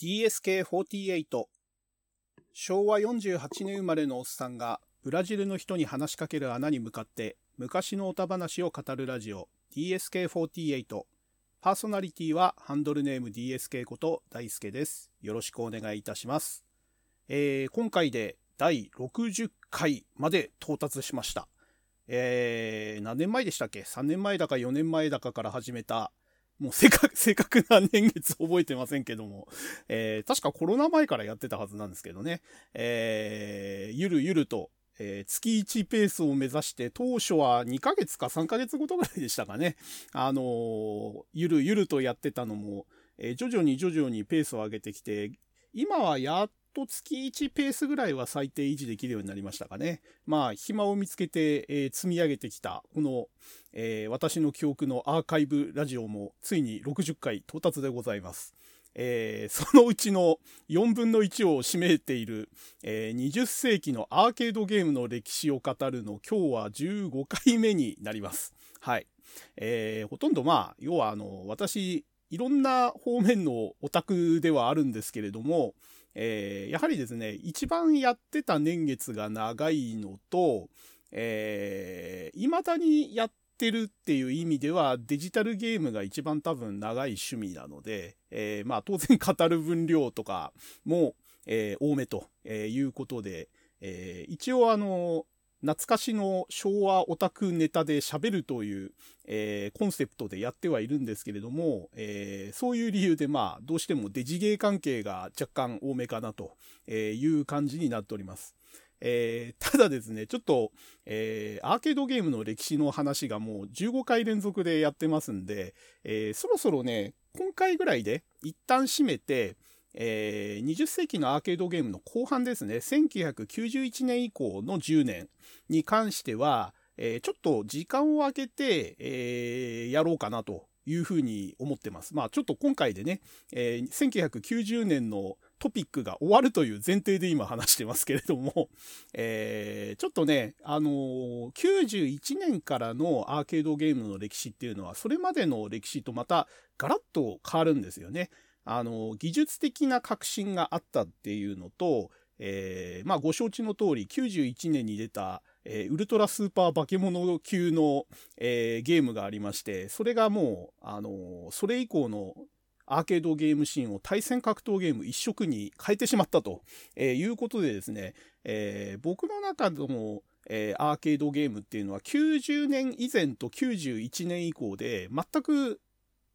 DSK48 昭和48年生まれのおっさんがブラジルの人に話しかける穴に向かって昔の歌話を語るラジオ。DSK48 パーソナリティはハンドルネーム DSK こと大輔です。よろしくお願いいたします、えー、今回で第60回まで到達しました。えー、何年前でしたっけ ?3 年前だか4年前だかから始めたもう正確、正確な年月覚えてませんけども、えー、確かコロナ前からやってたはずなんですけどね、えー、ゆるゆると、えー、月1ペースを目指して、当初は2ヶ月か3ヶ月ごとぐらいでしたかね、あのー、ゆるゆるとやってたのも、えー、徐々に徐々にペースを上げてきて、今はやっと月1ペースぐらいは最低維持できるようになりましたかね。まあ、暇を見つけて、えー、積み上げてきた、この、えー、私の記憶のアーカイブラジオもついに60回到達でございます。えー、そのうちの4分の1を占めている、えー、20世紀のアーケードゲームの歴史を語るの今日は15回目になります。はい。えー、ほとんどまあ、要はあの、私、いろんな方面のオタクではあるんですけれども、えー、やはりですね、一番やってた年月が長いのと、えー、未だにやってるっていう意味ではデジタルゲームが一番多分長い趣味なので、えー、まあ当然語る分量とかも、えー、多めということで、えー、一応あの、懐かしの昭和オタクネタで喋るという、えー、コンセプトでやってはいるんですけれども、えー、そういう理由でまあどうしてもデジゲー関係が若干多めかなという感じになっております。えー、ただですね、ちょっと、えー、アーケードゲームの歴史の話がもう15回連続でやってますんで、えー、そろそろね、今回ぐらいで一旦閉めて、えー、20世紀のアーケードゲームの後半ですね、1991年以降の10年に関しては、えー、ちょっと時間を空けて、えー、やろうかなというふうに思ってます。まあちょっと今回でね、えー、1990年のトピックが終わるという前提で今話してますけれども、えー、ちょっとね、あのー、91年からのアーケードゲームの歴史っていうのは、それまでの歴史とまたガラッと変わるんですよね。あの、技術的な革新があったっていうのと、えー、まあご承知の通り91年に出た、えー、ウルトラスーパー化け物級の、えー、ゲームがありまして、それがもう、あの、それ以降のアーケードゲームシーンを対戦格闘ゲーム一色に変えてしまったと、えいうことでですね、え僕の中でも、えアーケードゲームっていうのは90年以前と91年以降で全く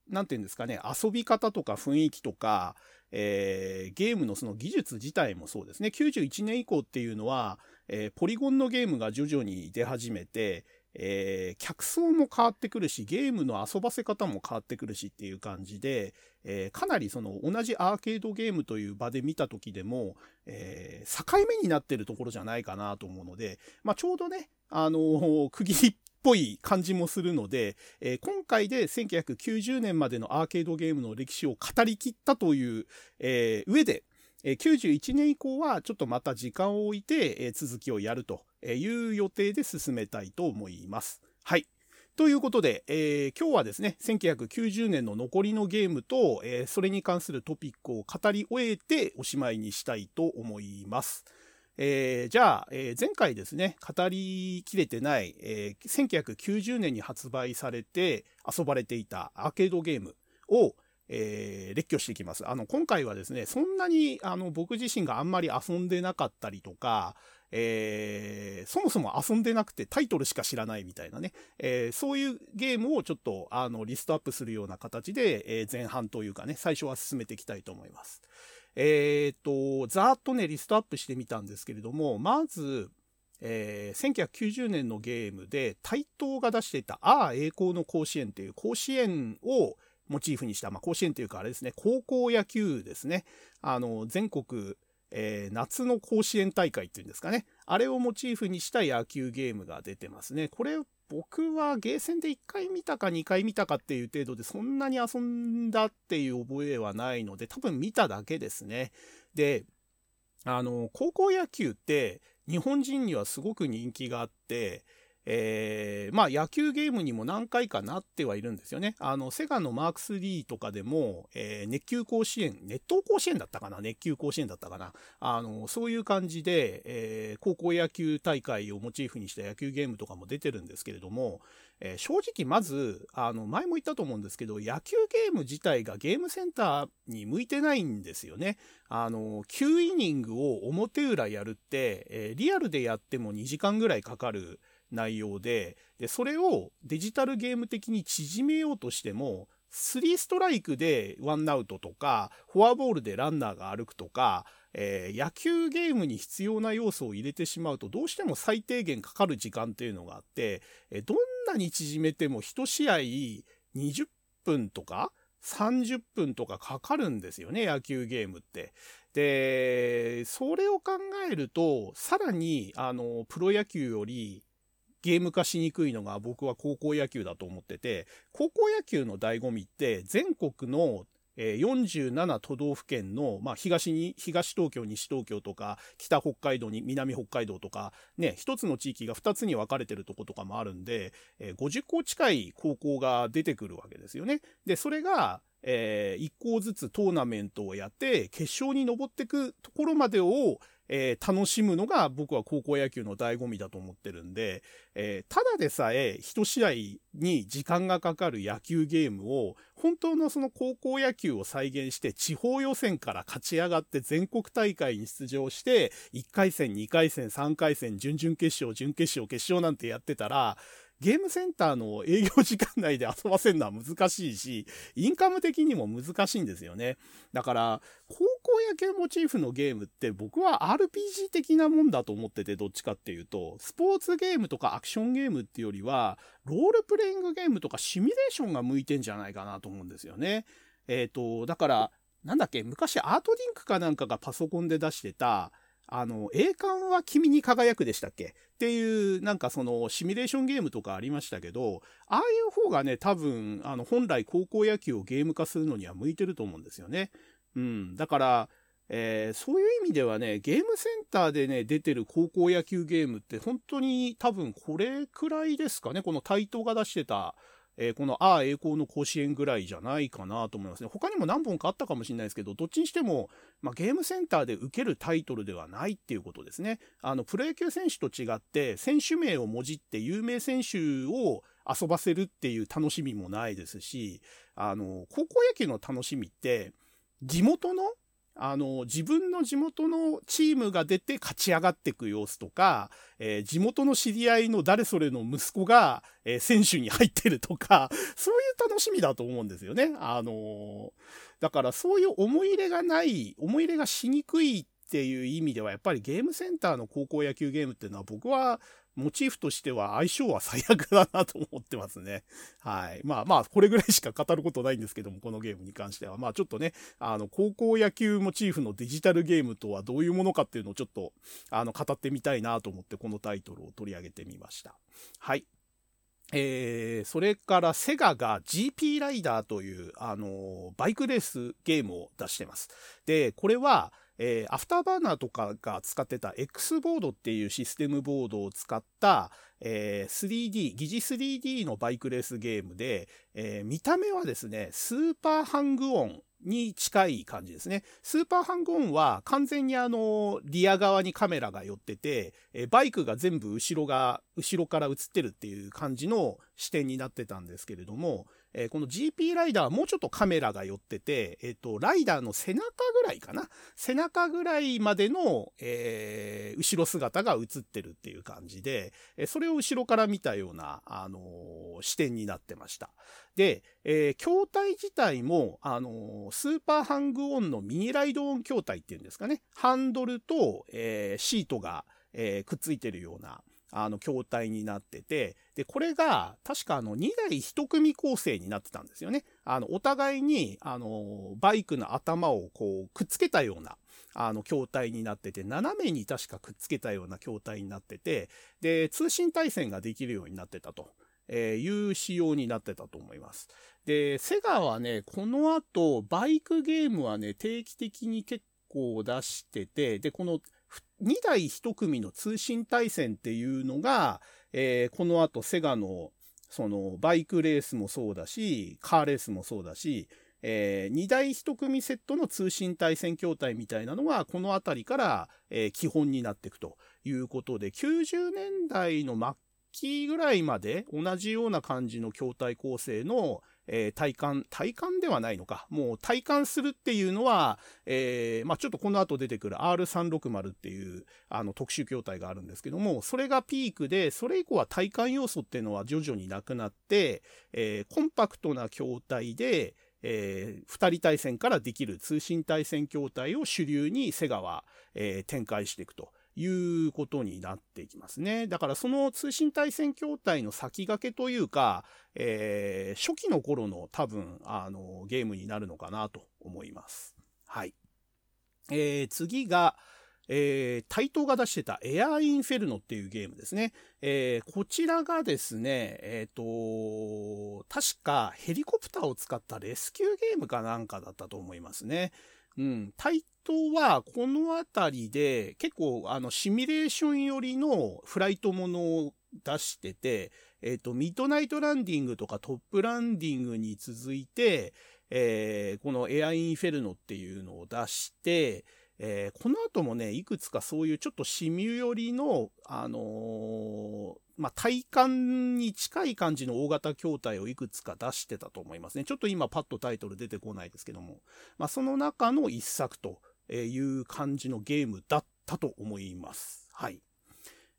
なんていうんですかね、遊び方とか雰囲気とか、えー、ゲームのその技術自体もそうですね。91年以降っていうのは、えー、ポリゴンのゲームが徐々に出始めて、えー、客層も変わってくるし、ゲームの遊ばせ方も変わってくるしっていう感じで、えー、かなりその同じアーケードゲームという場で見た時でも、えー、境目になってるところじゃないかなと思うので、まあ、ちょうどね、あのー、区切りぽい感じもするので、えー、今回で1990年までのアーケードゲームの歴史を語りきったという、えー、上で、えー、91年以降はちょっとまた時間を置いて、えー、続きをやるという予定で進めたいと思います。はい。ということで、えー、今日はですね、1990年の残りのゲームと、えー、それに関するトピックを語り終えておしまいにしたいと思います。えー、じゃあ、えー、前回ですね、語りきれてない、えー、1990年に発売されて遊ばれていたアーケードゲームを、えー、列挙していきます。あの、今回はですね、そんなに、あの、僕自身があんまり遊んでなかったりとか、えー、そもそも遊んでなくてタイトルしか知らないみたいなね、えー、そういうゲームをちょっと、あの、リストアップするような形で、え、前半というかね、最初は進めていきたいと思います。えっ、と、ざーっとね、リストアップしてみたんですけれども、まず、えー、1990年のゲームで、台東が出していた、ああ、栄光の甲子園っていう甲子園をモチーフにした、まあ、甲子園というかあれですね、高校野球ですね。あの、全国、えー、夏の甲子園大会っていうんですかね。あれをモチーフにした野球ゲームが出てますね。これ僕はゲーセンで1回見たか2回見たかっていう程度でそんなに遊んだっていう覚えはないので多分見ただけですね。で、あの、高校野球って日本人にはすごく人気があって、えー、まあ野球ゲームにも何回かなってはいるんですよね。あの、セガのマーク3とかでも、えー、熱球甲子園、熱湯甲子園だったかな？熱球甲子園だったかな？あの、そういう感じで、えー、高校野球大会をモチーフにした野球ゲームとかも出てるんですけれども、え、正直まず、あの、前も言ったと思うんですけど、野球ゲーム自体がゲームセンターに向いてないんですよね。あの、9イニングを表裏やるって、え、リアルでやっても2時間ぐらいかかる内容で、で、それをデジタルゲーム的に縮めようとしても、3ストライクでワンアウトとか、フォアボールでランナーが歩くとか、えー、野球ゲームに必要な要素を入れてしまうと、どうしても最低限かかる時間っていうのがあって、え、どんなに縮めても1試合20分とか30分とかかかるんですよね、野球ゲームって。で、それを考えると、さらに、あの、プロ野球よりゲーム化しにくいのが僕は高校野球だと思ってて、高校野球の醍醐味って全国の47都道府県の、まあ、東に、東東京、西東京とか、北北海道に、南北海道とか、ね、一つの地域が二つに分かれてるとことかもあるんで、え、50校近い高校が出てくるわけですよね。で、それが、えー、1校ずつトーナメントをやって、決勝に登ってくところまでを、えー、楽しむのが僕は高校野球の醍醐味だと思ってるんで、えー、ただでさえ一試合に時間がかかる野球ゲームを、本当のその高校野球を再現して地方予選から勝ち上がって全国大会に出場して、1回戦、2回戦、3回戦、準々決勝、準決勝、決勝なんてやってたら、ゲームセンターの営業時間内で遊ばせるのは難しいし、インカム的にも難しいんですよね。だから、高校野球モチーフのゲームって僕は RPG 的なもんだと思ってて、どっちかっていうと、スポーツゲームとかアクションゲームっていうよりは、ロールプレイングゲームとかシミュレーションが向いてんじゃないかなと思うんですよね。えっ、ー、と、だから、なんだっけ、昔アートリンクかなんかがパソコンで出してた、あの、栄冠は君に輝くでしたっけ？っていう、なんかその、シミュレーションゲームとかありましたけど、ああいう方がね、多分、あの、本来高校野球をゲーム化するのには向いてると思うんですよね。うん。だから、えー、そういう意味ではね、ゲームセンターでね、出てる高校野球ゲームって本当に多分これくらいですかね？このタイトが出してた、えー、このああ栄光の甲子園ぐらいじゃないかなと思いますね。他にも何本かあったかもしれないですけど、どっちにしても、まあ、ゲームセンターで受けるタイトルではないっていうことですね。あの、プロ野球選手と違って、選手名をもじって有名選手を遊ばせるっていう楽しみもないですし、あの、高校野球の楽しみって、地元のあの、自分の地元のチームが出て勝ち上がっていく様子とか、えー、地元の知り合いの誰それの息子が、えー、選手に入ってるとか、そういう楽しみだと思うんですよね。あのー、だからそういう思い入れがない、思い入れがしにくいっていう意味では、やっぱりゲームセンターの高校野球ゲームっていうのは僕はモチーフとしては相性は最悪だなと思ってますね。はい。まあまあ、これぐらいしか語ることないんですけども、このゲームに関しては。まあちょっとね、あの、高校野球モチーフのデジタルゲームとはどういうものかっていうのをちょっと、あの、語ってみたいなと思ってこのタイトルを取り上げてみました。はい。えー、それからセガが GP ライダーという、あのバイクレースゲームを出してます。で、これは、えー、アフターバーナーとかが使ってた X ボードっていうシステムボードを使った、えー、3D、疑似 3D のバイクレースゲームで、えー、見た目はですね、スーパーハングオンに近い感じですね。スーパーハングオンは完全にあの、リア側にカメラが寄ってて、えバイクが全部後ろが、後ろから映ってるっていう感じの視点になってたんですけれども、えー、この GP ライダーはもうちょっとカメラが寄ってて、えっ、ー、と、ライダーの背中ぐらいかな？背中ぐらいまでの、えー、後ろ姿が映ってるっていう感じで、えそれを後ろから見たような、あの視点になってました。で、え筐体自体も、あのスーパーハングオンのミニライドオン筐体っていうんですかね？ハンドルと、えシートが、えくっついてるような、あの、筐体になってて、で、これが、確かあの、2台1組構成になってたんですよね。あの、お互いに、あの、バイクの頭をこう、くっつけたような、あの、筐体になってて、斜めに確かくっつけたような筐体になってて、で、通信対戦ができるようになってたと。えー、いう仕様になってたと思います。で、セガはね、この後、バイクゲームはね、定期的に結構出してて、で、この2台1組の通信対戦っていうのが、えー、この後セガのそのバイクレースもそうだし、カーレースもそうだし、えー、2台1組セットの通信対戦筐体みたいなのがこの辺りから、えー、基本になっていくということで、90年代の末期ぐらいまで同じような感じの筐体構成の、えー、体感、体感ではないのか。もう体感するっていうのは、えー、まあちょっとこの後出てくる R360 っていうあの特殊筐体があるんですけども、それがピークで、それ以降は体感要素っていうのは徐々になくなって、えー、コンパクトな筐体で、えー、2人対戦からできる通信対戦筐体を主流にセガは、えー、展開していくと。いうことになっていきますね。だからその通信対戦筐体の先駆けというか、えー、初期の頃の多分、あの、ゲームになるのかなと思います。はい。えー、次が、えー、タイトが出してたエアーインフェルノっていうゲームですね。えー、こちらがですね、えっ、ー、と、確かヘリコプターを使ったレスキューゲームかなんかだったと思いますね。うん、タイトはこの辺りで結構あのシミュレーション寄りのフライトものを出してて、えっ、ー、と、ミッドナイトランディングとかトップランディングに続いて、えー、このエアインフェルノっていうのを出して、えー、この後もね、いくつかそういうちょっとシミュ寄りの、あの、まあ、体感に近い感じの大型筐体をいくつか出してたと思いますね。ちょっと今パッとタイトル出てこないですけども。まあ、その中の一作という感じのゲームだったと思います。はい。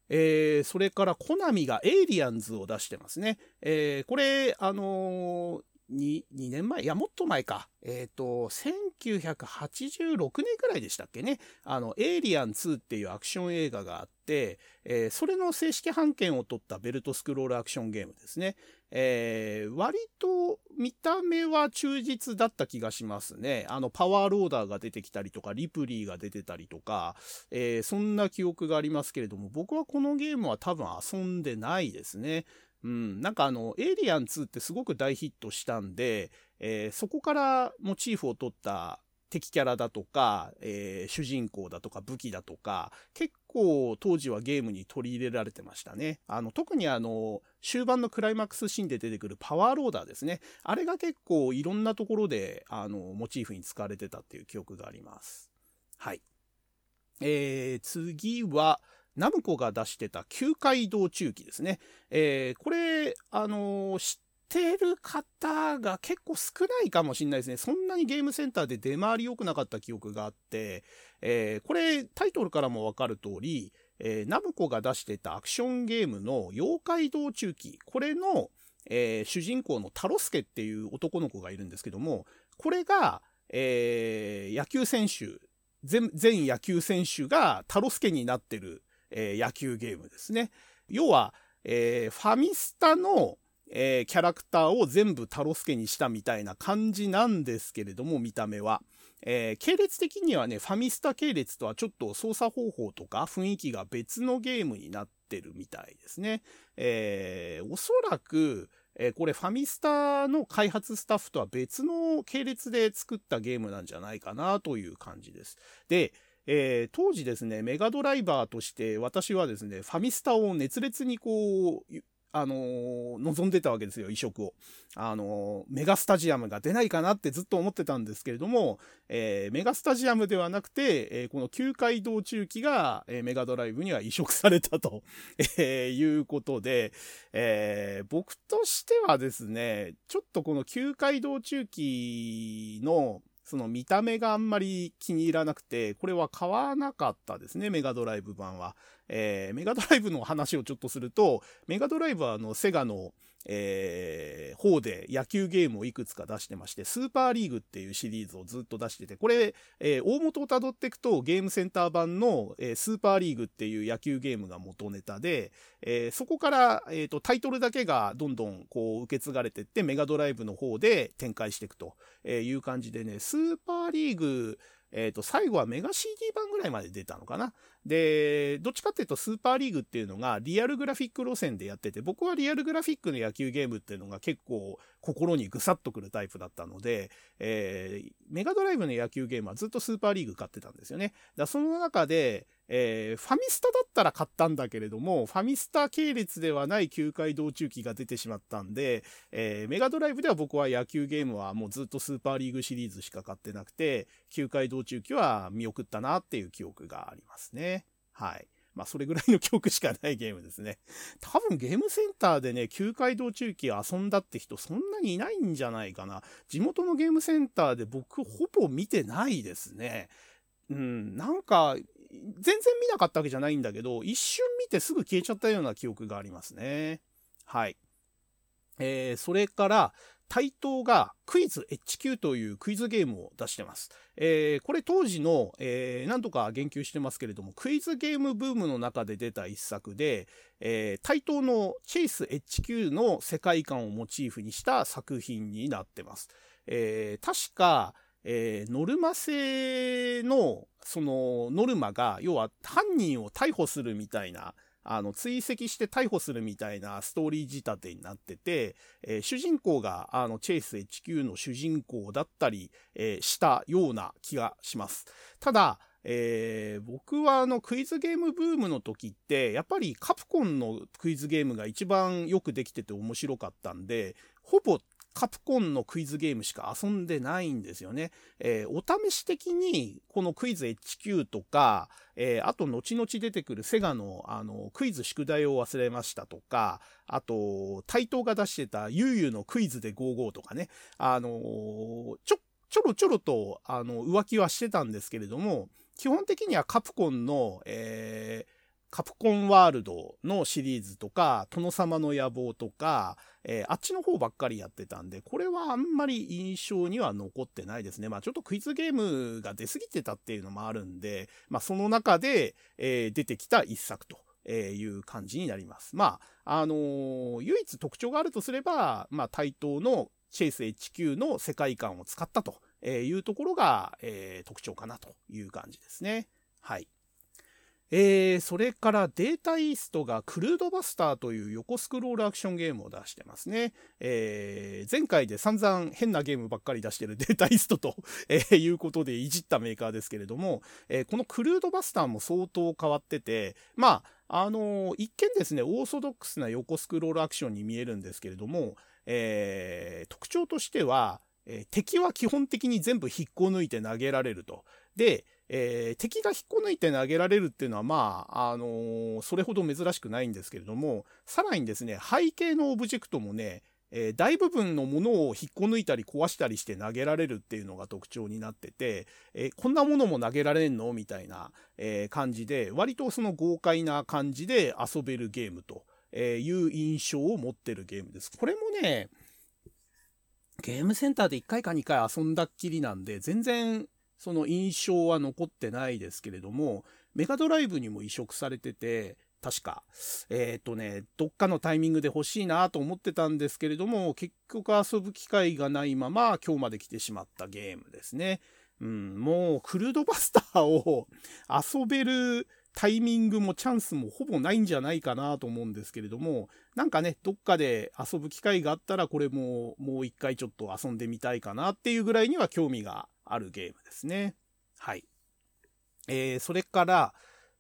えー、それからコナミがエイリアンズを出してますね。えー、これ、あのー、2, 年前？いや、もっと前か。えっ、ー、と、1986年くらいでしたっけね。あの、エイリアン2っていうアクション映画があって、えー、それの正式版権を取ったベルトスクロールアクションゲームですね。えー、割と見た目は忠実だった気がしますね。あの、パワーローダーが出てきたりとか、リプリーが出てたりとか、えー、そんな記憶がありますけれども、僕はこのゲームは多分遊んでないですね。うん、なんかあの、エイリアン2ってすごく大ヒットしたんで、えー、そこからモチーフを取った敵キャラだとか、えー、主人公だとか武器だとか、結構当時はゲームに取り入れられてましたね。あの、特にあの、終盤のクライマックスシーンで出てくるパワーローダーですね。あれが結構いろんなところで、あの、モチーフに使われてたっていう記憶があります。はい。えー、次は、ナムコが出してた旧街道中期ですね。えー、これ、あのー、知ってる方が結構少ないかもしれないですね。そんなにゲームセンターで出回り良くなかった記憶があって、えー、これタイトルからもわかる通り、えー、ナムコが出してたアクションゲームの妖怪道中期、これの、えー、主人公のタロスケっていう男の子がいるんですけども、これが、えー、野球選手、全全野球選手がタロスケになってるえー、野球ゲームですね。要は、えー、ファミスタの、えー、キャラクターを全部タロスケにしたみたいな感じなんですけれども、見た目は。えー、系列的にはね、ファミスタ系列とはちょっと操作方法とか雰囲気が別のゲームになってるみたいですね。えー、おそらく、えー、これファミスタの開発スタッフとは別の系列で作ったゲームなんじゃないかなという感じです。で、えー、当時ですね、メガドライバーとして私はですね、ファミスタを熱烈にこう、あのー、望んでたわけですよ、移植を。あのー、メガスタジアムが出ないかなってずっと思ってたんですけれども、えー、メガスタジアムではなくて、えこの旧街道中期が、えメガドライブには移植されたと、えいうことで、え僕としてはですね、ちょっとこの旧街道中期の、その見た目があんまり気に入らなくて、これは買わなかったですね、メガドライブ版は。えー、メガドライブの話をちょっとすると、メガドライブはあの、セガの、えー、方で野球ゲームをいくつか出してまして、スーパーリーグっていうシリーズをずっと出してて、これ、えー、大元を辿っていくとゲームセンター版の、えー、スーパーリーグっていう野球ゲームが元ネタで、えー、そこから、えーと、タイトルだけがどんどんこう受け継がれてってメガドライブの方で展開していくという感じでね、スーパーリーグ、えっ、ー、と、最後はメガ CD 版ぐらいまで出たのかな。で、どっちかっていうとスーパーリーグっていうのがリアルグラフィック路線でやってて、僕はリアルグラフィックの野球ゲームっていうのが結構心にぐさっとくるタイプだったので、えー、メガドライブの野球ゲームはずっとスーパーリーグ買ってたんですよね。だその中で、えー、ファミスタだったら買ったんだけれども、ファミスタ系列ではない球界道中期が出てしまったんで、えー、メガドライブでは僕は野球ゲームはもうずっとスーパーリーグシリーズしか買ってなくて、球界道中期は見送ったなっていう記憶がありますね。はい。まあ、それぐらいの記憶しかないゲームですね。多分ゲームセンターでね、旧街道中期遊んだって人そんなにいないんじゃないかな。地元のゲームセンターで僕ほぼ見てないですね。うん、なんか、全然見なかったわけじゃないんだけど、一瞬見てすぐ消えちゃったような記憶がありますね。はい。えー、それから、台東がクイズ HQ というクイズゲームを出してます。えー、これ当時の、えー、何度か言及してますけれども、クイズゲームブームの中で出た一作で、えー、台東のチェイス HQ の世界観をモチーフにした作品になってます。えー、確か、えー、ノルマ制の、その、ノルマが、要は犯人を逮捕するみたいな、あの、追跡して逮捕するみたいなストーリー仕立てになってて、えー、主人公が、あの、チェイス HQ の主人公だったり、えー、したような気がします。ただ、えー、僕はあのクイズゲームブームの時って、やっぱりカプコンのクイズゲームが一番よくできてて面白かったんで、ほぼカプコンのクイズゲームしか遊んでないんですよね。えー、お試し的に、このクイズ HQ とか、えー、あと後々出てくるセガのあのクイズ宿題を忘れましたとか、あと、台東が出してたゆうゆうのクイズで55とかね、あのー、ちょ、ちょろちょろと、あの、浮気はしてたんですけれども、基本的にはカプコンの、えー、カプコンワールドのシリーズとか、殿様の野望とか、えー、あっちの方ばっかりやってたんで、これはあんまり印象には残ってないですね。まあちょっとクイズゲームが出過ぎてたっていうのもあるんで、まあその中で、えー、出てきた一作と。いう感じになります。まあ、あのー、唯一特徴があるとすれば、まあ、対等のチェイス HQ の世界観を使ったというところが、えー、特徴かなという感じですね。はい。えー、それからデータイーストがクルードバスターという横スクロールアクションゲームを出してますね。えー、前回で散々変なゲームばっかり出してる データイーストと、えー、いうことでいじったメーカーですけれども、え、このクルードバスターも相当変わってて、まあ、あの、一見ですね、オーソドックスな横スクロールアクションに見えるんですけれども、え、特徴としては、え、敵は基本的に全部引っこ抜いて投げられると。で、えー、敵が引っこ抜いて投げられるっていうのは、まあ、あのー、それほど珍しくないんですけれども、さらにですね、背景のオブジェクトもね、えー、大部分のものを引っこ抜いたり壊したりして投げられるっていうのが特徴になってて、えー、こんなものも投げられんのみたいな、えー、感じで、割とその豪快な感じで遊べるゲームという印象を持ってるゲームです。これもね、ゲームセンターで1回か2回遊んだっきりなんで、全然その印象は残ってないですけれども、メガドライブにも移植されてて、確か。えっ、ー、とね、どっかのタイミングで欲しいなと思ってたんですけれども、結局遊ぶ機会がないまま今日まで来てしまったゲームですね。うん、もうクルードバスターを遊べるタイミングもチャンスもほぼないんじゃないかなと思うんですけれども、なんかね、どっかで遊ぶ機会があったらこれももう一回ちょっと遊んでみたいかなっていうぐらいには興味があるゲームですね。はい。えー、それから、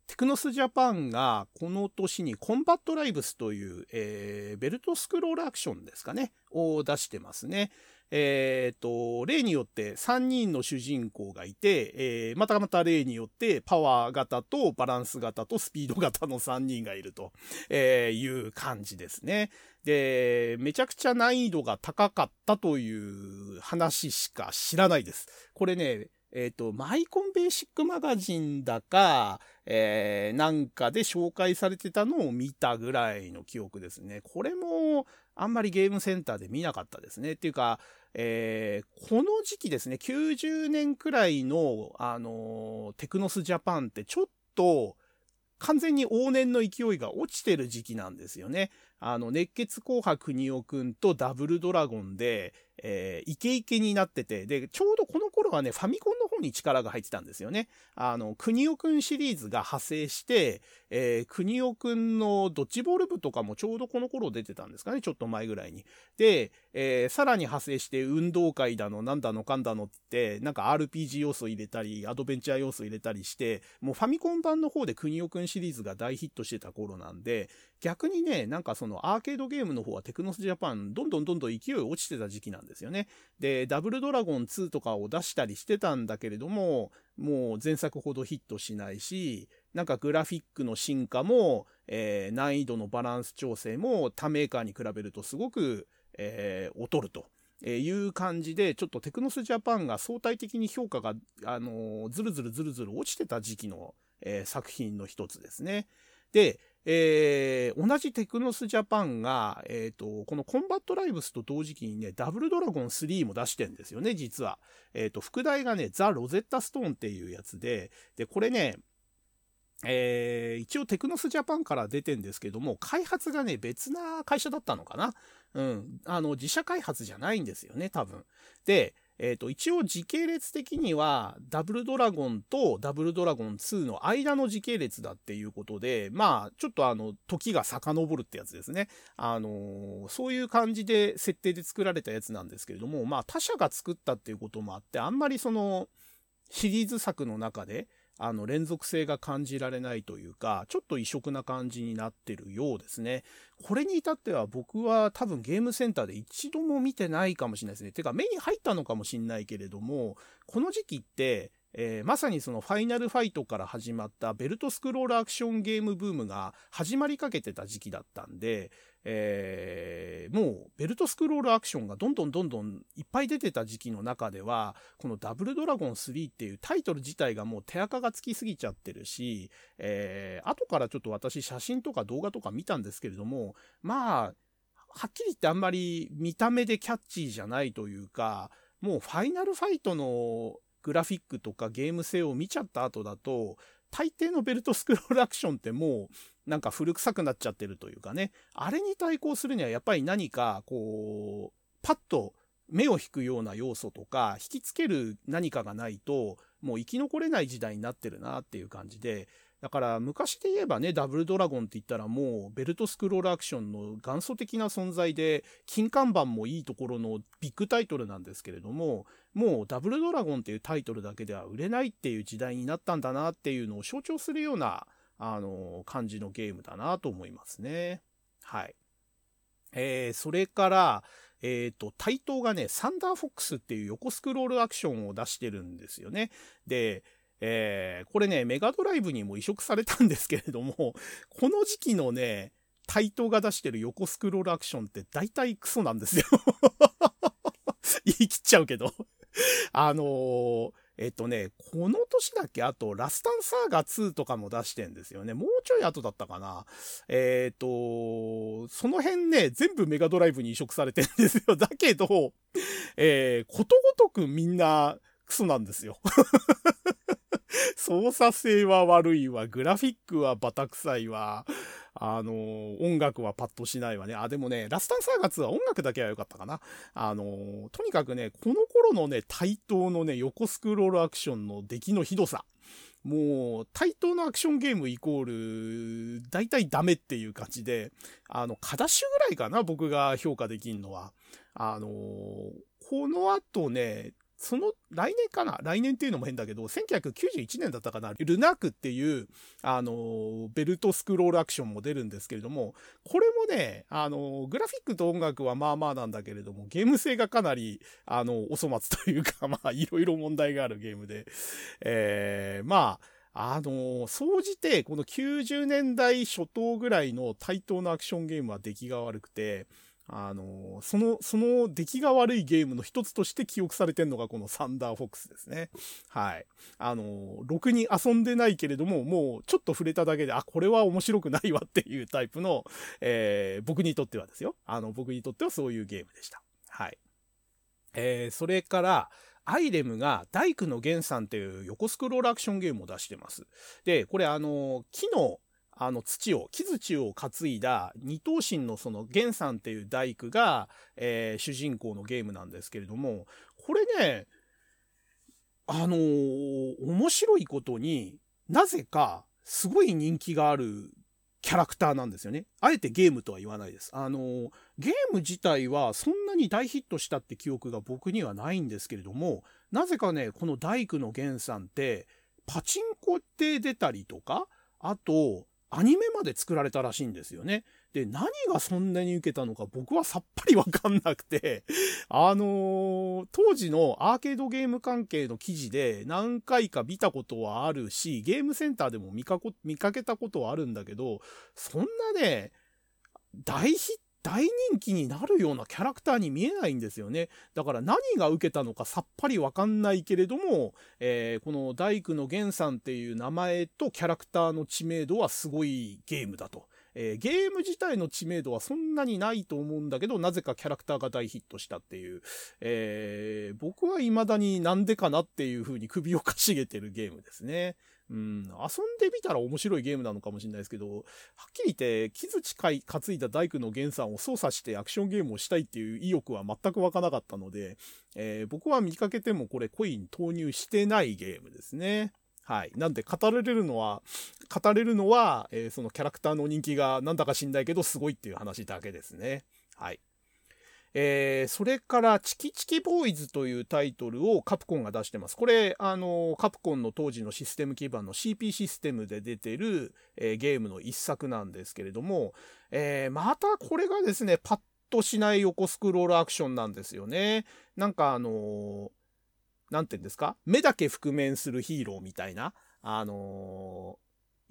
テクノスジャパンがこの年にコンバットライブスという、えー、ベルトスクロールアクションですかね、を出してますね。えっ、ー、と、例によって3人の主人公がいて、えー、またまた例によってパワー型とバランス型とスピード型の3人がいると、え、いう感じですね。で、めちゃくちゃ難易度が高かったという話しか知らないです。これね、えっ、ー、と、マイコンベーシックマガジンだか、えー、なんかで紹介されてたのを見たぐらいの記憶ですね。これも、あんまりゲームセンターで見なかったですね。っていうか、えー、この時期ですね、90年くらいの、あの、テクノスジャパンってちょっと、完全に往年の勢いが落ちてる時期なんですよね。あの、熱血紅白国尾くんとダブルドラゴンで、えー、イケイケになってて、で、ちょうどこの頃はね、ファミコンの方に力が入ってたんですよね。あの、国尾くんシリーズが派生して、えー、国尾くんのドッジボール部とかもちょうどこの頃出てたんですかね、ちょっと前ぐらいに。で、えー、さらに派生して運動会だの、なんだのかんだのって、なんか RPG 要素入れたり、アドベンチャー要素入れたりして、もうファミコン版の方で国尾くんシリーズが大ヒットしてた頃なんで、逆にね、なんかそののアーケードゲームの方はテクノスジャパン、どんどんどんどん勢い落ちてた時期なんですよね。で、ダブルドラゴン2とかを出したりしてたんだけれども、もう前作ほどヒットしないし、なんかグラフィックの進化も、えー、難易度のバランス調整も他メーカーに比べるとすごく、えー、劣ると。えいう感じで、ちょっとテクノスジャパンが相対的に評価が、あのー、ずるずるずるずる落ちてた時期の、えー、作品の一つですね。で、えー、同じテクノスジャパンが、えっ、ー、と、このコンバットライブスと同時期にね、ダブルドラゴン3も出してんですよね、実は。えっ、ー、と、副題がね、ザ・ロゼッタ・ストーンっていうやつで、で、これね、えー、一応テクノスジャパンから出てんですけども、開発がね、別な会社だったのかなうん。あの、自社開発じゃないんですよね、多分。で、えっ、ー、と、一応時系列的には、ダブルドラゴンとダブルドラゴン2の間の時系列だっていうことで、まあ、ちょっとあの、時が遡るってやつですね。あのー、そういう感じで設定で作られたやつなんですけれども、まあ、他社が作ったっていうこともあって、あんまりその、シリーズ作の中で、あの、連続性が感じられないというか、ちょっと異色な感じになってるようですね。これに至っては僕は多分ゲームセンターで一度も見てないかもしれないですね。てか目に入ったのかもしれないけれども、この時期って、えー、まさにそのファイナルファイトから始まったベルトスクロールアクションゲームブームが始まりかけてた時期だったんで、えー、もうベルトスクロールアクションがどんどんどんどんいっぱい出てた時期の中では、このダブルドラゴン3っていうタイトル自体がもう手垢がつきすぎちゃってるし、えー、後からちょっと私写真とか動画とか見たんですけれども、まあ、はっきり言ってあんまり見た目でキャッチーじゃないというか、もうファイナルファイトのグラフィックとかゲーム性を見ちゃった後だと、大抵のベルトスクロールアクションってもうなんか古臭くなっちゃってるというかね、あれに対抗するにはやっぱり何かこう、パッと目を引くような要素とか、引きつける何かがないと、もう生き残れない時代になってるなっていう感じで、だから昔で言えばね、ダブルドラゴンって言ったらもうベルトスクロールアクションの元祖的な存在で、金看板もいいところのビッグタイトルなんですけれども、もうダブルドラゴンっていうタイトルだけでは売れないっていう時代になったんだなっていうのを象徴するような、あの、感じのゲームだなと思いますね。はい。えー、それから、えっ、ー、と、対等がね、サンダーフォックスっていう横スクロールアクションを出してるんですよね。で、えー、これね、メガドライブにも移植されたんですけれども、この時期のね、対等が出してる横スクロールアクションって大体クソなんですよ 言い切っちゃうけどあのー、えっとね、この年だけ？あと、ラスタンサーガ2とかも出してんですよね。もうちょい後だったかな。えっ、と、その辺ね、全部メガドライブに移植されてんですよ。だけど、えー、ことごとくみんなクソなんですよ 操作性は悪いわ、グラフィックはバタ臭いわ、あの音楽はパッとしないわね。あ、でもね、ラスタンサーガツは音楽だけは良かったかな。あのとにかくね、この頃のね、対等のね、横スクロールアクションの出来のひどさ。もう、対等のアクションゲームイコール、大体ダメっていう感じで、あの、カダッシュぐらいかな、僕が評価できんのは。あのこの後ね、その来年かな？来年っていうのも変だけど、1991年だったかな？ルナークっていう、あの、ベルトスクロールアクションも出るんですけれども、これもね、あの、グラフィックと音楽はまあまあなんだけれども、ゲーム性がかなり、あの、お粗末というか、まあ、いろいろ問題があるゲームで、えー、まあ、あの、総じて、この90年代初頭ぐらいの対等なアクションゲームは出来が悪くて、あの、その、その出来が悪いゲームの一つとして記憶されてるのがこのサンダーフォックスですね。はい。あの、ろくに遊んでないけれども、もうちょっと触れただけで、あ、これは面白くないわっていうタイプの、えー、僕にとってはですよ。あの、僕にとってはそういうゲームでした。はい。えー、それから、アイレムが大工の源さんっていう横スクロールアクションゲームを出してます。で、これあの、木のあの土を、木槌を担いだ二頭身のその源さんっていう大工が、えー、主人公のゲームなんですけれども、これね、あのー、面白いことになぜかすごい人気があるキャラクターなんですよね。あえてゲームとは言わないです。あのー、ゲーム自体はそんなに大ヒットしたって記憶が僕にはないんですけれども、なぜかね、この大工の源さんって、パチンコって出たりとか、あと、アニメまで作られたらしいんですよね。で、何がそんなに受けたのか僕はさっぱりわかんなくて、あのー、当時のアーケードゲーム関係の記事で何回か見たことはあるし、ゲームセンターでも見かけたことはあるんだけど、そんなね、大ヒッ大人気になるようなキャラクターに見えないんですよね。だから何が受けたのかさっぱりわかんないけれども、えー、この大工の源さんっていう名前とキャラクターの知名度はすごいゲームだと。えー、ゲーム自体の知名度はそんなにないと思うんだけど、なぜかキャラクターが大ヒットしたっていう、えー、僕は未だになんでかなっていう風に首をかしげてるゲームですね。うん、遊んでみたら面白いゲームなのかもしれないですけど、はっきり言って、木槌担いだ大工の源さんを操作してアクションゲームをしたいっていう意欲は全く湧かなかったので、えー、僕は見かけてもこれコイン投入してないゲームですね。はい。なんで語られるのは、語れるのは、えー、そのキャラクターの人気がなんだか知んないけどすごいっていう話だけですね。はい。えー、それから、チキチキボーイズというタイトルをカプコンが出してます。これ、あの、カプコンの当時のシステム基盤の CP システムで出てる、えー、ゲームの一作なんですけれども、えー、またこれがですね、パッとしない横スクロールアクションなんですよね。なんかあのなんて言うんですか？目だけ覆面するヒーローみたいな、あの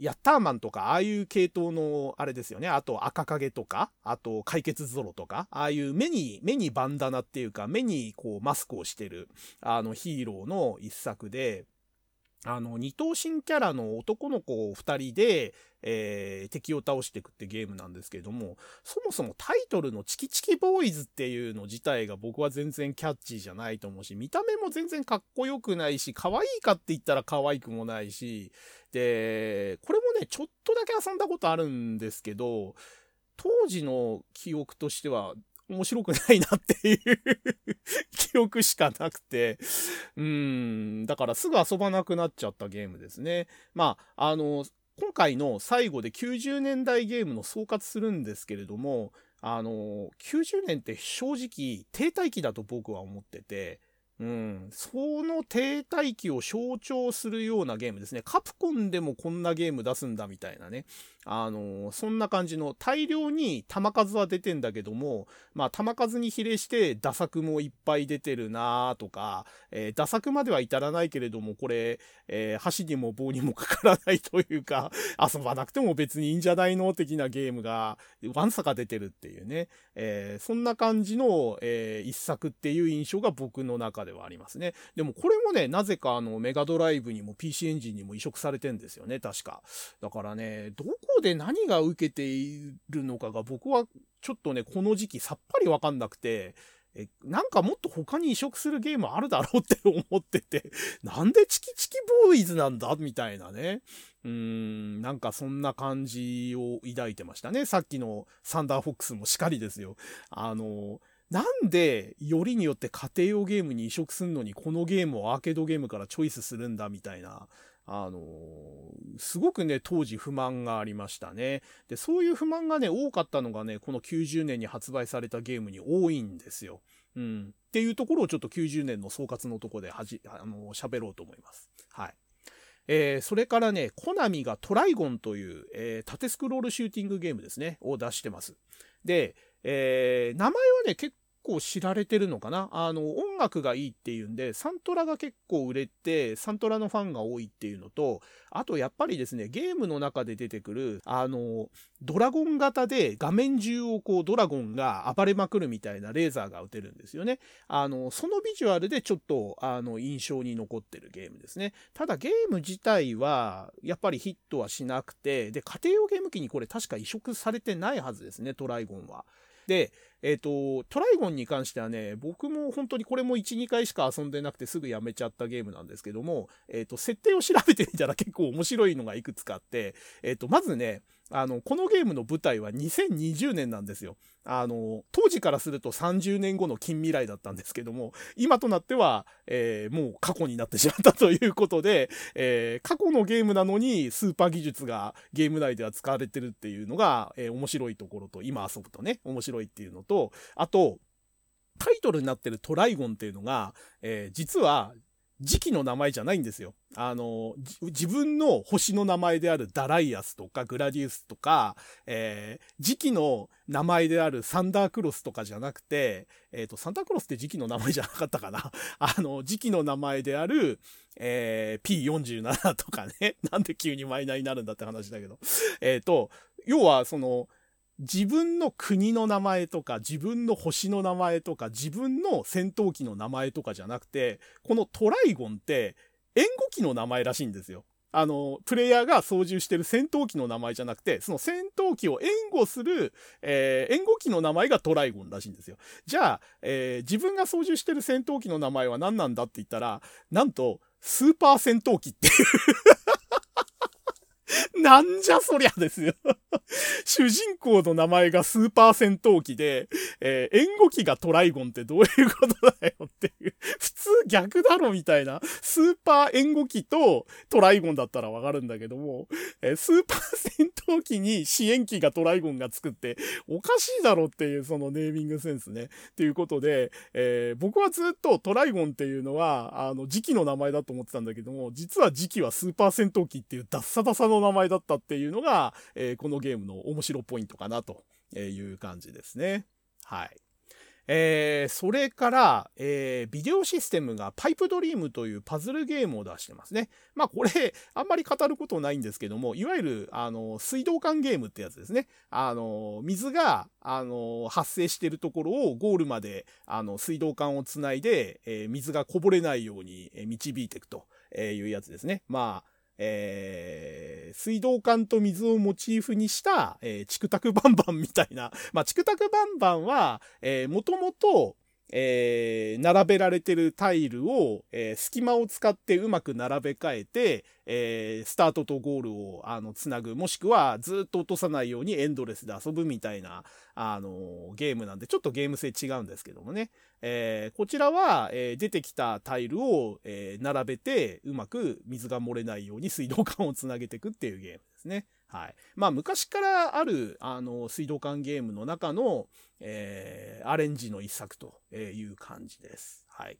ヤッターマンとか、ああいう系統の、あれですよね。あと、赤影とか、あと、解決ゾロとか、ああいう目に、目にバンダナっていうか、目にこう、マスクをしてる、あの、ヒーローの一作で、あの、二頭身キャラの男の子を二人で、えー、敵を倒していくってゲームなんですけれども、そもそもタイトルのチキチキボーイズっていうの自体が僕は全然キャッチーじゃないと思うし、見た目も全然かっこよくないし、可愛いかって言ったら可愛くもないし、で、これもね、ちょっとだけ遊んだことあるんですけど、当時の記憶としては、面白くないなっていう記憶しかなくて、うん、だからすぐ遊ばなくなっちゃったゲームですね。まあ、あの、今回の最後で90年代ゲームの総括するんですけれども、あの、90年って正直停滞期だと僕は思ってて、うん、その停滞期を象徴するようなゲームですね。カプコンでもこんなゲーム出すんだみたいなね。あの、そんな感じの大量に弾数は出てんだけども、まあ弾数に比例して打作もいっぱい出てるなとか、えー、打作までは至らないけれども、これ、えー、箸にも棒にもかからないというか、遊ばなくても別にいいんじゃないの的なゲームが、わんさか出てるっていうね。えー、そんな感じの、え一作っていう印象が僕の中ではありますね。でもこれもね、なぜかあの、メガドライブにも PC エンジンにも移植されてんですよね、確か。だからね、どこで何が受けているのかが僕はちょっとね、この時期さっぱりわかんなくて、え、なんかもっと他に移植するゲームあるだろうって思ってて、なんでチキチキボーイズなんだみたいなね。うーん、なんかそんな感じを抱いてましたね。さっきのサンダーフォックスもしかりですよ。あの、なんで、よりによって家庭用ゲームに移植すんのに、このゲームをアーケードゲームからチョイスするんだみたいな。あのすごくね、当時不満がありましたね。で、そういう不満がね、多かったのがね、この90年に発売されたゲームに多いんですよ。うん。っていうところをちょっと90年の総括のとこではじ、あの、喋ろうと思います。はい。えー、それからね、コナミがトライゴンという、えー、縦スクロールシューティングゲームですね、を出してます。で、えー、名前はね、結構知られてるのかな？あの、音楽がいいっていうんで、サントラが結構売れて、サントラのファンが多いっていうのと、あとやっぱりですね、ゲームの中で出てくる、あの、ドラゴン型で画面中をこうドラゴンが暴れまくるみたいなレーザーが撃てるんですよね。あの、そのビジュアルでちょっと、あの、印象に残ってるゲームですね。ただゲーム自体は、やっぱりヒットはしなくて、で、家庭用ゲーム機にこれ確か移植されてないはずですね、トライゴンは。で、えっ、と、トライゴンに関してはね、僕も本当にこれも1、2回しか遊んでなくてすぐやめちゃったゲームなんですけども、えっ、と、設定を調べてみたら結構面白いのがいくつかあって、えっ、と、まずね、あの、このゲームの舞台は2020年なんですよ。あの、当時からすると30年後の近未来だったんですけども、今となっては、えー、もう過去になってしまったということで、えー、過去のゲームなのにスーパー技術がゲーム内では使われてるっていうのが、えー、面白いところと、今遊ぶとね、面白いっていうのと、とあと、タイトルになってるトライゴンっていうのが、えー、実は時期の名前じゃないんですよ。あの、自分の星の名前であるダライアスとかグラディウスとか、えー、時期の名前であるサンダークロスとかじゃなくて、えっ、ー、と、サンダークロスって時期の名前じゃなかったかな。あの、時期の名前である、えー、P47 とかね。なんで急にマイナーになるんだって話だけど。えっ、ー、と、要はその、自分の国の名前とか、自分の星の名前とか、自分の戦闘機の名前とかじゃなくて、このトライゴンって援護機の名前らしいんですよ。あの、プレイヤーが操縦してる戦闘機の名前じゃなくて、その戦闘機を援護する、えー、援護機の名前がトライゴンらしいんですよ。じゃあ、えー、自分が操縦してる戦闘機の名前は何なんだって言ったら、なんと、スーパー戦闘機っていう なんじゃそりゃですよ 主人公の名前がスーパー戦闘機で、えー、援護機がトライゴンってどういうことだよっていう。普通逆だろみたいな。スーパー援護機とトライゴンだったらわかるんだけども、えー、スーパー戦闘機に支援機がトライゴンが作って、おかしいだろっていうそのネーミングセンスね。っていうことで、えー、僕はずっとトライゴンっていうのは、あの、時期の名前だと思ってたんだけども、実は時期はスーパー戦闘機っていうダッサダサの名前だったっていうのが、えー、このゲームの面白ポイントかなという感じですね。はい。えー、それから、えー、ビデオシステムがパイプドリームというパズルゲームを出してますね。まあこれ、あんまり語ることないんですけども、いわゆる、あの、水道管ゲームってやつですね。あの、水が、あの、発生してるところをゴールまで、あの、水道管をつないで、えー、水がこぼれないように導いていくというやつですね。まあ、えー、水道管と水をモチーフにした、えー、チクタクバンバンみたいな。まあ、チクタクバンバンは、えー、もともと、えー、並べられてるタイルを、えー、隙間を使ってうまく並べ替えて、えー、スタートとゴールを、あの、つなぐ、もしくはずっと落とさないようにエンドレスで遊ぶみたいな、あの、ゲームなんで、ちょっとゲーム性違うんですけどもね。え、こちらは、え、出てきたタイルを、え、並べて、うまく水が漏れないように水道管をつなげていくっていうゲームですね。はい。まあ、昔からある、あの、水道管ゲームの中の、えー、アレンジの一作という感じです。はい。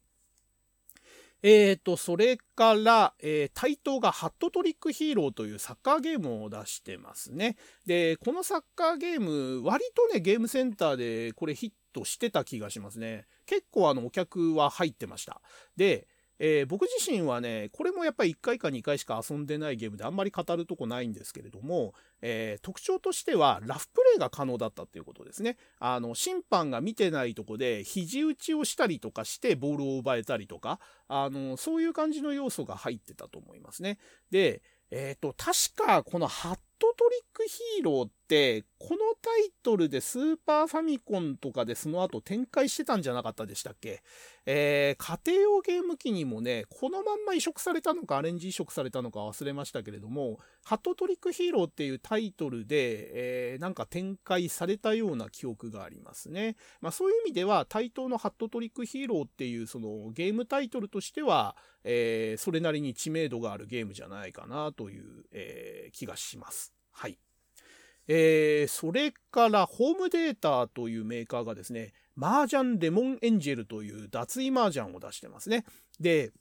えーと、それから、えー、対等がハットトリックヒーローというサッカーゲームを出してますね。で、このサッカーゲーム、割とね、ゲームセンターでこれヒットしてた気がしますね。結構あの、お客は入ってました。で、えー、僕自身はね、これもやっぱり1回か2回しか遊んでないゲームであんまり語るとこないんですけれども、えー、特徴としてはラフプレイが可能だったっていうことですね。あの、審判が見てないとこで肘打ちをしたりとかしてボールを奪えたりとか、あの、そういう感じの要素が入ってたと思いますね。で、えっ、ー、と、確かこのハットトリックヒーローって、このタイトルでスーパーファミコンとかでその後展開してたんじゃなかったでしたっけ？えー、家庭用ゲーム機にもね、このまんま移植されたのかアレンジ移植されたのか忘れましたけれども、ハットトリックヒーローっていうタイトルで、えー、なんか展開されたような記憶がありますね。まあそういう意味では、対等のハットトリックヒーローっていうそのゲームタイトルとしては、えー、それなりに知名度があるゲームじゃないかなという、えー、気がします。はい。えー、それからホームデータというメーカーがですね、麻雀レモンエンジェルという脱衣麻雀を出してますね。で、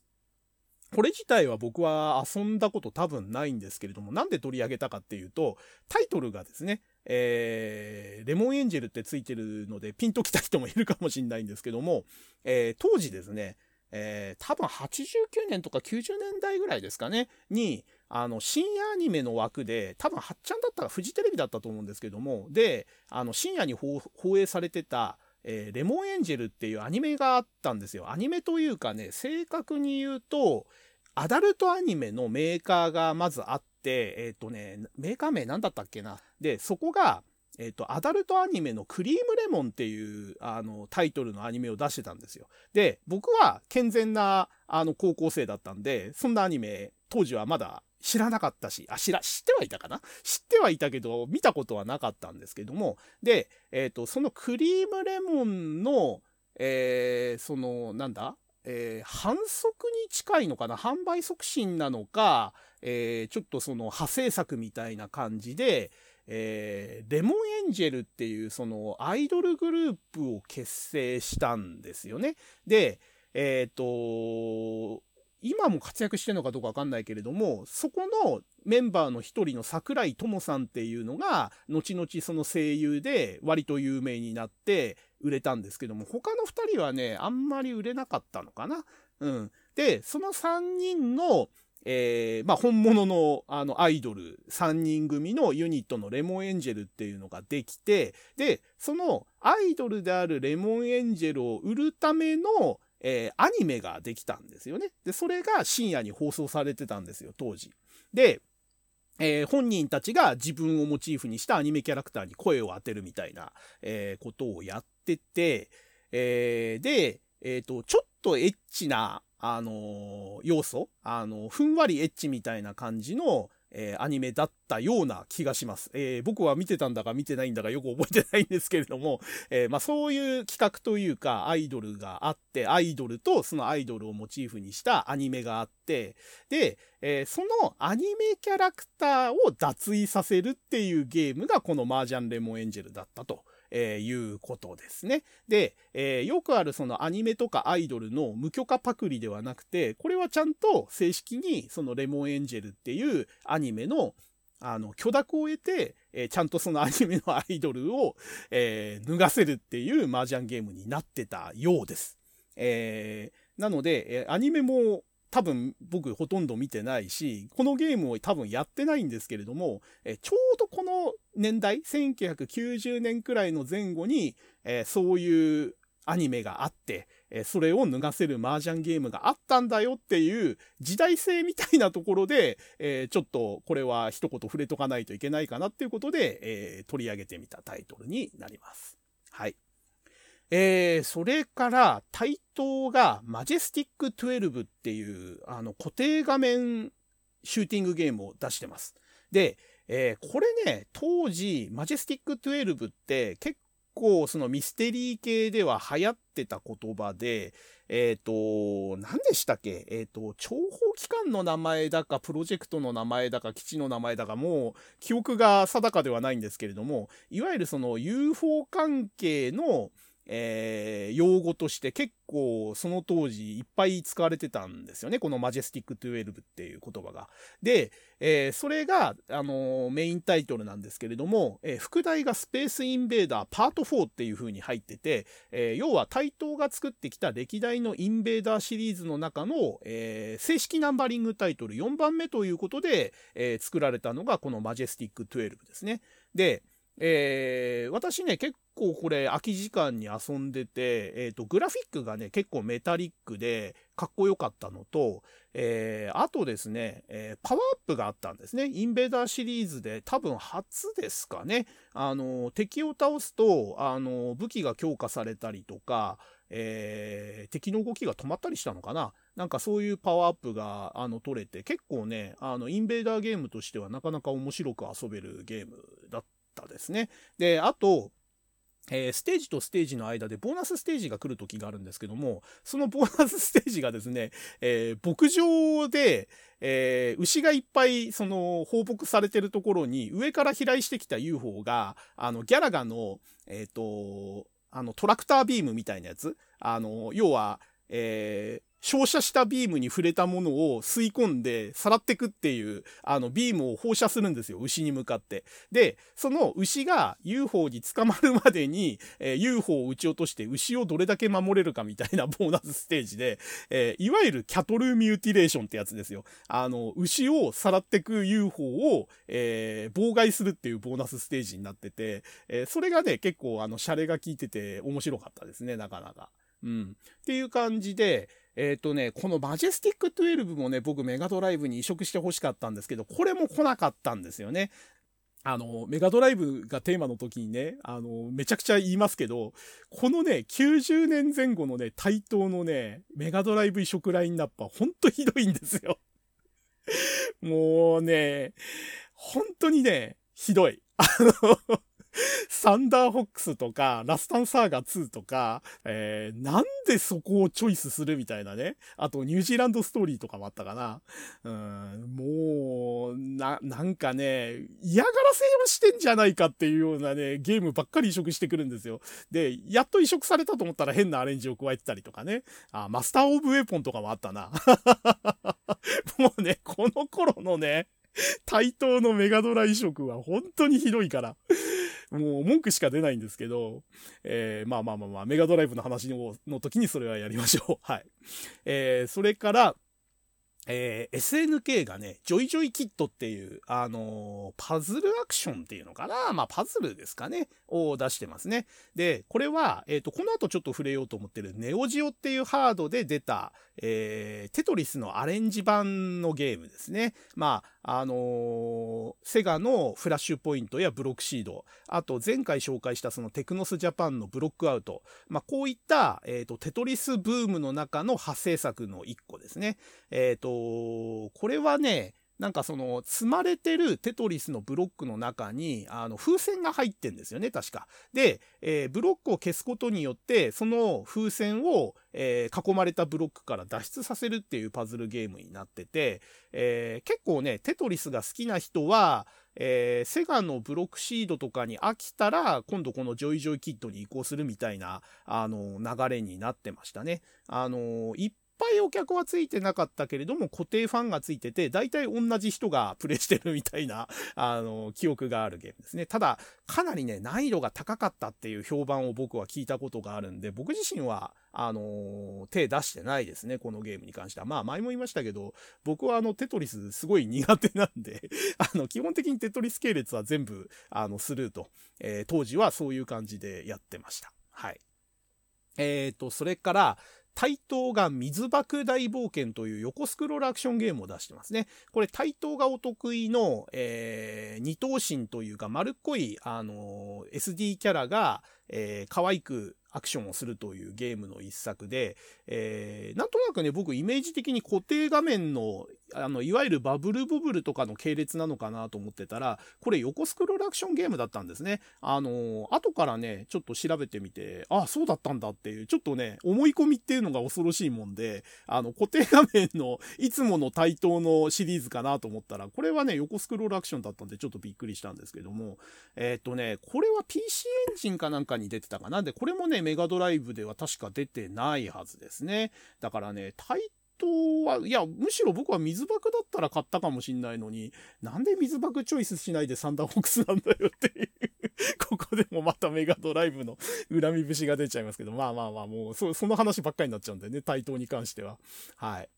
これ自体は僕は遊んだこと多分ないんですけれども、なんで取り上げたかっていうと、タイトルがですね、えー、レモンエンジェルってついてるのでピンときた人もいるかもしれないんですけども、えー、当時ですね、えー、多分89年とか90年代ぐらいですかね、に、あの、深夜アニメの枠で、多分、はっちゃんだったらフジテレビだったと思うんですけども、で、あの、深夜に放映されてた、えー、レモンエンジェルっていうアニメがあったんですよ。アニメというかね、正確に言うと、アダルトアニメのメーカーがまずあって、えっ、ー、とね、メーカー名なんだったっけな。で、そこが、えっ、と、アダルトアニメのクリームレモンっていう、あの、タイトルのアニメを出してたんですよ。で、僕は健全な、あの、高校生だったんで、そんなアニメ、当時はまだ知らなかったし、あ、知ら、知ってはいたかな？知ってはいたけど、見たことはなかったんですけども、で、えっ、と、そのクリームレモンの、えー、その、なんだ？えー、反則に近いのかな？販売促進なのか、えー、ちょっとその派生作みたいな感じで、えー、レモンエンジェルっていうそのアイドルグループを結成したんですよね。で、えっ、と、今も活躍してるのかどうかわかんないけれども、そこのメンバーの一人の桜井智さんっていうのが、後々その声優で割と有名になって売れたんですけども、他の二人はね、あんまり売れなかったのかな。うん。で、その三人の、えー、まあ、本物のあのアイドル3人組のユニットのレモンエンジェルっていうのができて、で、そのアイドルであるレモンエンジェルを売るための、えー、アニメができたんですよね。で、それが深夜に放送されてたんですよ、当時。で、えー、本人たちが自分をモチーフにしたアニメキャラクターに声を当てるみたいな、えー、ことをやってて、えー、で、えっ、と、ちょっとエッチな、あの要素、あのふんわりエッチみたいな感じの、えー、アニメだったような気がします。えー、僕は見てたんだか見てないんだかよく覚えてないんですけれども、えー、まあそういう企画というかアイドルがあって、アイドルとそのアイドルをモチーフにしたアニメがあって、で、えそのアニメキャラクターを脱衣させるっていうゲームがこの麻雀レモンエンジェルだったと。えー、いうことですね。で、えー、よくあるそのアニメとかアイドルの無許可パクリではなくて、これはちゃんと正式にそのレモンエンジェルっていうアニメのあの、許諾を得て、えー、ちゃんとそのアニメのアイドルを、えー、脱がせるっていう麻雀ゲームになってたようです。えー、なので、えアニメも多分僕ほとんど見てないし、このゲームを多分やってないんですけれども、えちょうどこの年代、1990年くらいの前後に、えそういうアニメがあって、えそれを脱がせる麻雀ゲームがあったんだよっていう時代性みたいなところで、えちょっとこれは一言触れとかないといけないかなっていうことで、え取り上げてみたタイトルになります。はい。えー、それから対等がマジェスティック12っていうあの固定画面シューティングゲームを出してます。で、えー、これね、当時マジェスティック12って結構そのミステリー系では流行ってた言葉で、えっ、ー、と、何でしたっけ？えっ、ー、と、諜報機関の名前だか、プロジェクトの名前だか、基地の名前だか、もう記憶が定かではないんですけれども、いわゆるその UFO 関係の、えー、用語として結構その当時いっぱい使われてたんですよね。このマジェスティック12っていう言葉が。で、えー、それが、あのー、メインタイトルなんですけれども、えー、副題がスペースインベーダーパート4っていう風に入ってて、え要は対等が作ってきた歴代のインベーダーシリーズの中の、え正式ナンバリングタイトル4番目ということで、え作られたのがこのマジェスティック12ですね。で、えー、私ね、結構これ空き時間に遊んでて、えっ、ー、と、グラフィックがね、結構メタリックでかっこよかったのと、えー、あとですね、えー、パワーアップがあったんですね。インベーダーシリーズで多分初ですかね。あの、敵を倒すと、あの、武器が強化されたりとか、えー、敵の動きが止まったりしたのかななんかそういうパワーアップがあの取れて、結構ね、あの、インベーダーゲームとしてはなかなか面白く遊べるゲームだったったですね。で、あと、えー、ステージとステージの間でボーナスステージが来る時があるんですけども、そのボーナスステージがですね、えー、牧場で、えー、牛がいっぱい、その、放牧されてるところに、上から飛来してきた UFO が、あの、ギャラガの、えっ、と、あの、トラクタービームみたいなやつ、あの、要は、え照射したビームに触れたものを吸い込んでさらってくっていう、あの、ビームを放射するんですよ、牛に向かって。で、その牛が UFO に捕まるまでに、えー、UFO を撃ち落として牛をどれだけ守れるかみたいなボーナスステージで、えー、いわゆるキャトルミューティレーションってやつですよ。あの、牛をさらってく UFO を、えー、妨害するっていうボーナスステージになってて、えそれがね、結構あの、シャレが効いてて面白かったですね、なかなか。うん。っていう感じで、えっ、ー、とね、このマジェスティック12もね、僕メガドライブに移植して欲しかったんですけど、これも来なかったんですよね。あの、メガドライブがテーマの時にね、あの、めちゃくちゃ言いますけど、このね、90年前後のね、対等のね、メガドライブ移植ラインナップはほんとひどいんですよ。もうね、本当にね、ひどい。あのサンダーホックスとか、ラスタンサーガ2とか、えー、なんでそこをチョイスするみたいなね。あと、ニュージーランドストーリーとかもあったかな。うん、もう、な、なんかね、嫌がらせをしてんじゃないかっていうようなね、ゲームばっかり移植してくるんですよ。で、やっと移植されたと思ったら変なアレンジを加えてたりとかね。あ、マスターオブウェポンとかもあったな。もうね、この頃のね、対等のメガドラ移植は本当にひどいから。もう文句しか出ないんですけど、えー、まあまあまあまあ、メガドライブの話のの時にそれはやりましょう。はい。えー、それから、えー、SNK がね、ジョイジョイキットっていう、あのー、パズルアクションっていうのかな？まあ、パズルですかね？を出してますね。で、これは、えっ、ー、と、この後ちょっと触れようと思ってるネオジオっていうハードで出た、えー、テトリスのアレンジ版のゲームですね。まあ、あの、セガのフラッシュポイントやブロックシード、あと前回紹介したそのテクノスジャパンのブロックアウト、まあ、こういった、えっ、と、テトリスブームの中の派生作の一個ですね。えっ、と、これはね、なんかその積まれてるテトリスのブロックの中にあの風船が入ってんですよね確か。で、えー、ブロックを消すことによってその風船を、えー、囲まれたブロックから脱出させるっていうパズルゲームになってて、えー、結構ねテトリスが好きな人はえー、セガのブロクシードとかに飽きたら、今度このジョイジョイキッドに移行するみたいな、あの、流れになってましたね。あの、いっぱいお客はついてなかったけれども、固定ファンがついてて、大体同じ人がプレイしてるみたいな、あの、記憶があるゲームですね。ただ、かなりね、難易度が高かったっていう評判を僕は聞いたことがあるんで、僕自身は、あの手出してないですね、このゲームに関しては。まあ、前も言いましたけど、僕はあの、テトリスすごい苦手なんで あの、基本的にテトリス系列は全部、あの、スルーと、えー、当時はそういう感じでやってました。はい。えっ、ー、と、それから、対等が水爆大冒険という横スクロールアクションゲームを出してますね。これ対等がお得意の、えー、二等身というか丸っこい、あのー、SD キャラが、えー、可愛くアクションをするというゲームの一作で、えー、なんとなくね、僕イメージ的に固定画面の、あの、いわゆるバブルボブルとかの系列なのかなと思ってたら、これ横スクロールアクションゲームだったんですね。あの後からね、ちょっと調べてみて、あ、そうだったんだっていう、ちょっとね、思い込みっていうのが恐ろしいもんで、あの、固定画面のいつもの対等のシリーズかなと思ったら、これはね、横スクロールアクションだったんで、ちょっとびっくりしたんですけども、えっ、とね、これは PC エンジンかなんかに出てたかな。で、これもね、メガドライブでは確か出てないはずですね。だからね、対等は、いや、むしろ僕は水爆だったら買ったかもしんないのに、なんで水爆チョイスしないでサンダーフォックスなんだよっていうここでもまたメガドライブの恨み節が出ちゃいますけど、まあまあまあ、もうそ、その話ばっかりになっちゃうんだよね、対等に関しては。はい。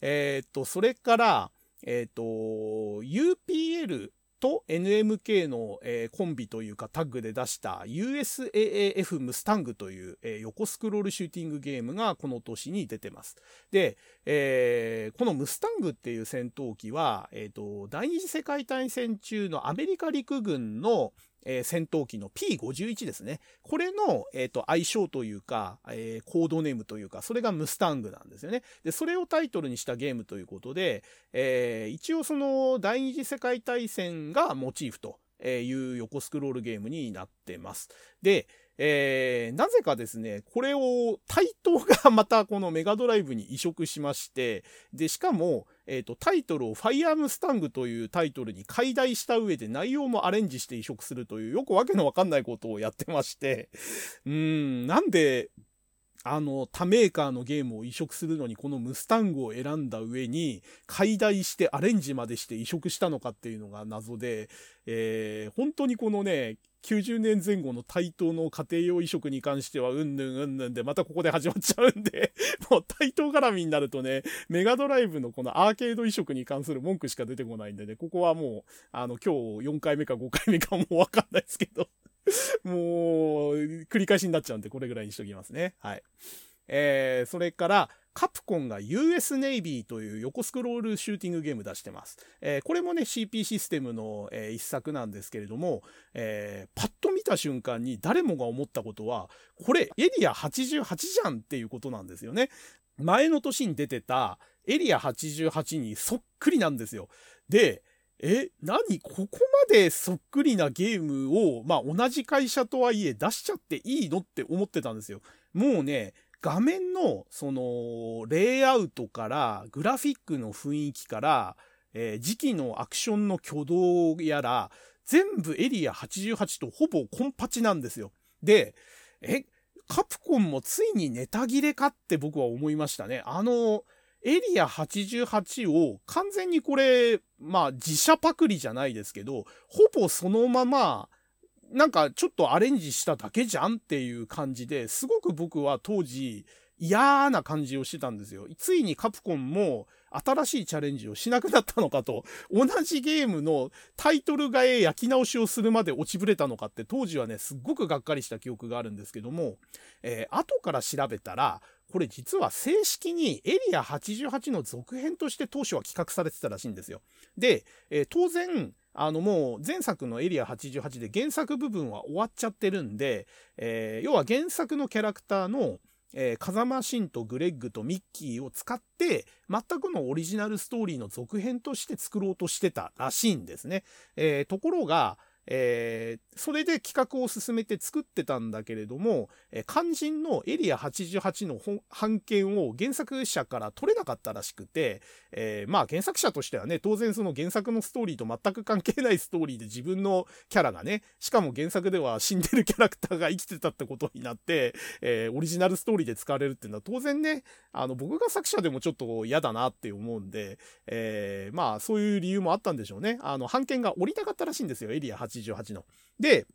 えー、っと、それから、えー、っと、UPL と NMK の、えー、コンビというかタッグで出した USAAF ムスタングという、えー、横スクロールシューティングゲームがこの年に出てます。で、えー、このムスタングっていう戦闘機は、えっ、と、第二次世界大戦中のアメリカ陸軍の、えー、戦闘機の P51 ですね。これの、えっ、ー、と、愛称というか、えー、コードネームというか、それがムスタングなんですよね。で、それをタイトルにしたゲームということで、えー、一応その、第二次世界大戦がモチーフという横スクロールゲームになってます。で、えー、なぜかですね、これを、対等がまたこのメガドライブに移植しまして、で、しかも、えっ、ー、と、タイトルをファイアームスタングというタイトルに解題した上で内容もアレンジして移植するというよくわけのわかんないことをやってまして、うーん、なんで、あの、他メーカーのゲームを移植するのにこのムスタングを選んだ上に、解題してアレンジまでして移植したのかっていうのが謎で、えー、本当にこのね、90年前後の対等の家庭用移植に関してはうんぬんうんぬんでまたここで始まっちゃうんで もう対等絡みになるとね、メガドライブのこのアーケード移植に関する文句しか出てこないんでね、ここはもう、あの、今日4回目か5回目かもうわかんないですけど もう、繰り返しになっちゃうんで、これぐらいにしときますね。はい。えー、それから、カプコンが US ネイビーという横スクロールシューティングゲーム出してます。えー、これもね、CP システムの、えー、一作なんですけれども、えー、パッと見た瞬間に誰もが思ったことは、これエリア88じゃんっていうことなんですよね。前の年に出てたエリア88にそっくりなんですよ。で、え、何？ここまでそっくりなゲームを、まあ同じ会社とはいえ出しちゃっていいの？って思ってたんですよ。もうね、画面のそのレイアウトからグラフィックの雰囲気から、えー、時期のアクションの挙動やら全部エリア88とほぼコンパチなんですよ。で、え、カプコンもついにネタ切れかって僕は思いましたね。あの、エリア88を完全にこれ、まあ自社パクリじゃないですけど、ほぼそのまま、なんかちょっとアレンジしただけじゃんっていう感じですごく僕は当時嫌な感じをしてたんですよ。ついにカプコンも新しいチャレンジをしなくなったのかと、同じゲームのタイトル替え焼き直しをするまで落ちぶれたのかって当時はね、すっごくがっかりした記憶があるんですけども、えー、後から調べたら、これ実は正式にエリア88の続編として当初は企画されてたらしいんですよ。で、えー、当然、あのもう前作のエリア88で原作部分は終わっちゃってるんで、えー、要は原作のキャラクターのえー、風間シンとグレッグとミッキーを使って、全くのオリジナルストーリーの続編として作ろうとしてたらしいんですね。えー、ところが、えー、それで企画を進めて作ってたんだけれども、えー、肝心のエリア88の版権を原作者から取れなかったらしくて、えー、まあ原作者としてはね、当然その原作のストーリーと全く関係ないストーリーで自分のキャラがね、しかも原作では死んでるキャラクターが生きてたってことになって、えー、オリジナルストーリーで使われるっていうのは当然ね、あの僕が作者でもちょっと嫌だなって思うんで、えー、まあそういう理由もあったんでしょうね。あの、版権が降りたかったらしいんですよ、エリア88 88の。で、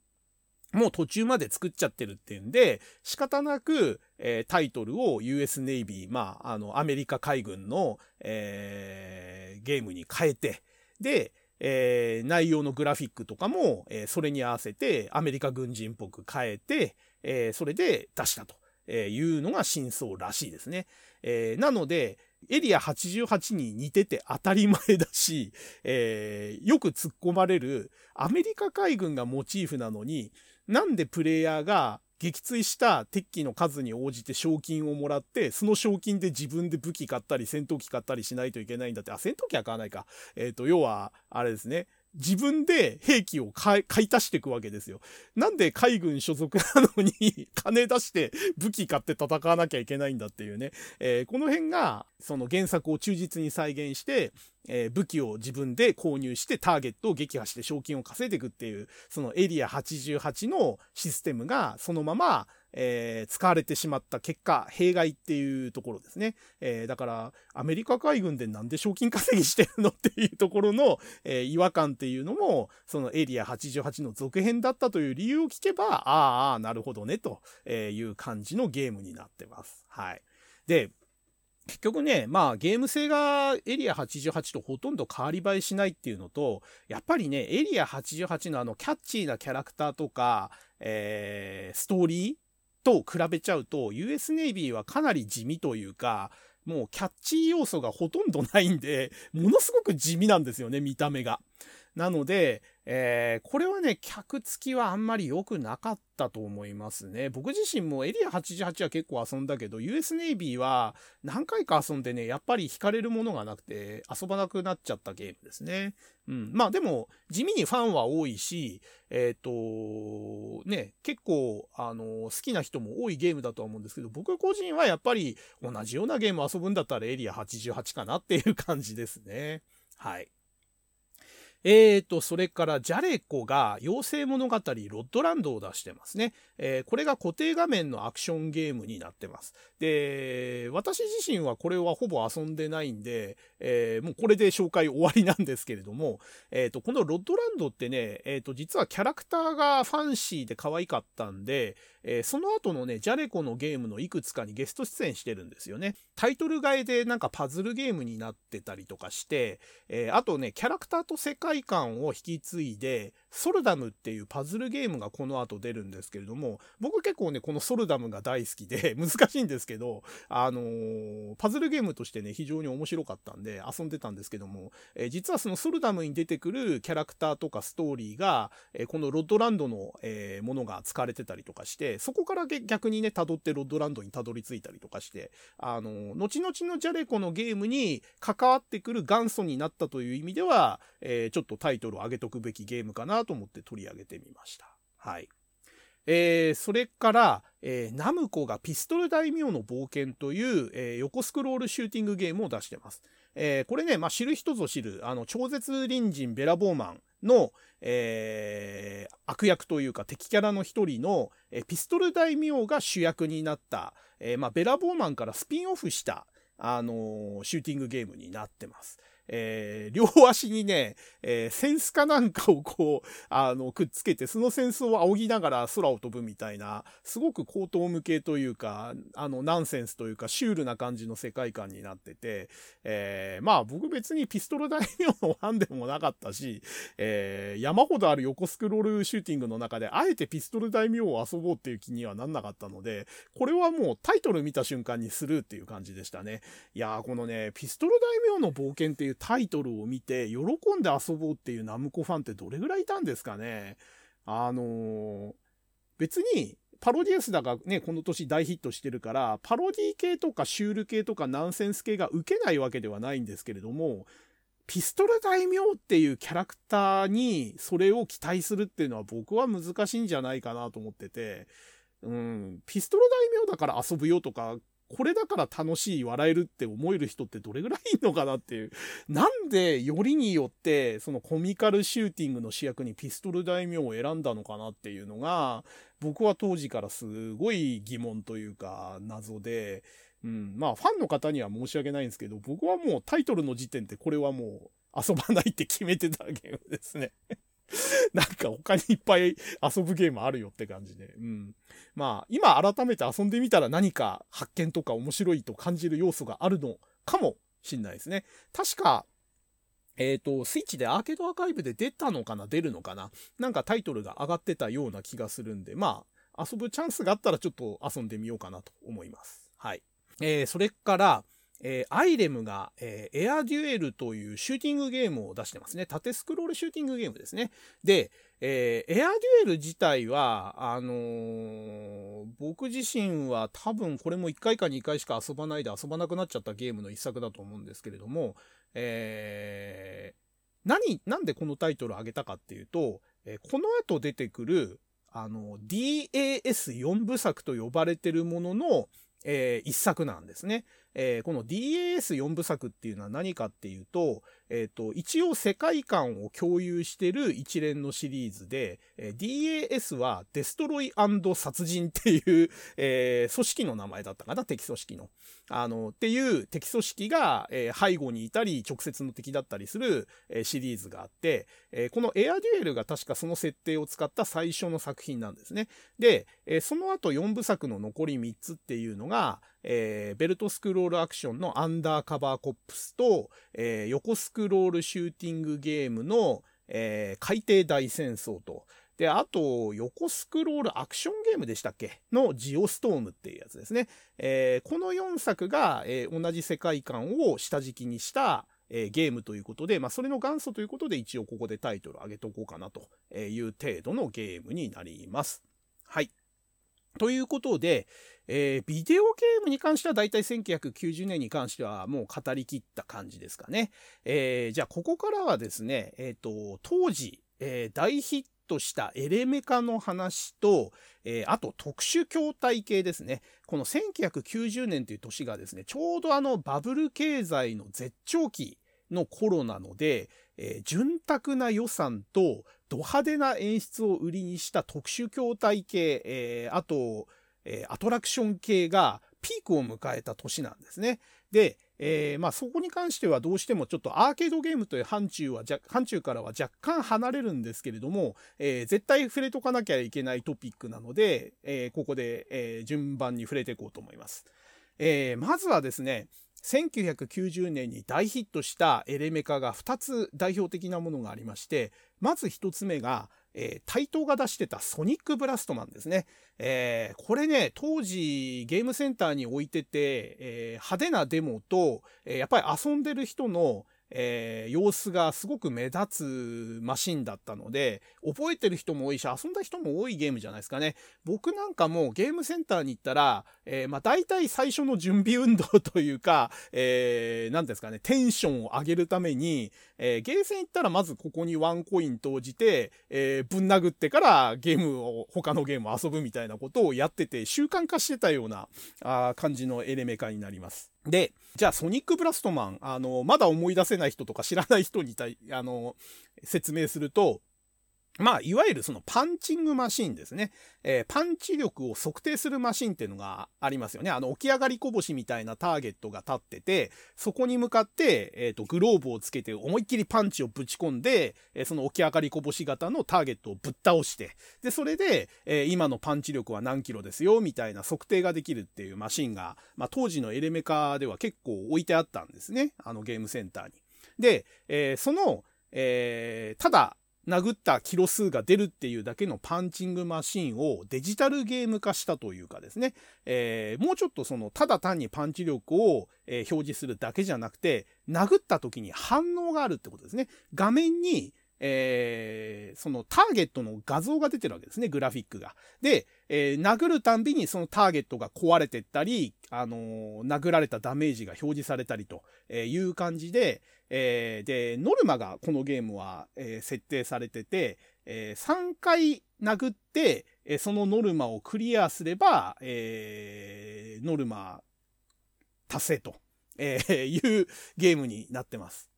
もう途中まで作っちゃってるっていうんで、仕方なく、えー、タイトルを US ネイビー、まあ、あの、アメリカ海軍の、えー、ゲームに変えて、で、えー、内容のグラフィックとかも、えー、それに合わせてアメリカ軍人っぽく変えて、えー、それで出したというのが真相らしいですね。えー、なので、エリア88に似てて当たり前だし、えー、よく突っ込まれるアメリカ海軍がモチーフなのに、なんでプレイヤーが撃墜した敵機の数に応じて賞金をもらって、その賞金で自分で武器買ったり戦闘機買ったりしないといけないんだって、あ、戦闘機は買わないか。えっ、ー、と、要は、あれですね。自分で兵器を買い足していくわけですよ。なんで海軍所属なのに 金出して武器買って戦わなきゃいけないんだっていうね。えー、この辺がその原作を忠実に再現して、えー、武器を自分で購入してターゲットを撃破して賞金を稼いでいくっていう、そのエリア88のシステムがそのまま、えー、使われてしまった結果、弊害っていうところですね。えー、だから、アメリカ海軍でなんで賞金稼ぎしてるのっていうところの、えー、違和感っていうのも、そのエリア88の続編だったという理由を聞けば、ああ、なるほどね、という感じのゲームになってます。はい。で、結局ね、まあゲーム性がエリア88とほとんど変わり映えしないっていうのと、やっぱりね、エリア88のあのキャッチーなキャラクターとか、えー、ストーリーと比べちゃうと、US ネイビーはかなり地味というか、もうキャッチー要素がほとんどないんで、ものすごく地味なんですよね、見た目が。なので、えー、これはね、客付きはあんまり良くなかったと思いますね。僕自身もエリア88は結構遊んだけど、US ネイビーは何回か遊んでね、やっぱり惹かれるものがなくて遊ばなくなっちゃったゲームですね。うん。まあでも、地味にファンは多いし、えっ、ー、と、ね、結構、あの、好きな人も多いゲームだとは思うんですけど、僕個人はやっぱり同じようなゲーム遊ぶんだったらエリア88かなっていう感じですね。はい。えーと、それからジャレコが妖精物語ロッドランドを出してますね。えー、これが固定画面のアクションゲームになってます。で、私自身はこれはほぼ遊んでないんで、えー、もうこれで紹介終わりなんですけれども、えーと、このロッドランドってね、えーと、実はキャラクターがファンシーで可愛かったんで、えー、その後のね、ジャレコのゲームのいくつかにゲスト出演してるんですよね。タイトル替えでなんかパズルゲームになってたりとかして、えー、あとね、キャラクターと世界観を引き継いで、ソルダムっていうパズルゲームがこの後出るんですけれども、僕結構ね、このソルダムが大好きで、難しいんですけど、あのー、パズルゲームとしてね、非常に面白かったんで遊んでたんですけども、えー、実はそのソルダムに出てくるキャラクターとかストーリーが、えー、このロッドランドの、えものが使われてたりとかして、そこから逆にね、辿ってロッドランドに辿り着いたりとかして、あの後々のジャレコのゲームに関わってくる元祖になったという意味では、えちょっとタイトルを上げとくべきゲームかなと思って取り上げてみました。はい。えー、それから、えー、ナムコがピストル大名の冒険という、えー、横スクロールシューティングゲームを出してます。えー、これね、まあ、知る人ぞ知る、あの、超絶隣人ベラボーマンの、えー、悪役というか敵キャラの一人の、えー、ピストル大名が主役になった、えー、まあ、ベラボーマンからスピンオフした、あのー、シューティングゲームになってます。えー、両足にね、えー、センスかなんかをこう、あの、くっつけて、そのセンスを仰ぎながら空を飛ぶみたいな、すごく高等無形というか、あの、ナンセンスというか、シュールな感じの世界観になってて、えー、まあ僕別にピストル大名のファンでもなかったし、えー、山ほどある横スクロールシューティングの中で、あえてピストル大名を遊ぼうっていう気にはなんなかったので、これはもうタイトル見た瞬間にスルーっていう感じでしたね。いやー、このね、ピストル大名の冒険っていうタイトルを見て、喜んで遊ぼうっていうナムコファンってどれぐらいいたんですかね。あのー、別に、パロディエスだがね、この年大ヒットしてるから、パロディ系とかシュール系とかナンセンス系が受けないわけではないんですけれども、ピストル大名っていうキャラクターにそれを期待するっていうのは僕は難しいんじゃないかなと思ってて、うん、ピストル大名だから遊ぶよとか、これだから楽しい、笑えるって思える人ってどれぐらいいるのかなっていう。なんで、よりによって、そのコミカルシューティングの主役にピストル大名を選んだのかなっていうのが、僕は当時からすごい疑問というか、謎で、うん、まあ、ファンの方には申し訳ないんですけど、僕はもうタイトルの時点でこれはもう遊ばないって決めてたゲームですね。なんか他にいっぱい遊ぶゲームあるよって感じで。うん。まあ、今改めて遊んでみたら何か発見とか面白いと感じる要素があるのかもしんないですね。確か、えっ、ー、と、スイッチでアーケードアーカイブで出たのかな？出るのかな？なんかタイトルが上がってたような気がするんで、まあ、遊ぶチャンスがあったらちょっと遊んでみようかなと思います。はい。えー、それから、えー、アイレムが、えー、エアデュエルというシューティングゲームを出してますね。縦スクロールシューティングゲームですね。で、えー、エアデュエル自体は、あのー、僕自身は多分これも1回か2回しか遊ばないで遊ばなくなっちゃったゲームの一作だと思うんですけれども、えー、何、なんでこのタイトルを挙げたかっていうと、えー、この後出てくる、あの、DAS4 部作と呼ばれてるものの、えー、一作なんですね。えー、この DAS4 部作っていうのは何かっていうと、えっ、ー、と、一応世界観を共有してる一連のシリーズで、えー、DAS はデストロイ殺人っていう、えー、組織の名前だったかな、敵組織の。あの、っていう敵組織が、えー、背後にいたり、直接の敵だったりする、えー、シリーズがあって、えー、このエアデュエルが確かその設定を使った最初の作品なんですね。で、えー、その後4部作の残り3つっていうのが、えー、ベルトスクロールアクションのアンダーカバーコップスと、えー、横スクロールシューティングゲームの、えー、海底大戦争と、で、あと、横スクロールアクションゲームでしたっけ？のジオストームっていうやつですね。えー、この4作が、えー、同じ世界観を下敷きにした、えー、ゲームということで、まあ、それの元祖ということで一応ここでタイトル上げとこうかなという程度のゲームになります。はい。ということで、えー、ビデオゲームに関してはだいたい1990年に関してはもう語りきった感じですかね。えー、じゃあここからはですね、え、ー、と、当時、えー、大ヒットしたエレメカの話と、えー、あと特殊筐体系ですね。この1990年という年がですね、ちょうどあのバブル経済の絶頂期の頃なので、えー、潤沢な予算とド派手な演出を売りにした特殊筐体系、えー、あと、えー、アトラクション系がピークを迎えた年なんですね。で、えー、まあそこに関してはどうしてもちょっとアーケードゲームという範疇は、範疇からは若干離れるんですけれども、えー、絶対触れとかなきゃいけないトピックなので、えー、ここで、え、順番に触れていこうと思います。え、まずはですね、1990年に大ヒットしたエレメカが2つ代表的なものがありまして、まず1つ目が、えー、対等が出してたソニックブラストマンですね。えー、これね、当時ゲームセンターに置いてて、えー、派手なデモと、えやっぱり遊んでる人の、え、様子がすごく目立つマシンだったので、覚えてる人も多いし、遊んだ人も多いゲームじゃないですかね。僕なんかもゲームセンターに行ったら、えー、まあ大体最初の準備運動というか、えー、なんですかね、テンションを上げるために、えー、ゲーセン行ったらまずここにワンコイン投じて、えー、ぶん殴ってからゲームを、他のゲームを遊ぶみたいなことをやってて、習慣化してたようなあ感じのエレメカになります。で、じゃあソニックブラストマン、あの、まだ思い出せない人とか知らない人にたあの、説明すると、まあ、いわゆるそのパンチングマシンですね。えー、パンチ力を測定するマシンっていうのがありますよね。あの、起き上がりこぼしみたいなターゲットが立ってて、そこに向かって、えっ、ー、と、グローブをつけて思いっきりパンチをぶち込んで、えー、その起き上がりこぼし型のターゲットをぶっ倒して、で、それで、え今のパンチ力は何キロですよ、みたいな測定ができるっていうマシンが、まあ、当時のエレメカでは結構置いてあったんですね。あのゲームセンターに。で、えその、えただ、殴ったキロ数が出るっていうだけのパンチングマシンをデジタルゲーム化したというかですね、えー、もうちょっとその、ただ単にパンチ力を、えー、表示するだけじゃなくて、殴った時に反応があるってことですね。画面に、えー、そのターゲットの画像が出てるわけですね、グラフィックが。で、えー、殴るたんびにそのターゲットが壊れてったり、あのー、殴られたダメージが表示されたりという感じで、えー、で、ノルマがこのゲームは、えー、設定されてて、えー、3回殴って、えー、そのノルマをクリアすれば、えー、ノルマ達成と、えー、いうゲームになってます。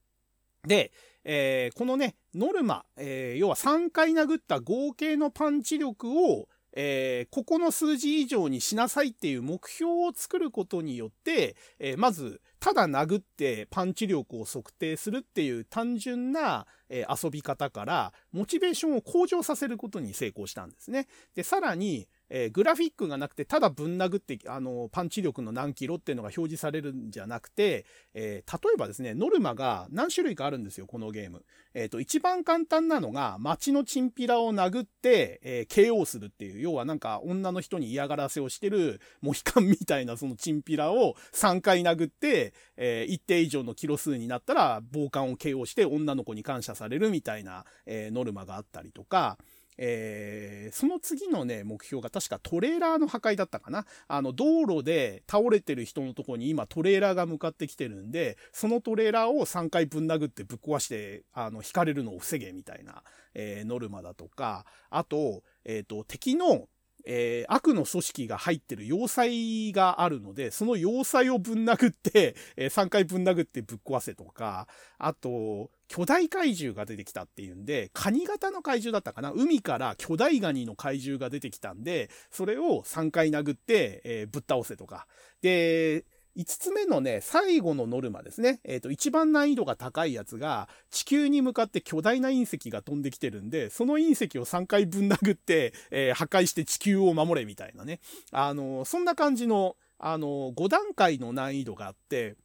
で、えー、このね、ノルマ、えー、要は3回殴った合計のパンチ力を、えー、ここの数字以上にしなさいっていう目標を作ることによって、えー、まず、ただ殴ってパンチ力を測定するっていう単純な、えー、遊び方から、モチベーションを向上させることに成功したんですね。で、さらに、えー、グラフィックがなくて、ただぶん殴って、あの、パンチ力の何キロっていうのが表示されるんじゃなくて、えー、例えばですね、ノルマが何種類かあるんですよ、このゲーム。えっ、ー、と、一番簡単なのが、街のチンピラを殴って、え KO するっていう、要はなんか女の人に嫌がらせをしてる、モヒカンみたいなそのチンピラを3回殴って、え一定以上のキロ数になったら、傍観を KO して女の子に感謝されるみたいな、えノルマがあったりとか、えー、その次のね、目標が確かトレーラーの破壊だったかな。あの、道路で倒れてる人のとこに今トレーラーが向かってきてるんで、そのトレーラーを3回ぶん殴ってぶっ壊して、あの、引かれるのを防げみたいな、えー、ノルマだとか、あと、えっ、ー、と、敵のえー、悪の組織が入ってる要塞があるので、その要塞をぶん殴って、えー、3回ぶん殴ってぶっ壊せとか、あと、巨大怪獣が出てきたっていうんで、カニ型の怪獣だったかな？海から巨大ガニの怪獣が出てきたんで、それを3回殴って、えー、ぶっ倒せとか。で、5つ目のね、最後のノルマですね。えっ、ー、と、一番難易度が高いやつが、地球に向かって巨大な隕石が飛んできてるんで、その隕石を3回ぶん殴って、えー、破壊して地球を守れみたいなね。あの、そんな感じの、あの、5段階の難易度があって、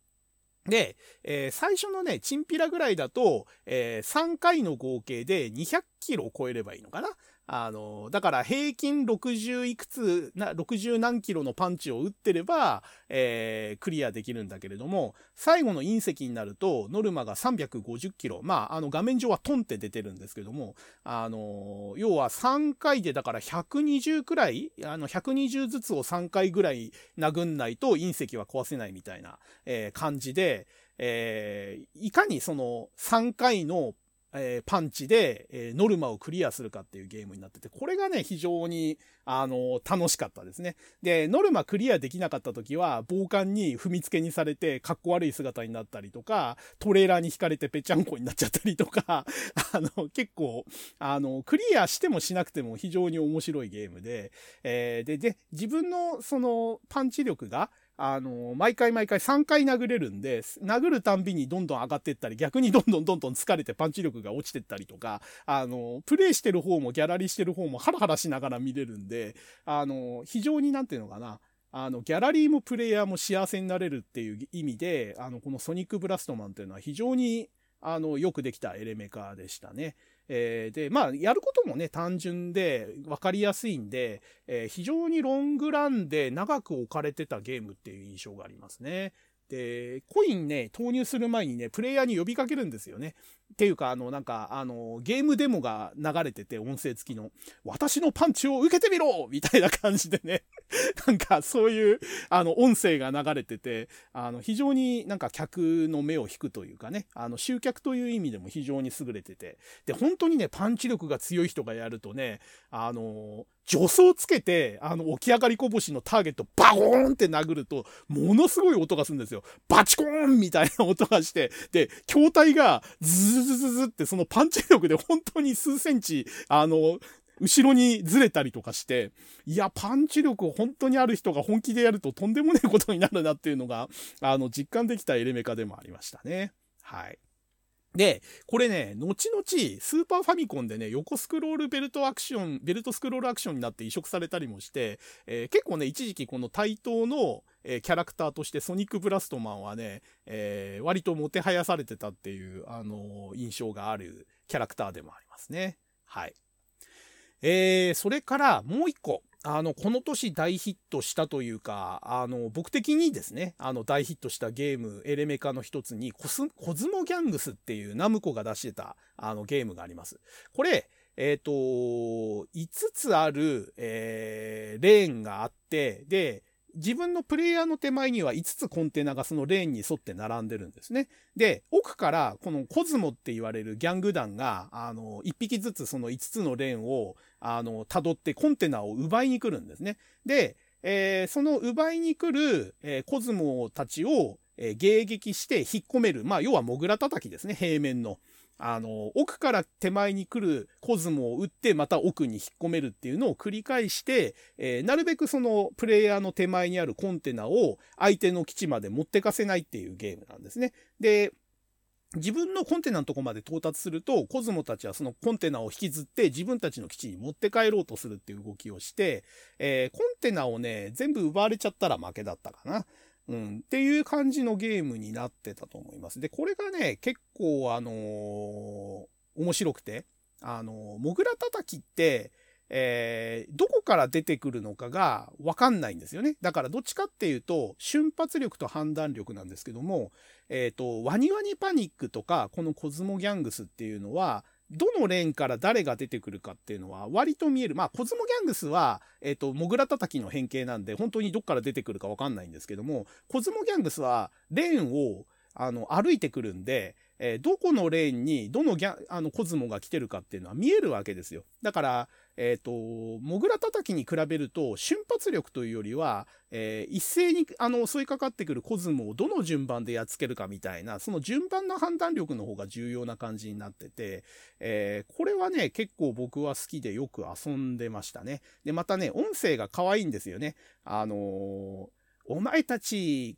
で、えー、最初のね、チンピラぐらいだと、えー、3回の合計で200キロを超えればいいのかなあの、だから平均60いくつ、な、60何キロのパンチを打ってれば、えー、クリアできるんだけれども、最後の隕石になると、ノルマが350キロ。まあ、あの、画面上はトンって出てるんですけども、あの、要は3回でだから120くらい、あの、120ずつを3回ぐらい殴んないと隕石は壊せないみたいな、えー、感じで、えー、いかにその3回のえー、パンチで、えー、ノルマをクリアするかっていうゲームになってて、これがね、非常に、あのー、楽しかったですね。で、ノルマクリアできなかった時は、傍観に踏みつけにされて、かっこ悪い姿になったりとか、トレーラーに引かれてぺちゃんこになっちゃったりとか、あの、結構、あの、クリアしてもしなくても非常に面白いゲームで、えー、で、で、自分のそのパンチ力が、あの、毎回毎回3回殴れるんで、殴るたんびにどんどん上がってったり、逆にどんどんどんどん疲れてパンチ力が落ちてったりとか、あの、プレイしてる方もギャラリーしてる方もハラハラしながら見れるんで、あの、非常になんていうのかな、あの、ギャラリーもプレイヤーも幸せになれるっていう意味で、あの、このソニックブラストマンというのは非常に、あの、よくできたエレメカでしたね。えー、で、まあ、やることもね、単純で分かりやすいんで、えー、非常にロングランで長く置かれてたゲームっていう印象がありますね。で、コインね、投入する前にね、プレイヤーに呼びかけるんですよね。っていうか、あの、なんか、あの、ゲームデモが流れてて、音声付きの、私のパンチを受けてみろ！みたいな感じでね、なんか、そういう、あの、音声が流れてて、あの、非常になんか客の目を引くというかね、あの、集客という意味でも非常に優れてて、で、本当にね、パンチ力が強い人がやるとね、あの、助走つけて、あの、起き上がりこぼしのターゲットバゴーンって殴ると、ものすごい音がするんですよ。バチコーンみたいな音がして、で、筐体がずーズズズズってそのパンチ力で本当に数センチ、あの、後ろにずれたりとかして、いや、パンチ力本当にある人が本気でやるととんでもないことになるなっていうのが、あの、実感できたエレメカでもありましたね。はい。で、これね、後々、スーパーファミコンでね、横スクロールベルトアクション、ベルトスクロールアクションになって移植されたりもして、えー、結構ね、一時期この対等の、えー、キャラクターとしてソニックブラストマンはね、えー、割ともてはやされてたっていう、あの印象があるキャラクターでもありますね。はい。えー、それからもう一個。あの、この年大ヒットしたというか、あの、僕的にですね、あの、大ヒットしたゲーム、エレメカの一つにコス、コズモギャングスっていうナムコが出してた、あの、ゲームがあります。これ、えっ、ー、と、5つある、えー、レーンがあって、で、自分のプレイヤーの手前には5つコンテナがそのレーンに沿って並んでるんですね。で、奥からこのコズモって言われるギャング団が、あの、1匹ずつその5つのレーンを、あの、辿ってコンテナを奪いに来るんですね。で、えー、その奪いに来る、えー、コズモたちを、えー、迎撃して引っ込める。まあ、要はモグラ叩きですね、平面の。あの、奥から手前に来るコズモを打って、また奥に引っ込めるっていうのを繰り返して、えー、なるべくそのプレイヤーの手前にあるコンテナを相手の基地まで持ってかせないっていうゲームなんですね。で、自分のコンテナのとこまで到達すると、コズモたちはそのコンテナを引きずって自分たちの基地に持って帰ろうとするっていう動きをして、えー、コンテナをね、全部奪われちゃったら負けだったかな。うん、っていう感じのゲームになってたと思います。で、これがね、結構あのー、面白くて、あのー、モグラ叩きって、えー、どこから出てくるのかがわかんないんですよね。だからどっちかっていうと、瞬発力と判断力なんですけども、えっ、ー、と、ワニワニパニックとか、このコズモギャングスっていうのは、どのレーンから誰が出てくるかっていうのは割と見える。まあ、コズモギャングスは、えっ、ー、と、モグラ叩きの変形なんで、本当にどっから出てくるかわかんないんですけども、コズモギャングスは、レーンを、あの、歩いてくるんで、えー、どこのレーンにどのギャあのコズモが来てるかっていうのは見えるわけですよ。だから、えっ、ー、と、モグラ叩きに比べると瞬発力というよりは、えー、一斉にあの襲いかかってくるコズモをどの順番でやっつけるかみたいな、その順番の判断力の方が重要な感じになってて、えー、これはね、結構僕は好きでよく遊んでましたね。で、またね、音声が可愛いんですよね。あのお前たち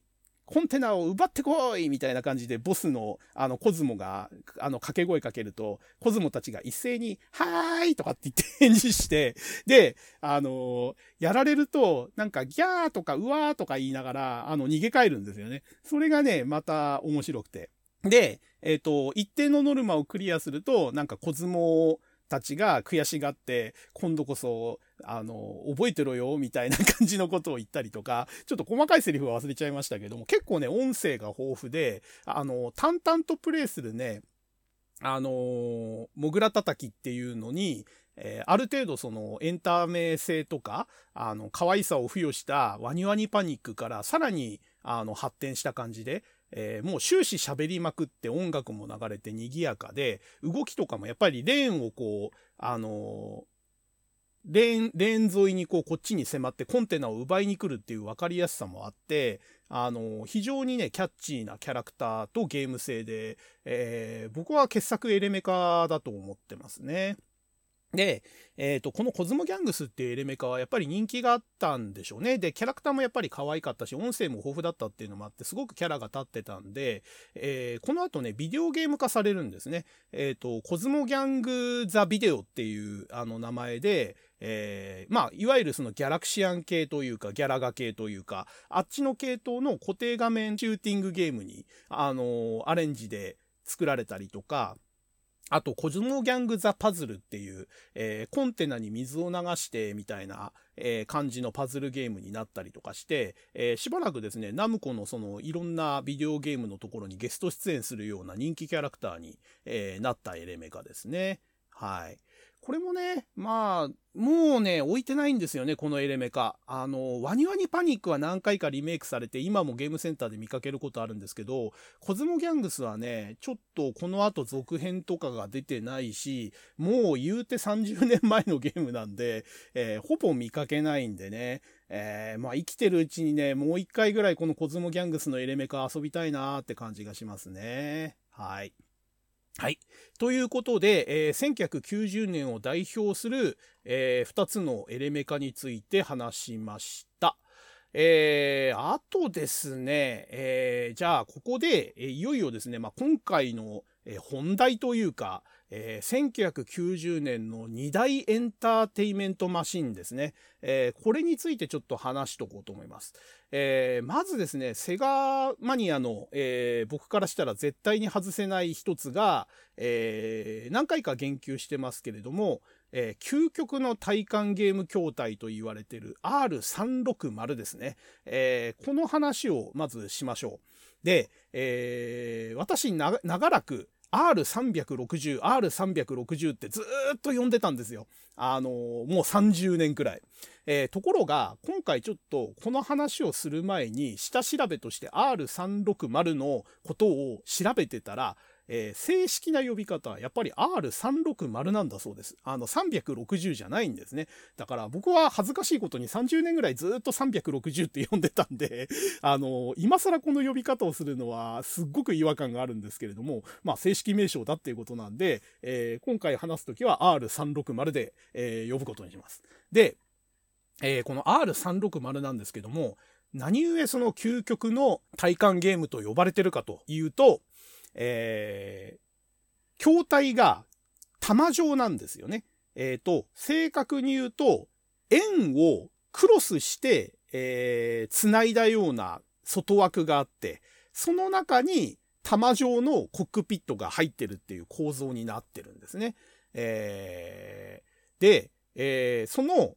コンテナを奪ってこいみたいな感じでボスのあのコズモがあの掛け声かけると、コズモたちが一斉に、はーいとかって言って 返事して、で、あのやられると、なんかギャーとかうわーとか言いながら、あの逃げ帰るんですよね。それがね、また面白くて。で、えっ、ー、と、一定のノルマをクリアすると、なんかコズモたちが悔しがって、今度こそ、あの、覚えてろよ、みたいな感じのことを言ったりとか、ちょっと細かいセリフは忘れちゃいましたけども、結構ね、音声が豊富で、あの、淡々とプレイするね、あのモグラ叩きっていうのに、えー、ある程度そのエンタメ性とか、あの、可愛さを付与したワニワニパニックからさらに、あの、発展した感じで、えー、もう終始喋りまくって音楽も流れて賑やかで、動きとかもやっぱりレーンをこう、あの、レーン、レーン沿いにこうこっちに迫ってコンテナを奪いに来るっていう分かりやすさもあって、あの、非常にね、キャッチーなキャラクターとゲーム性で、えー、僕は傑作エレメカだと思ってますね。で、えっ、と、このコズモギャングスっていうエレメカはやっぱり人気があったんでしょうね。で、キャラクターもやっぱり可愛かったし、音声も豊富だったっていうのもあって、すごくキャラが立ってたんで、えー、この後ね、ビデオゲーム化されるんですね。えっ、と、コズモギャング・ザ・ビデオっていうあの名前で、えー、まあ、いわゆるそのギャラクシアン系というか、ギャラガ系というか、あっちの系統の固定画面シューティングゲームに、あのー、アレンジで作られたりとか、あと、コズモギャング・ザ・パズルっていう、えー、コンテナに水を流してみたいな、えー、感じのパズルゲームになったりとかして、えー、しばらくですね、ナムコのそのいろんなビデオゲームのところにゲスト出演するような人気キャラクターに、えなったエレメカですね。はい。これもね、まあ、もうね、置いてないんですよね、このエレメカ。あの、ワニワニパニックは何回かリメイクされて、今もゲームセンターで見かけることあるんですけど、コズモギャングスはね、ちょっとこの後続編とかが出てないし、もう言うて30年前のゲームなんで、えー、ほぼ見かけないんでね、えー、まあ生きてるうちにね、もう一回ぐらいこのコズモギャングスのエレメカ遊びたいなーって感じがしますね。はい。はい。ということで、えー、1990年を代表する、えー、2つのエレメカについて話しました。えー、あとですね、えー、じゃあここで、え、いよいよですね、まあ、今回の、え、本題というか、えー、1990年の2大エンターテイメントマシンですね、えー、これについてちょっと話しとこうと思います。えー、まずですね、セガマニアの、え僕からしたら絶対に外せない一つが、え何回か言及してますけれども、え究極の体感ゲーム筐体と言われている R360 ですね、えこの話をまずしましょう。で、え私長らく R360、R360 ってずっと呼んでたんですよ。あのー、もう30年くらい。えー、ところが、今回ちょっとこの話をする前に、下調べとして R360 のことを調べてたら、えー、正式な呼び方はやっぱり R360 なんだそうです。あの360じゃないんですね。だから僕は恥ずかしいことに30年ぐらいずっと360って呼んでたんで、あの、今更この呼び方をするのはすっごく違和感があるんですけれども、まあ正式名称だっていうことなんで、えー、今回話すときは R360 で、えー、呼ぶことにします。で、えー、この R360 なんですけども、何故その究極の体感ゲームと呼ばれてるかというと、えー、筐体が玉状なんですよね。えっ、ー、と、正確に言うと、円をクロスして、えー、繋いだような外枠があって、その中に玉状のコックピットが入ってるっていう構造になってるんですね。えー、で、えー、その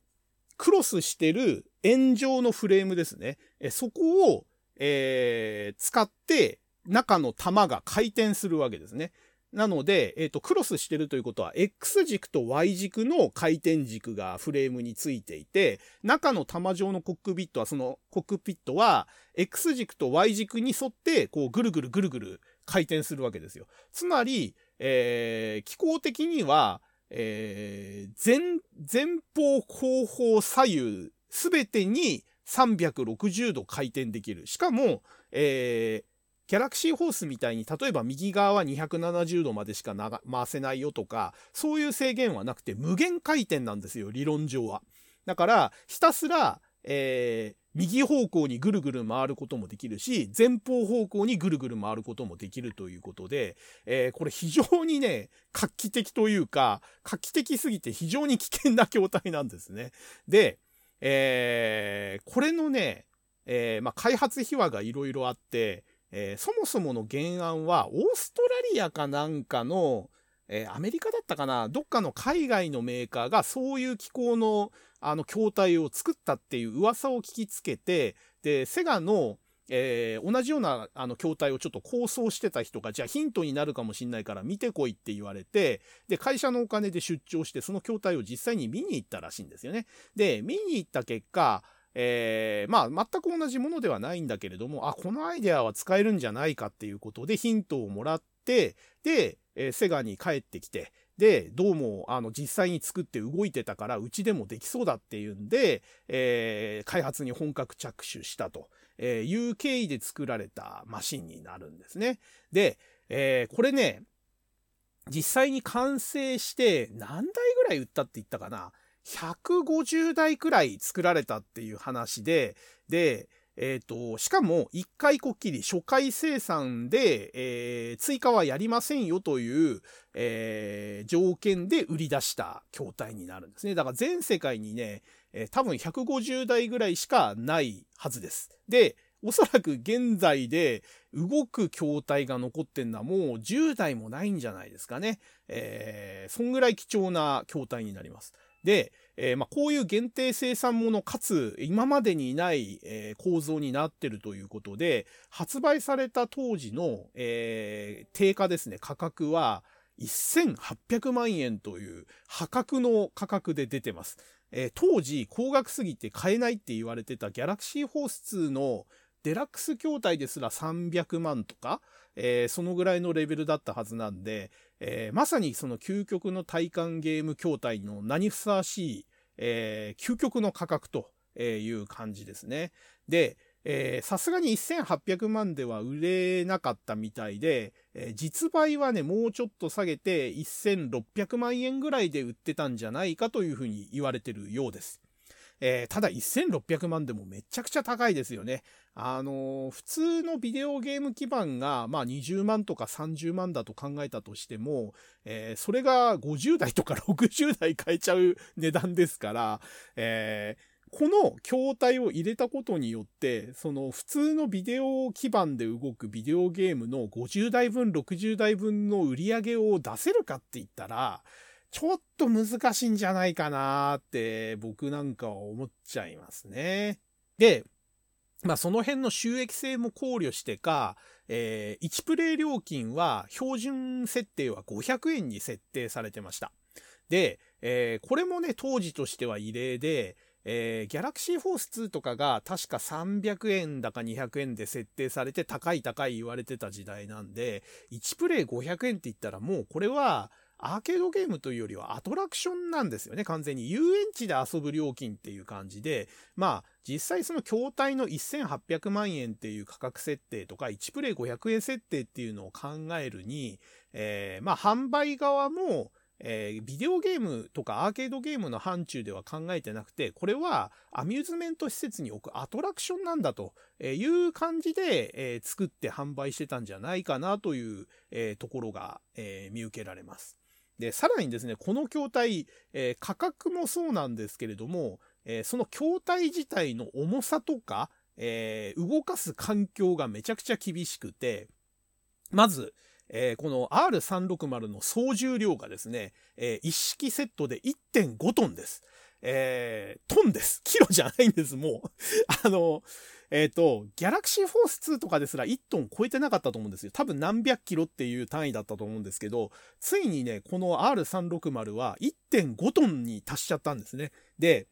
クロスしてる円状のフレームですね。えそこを、えー、使って中の玉が回転するわけですね。なので、えっ、ー、と、クロスしてるということは、X 軸と Y 軸の回転軸がフレームについていて、中の玉状のコックピットは、そのコックピットは、X 軸と Y 軸に沿って、こう、ぐるぐるぐるぐる回転するわけですよ。つまり、えー、気候的には、えー、前、前方、後方、左右、すべてに360度回転できる。しかも、えー、ギャラクシーホースみたいに、例えば右側は270度までしか回せないよとか、そういう制限はなくて無限回転なんですよ、理論上は。だから、ひたすら、えー、右方向にぐるぐる回ることもできるし、前方方向にぐるぐる回ることもできるということで、えー、これ非常にね、画期的というか、画期的すぎて非常に危険な筐体なんですね。で、えー、これのね、えー、まあ、開発秘話がいろいろあって、えー、そもそもの原案はオーストラリアかなんかの、えー、アメリカだったかな？どっかの海外のメーカーがそういう機構のあの筐体を作ったっていう噂を聞きつけて、で、セガの、えー、同じようなあの筐体をちょっと構想してた人が、じゃあヒントになるかもしんないから見てこいって言われて、で、会社のお金で出張して、その筐体を実際に見に行ったらしいんですよね。で、見に行った結果、えー、まあ、全く同じものではないんだけれども、あ、このアイデアは使えるんじゃないかっていうことでヒントをもらって、で、えー、セガに帰ってきて、で、どうも、あの、実際に作って動いてたから、うちでもできそうだっていうんで、えー、開発に本格着手したという経緯で作られたマシンになるんですね。で、えー、これね、実際に完成して何台ぐらい売ったって言ったかな？150台くらい作られたっていう話で、で、えっ、ー、と、しかも一回こっきり初回生産で、えー、追加はやりませんよという、えー、条件で売り出した筐体になるんですね。だから全世界にね、え多分150台ぐらいしかないはずです。で、おそらく現在で動く筐体が残ってんのはもう10台もないんじゃないですかね。えー、そんぐらい貴重な筐体になります。で、えー、まあ、こういう限定生産ものかつ今までにない、えー、構造になってるということで、発売された当時の、えー、定価ですね、価格は1800万円という破格の価格で出てます。え当時高額すぎて買えないって言われてたギャラクシーホース2のデラックス筐体ですら300万とか、えー、そのぐらいのレベルだったはずなんで、えー、まさにその究極の体感ゲーム筐体の名にふさわしい、えー、究極の価格という感じですね。で、さすがに1800万では売れなかったみたいで、えー、実売はね、もうちょっと下げて1600万円ぐらいで売ってたんじゃないかというふうに言われてるようです。えー、ただ1600万でもめちゃくちゃ高いですよね。あのー、普通のビデオゲーム基盤が、まあ、20万とか30万だと考えたとしても、えー、それが50代とか60代買えちゃう値段ですから、えーこの筐体を入れたことによって、その普通のビデオ基盤で動くビデオゲームの50台分、60台分の売り上げを出せるかって言ったら、ちょっと難しいんじゃないかなって僕なんかは思っちゃいますね。で、まあその辺の収益性も考慮してか、えー、1プレイ料金は標準設定は500円に設定されてました。で、えー、これもね、当時としては異例で、えー、ギャラクシーフォース2とかが確か300円だか200円で設定されて高い高い言われてた時代なんで、1プレイ500円って言ったらもうこれはアーケードゲームというよりはアトラクションなんですよね、完全に。遊園地で遊ぶ料金っていう感じで、まあ、実際その筐体の1800万円っていう価格設定とか、1プレイ500円設定っていうのを考えるに、えー、まあ、販売側も、えー、ビデオゲームとかアーケードゲームの範疇では考えてなくて、これはアミューズメント施設に置くアトラクションなんだという感じで、えー、作って販売してたんじゃないかなという、えー、ところが、え見受けられます。で、さらにですね、この筐体、え価格もそうなんですけれども、えその筐体自体の重さとか、え動かす環境がめちゃくちゃ厳しくて、まず、えー、この R360 の総重量がですね、えー、一式セットで1.5トンです。えー、トンです。キロじゃないんです、もう。あの、えっ、ー、と、ギャラクシーフォース2とかですら1トン超えてなかったと思うんですよ。多分何百キロっていう単位だったと思うんですけど、ついにね、この R360 は1.5トンに達しちゃったんですね。で、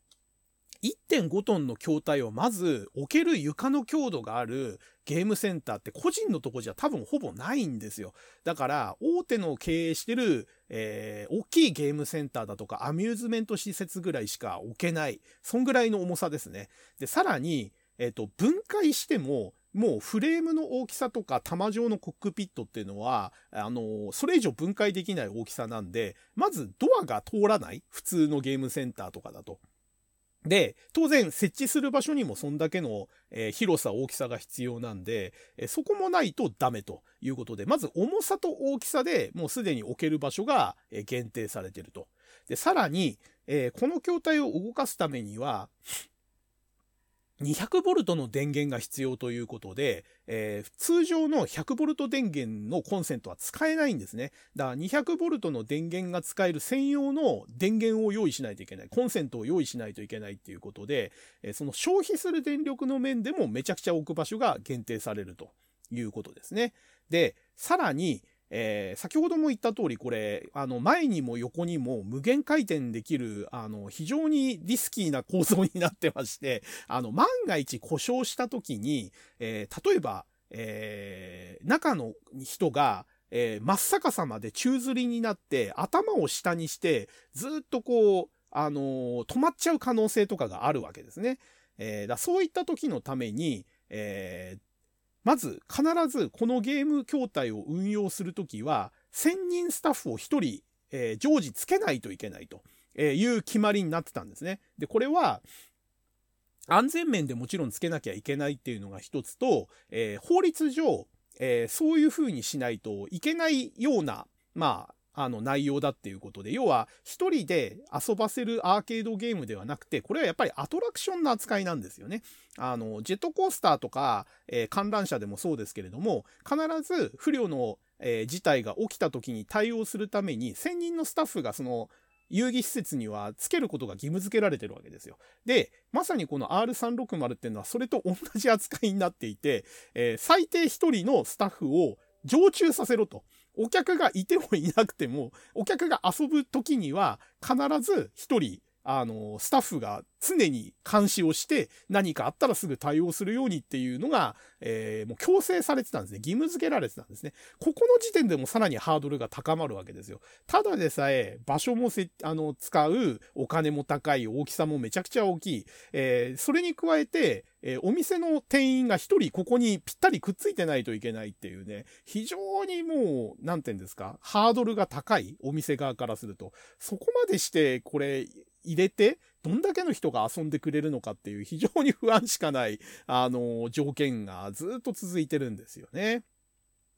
1.5トンの筐体をまず置ける床の強度があるゲームセンターって個人のとこじゃ多分ほぼないんですよ。だから大手の経営してる、えー、大きいゲームセンターだとかアミューズメント施設ぐらいしか置けない。そんぐらいの重さですね。で、さらに、えっ、ー、と、分解してももうフレームの大きさとか玉状のコックピットっていうのは、あの、それ以上分解できない大きさなんで、まずドアが通らない普通のゲームセンターとかだと。で、当然設置する場所にもそんだけの、えー、広さ、大きさが必要なんで、えー、そこもないとダメということで、まず重さと大きさでもうすでに置ける場所が、えー、限定されていると。で、さらに、えこの筐体を動かすためには、200V の電源が必要ということで、えー、通常の 100V 電源のコンセントは使えないんですね。だから 200V の電源が使える専用の電源を用意しないといけない。コンセントを用意しないといけないっていうことで、えー、その消費する電力の面でもめちゃくちゃ置く場所が限定されるということですね。で、さらに、えー、先ほども言った通り、これ、あの、前にも横にも無限回転できる、あの、非常にリスキーな構造になってまして、あの、万が一故障した時に、えー、例えば、えー、中の人が、えー、真っ逆さまで宙吊りになって、頭を下にして、ずっとこう、あの、止まっちゃう可能性とかがあるわけですね。え、だそういった時のために、えー、まず必ずこのゲーム筐体を運用するときは、1000人スタッフを1人、えー、常時つけないといけないという決まりになってたんですね。で、これは、安全面でもちろんつけなきゃいけないっていうのが一つと、えー、法律上、えー、そういうふうにしないといけないような、まあ、あの内容だっていうことで、要は一人で遊ばせるアーケードゲームではなくて、これはやっぱりアトラクションの扱いなんですよね。あの、ジェットコースターとか、えー、観覧車でもそうですけれども、必ず不慮の、えー、事態が起きた時に対応するために、1000人のスタッフがその、遊戯施設にはつけることが義務付けられてるわけですよ。で、まさにこの R360 っていうのはそれと同じ扱いになっていて、えー、最低1人のスタッフを常駐させろと。お客がいてもいなくても、お客が遊ぶ時には必ず一人あの、スタッフが常に監視をして何かあったらすぐ対応するようにっていうのが、えー、もう強制されてたんですね。義務付けられてたんですね。ここの時点でもさらにハードルが高まるわけですよ。ただでさえ場所もせ、あの、使うお金も高い、大きさもめちゃくちゃ大きい。えー、それに加えて、えー、お店の店員が一人ここにぴったりくっついてないといけないっていうね、非常にもう、なんて言うんですか、ハードルが高い、お店側からすると。そこまでして、これ、入れて、どんだけの人が遊んでくれるのかっていう非常に不安しかない、あの、条件がずっと続いてるんですよね。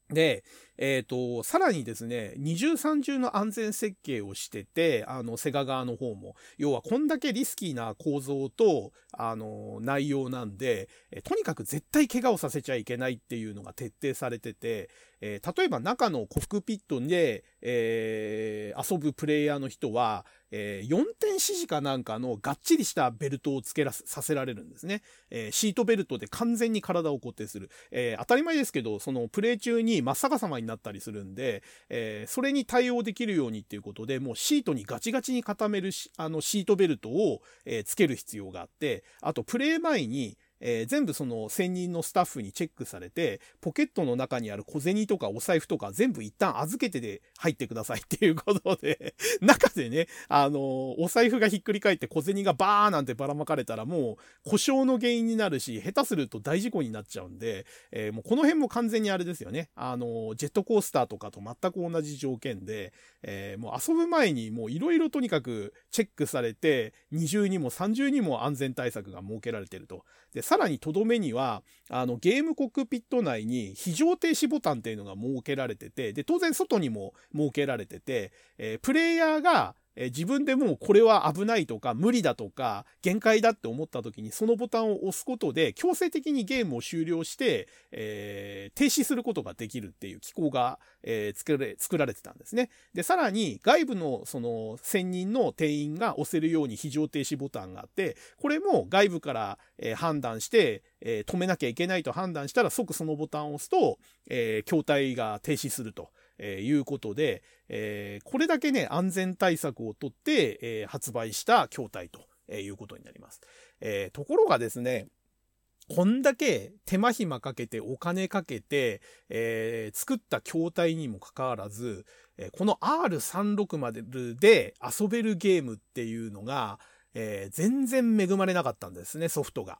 で、えっ、ー、と、さらにですね、二重三重の安全設計をしてて、あの、セガ側の方も、要はこんだけリスキーな構造と、あの、内容なんで、えとにかく絶対怪我をさせちゃいけないっていうのが徹底されてて、えー、例えば中のコックピットで、えー、遊ぶプレイヤーの人は、えー、4点指示かなんかのがっちりしたベルトをつけらさせられるんですね。えー、シートベルトで完全に体を固定する。えー、当たり前ですけど、そのプレイ中に真っ逆さまになったりするんで、えそれに対応できるようにっていうことで、もうシートにガチガチに固めるあのシートベルトを、えつける必要があって、あとプレイ前に、えー、全部その専任のスタッフにチェックされて、ポケットの中にある小銭とかお財布とか全部一旦預けてで入ってくださいっていうことで 中でね、あのー、お財布がひっくり返って小銭がバーなんてばらまかれたらもう故障の原因になるし、下手すると大事故になっちゃうんで、えー、もうこの辺も完全にあれですよね。あのジェットコースターとかと全く同じ条件で、えもう遊ぶ前にもういろいろとにかくチェックされて、二重にも三重にも安全対策が設けられてると。で、さらにとどめには、あの、ゲームコックピット内に非常停止ボタンっていうのが設けられてて、で、当然外にも設けられてて、えー、プレイヤーが、え自分でもうこれは危ないとか無理だとか限界だって思った時にそのボタンを押すことで強制的にゲームを終了して、えー、停止することができるっていう機構が、えー、作れ作られてたんですね。で、さらに外部のその専任の店員が押せるように非常停止ボタンがあって、これも外部から、えー、判断して、え止めなきゃいけないと判断したら即そのボタンを押すと、え筐体が停止すると。えー、いうことで、えー、これだけね、安全対策をとって、えー、発売した筐体とえいうことになります。えところがですね、こんだけ手間暇かけてお金かけて、え、作った筐体にもかかわらず、え、この R360 でで遊べるゲームっていうのが、え、全然恵まれなかったんですね、ソフトが。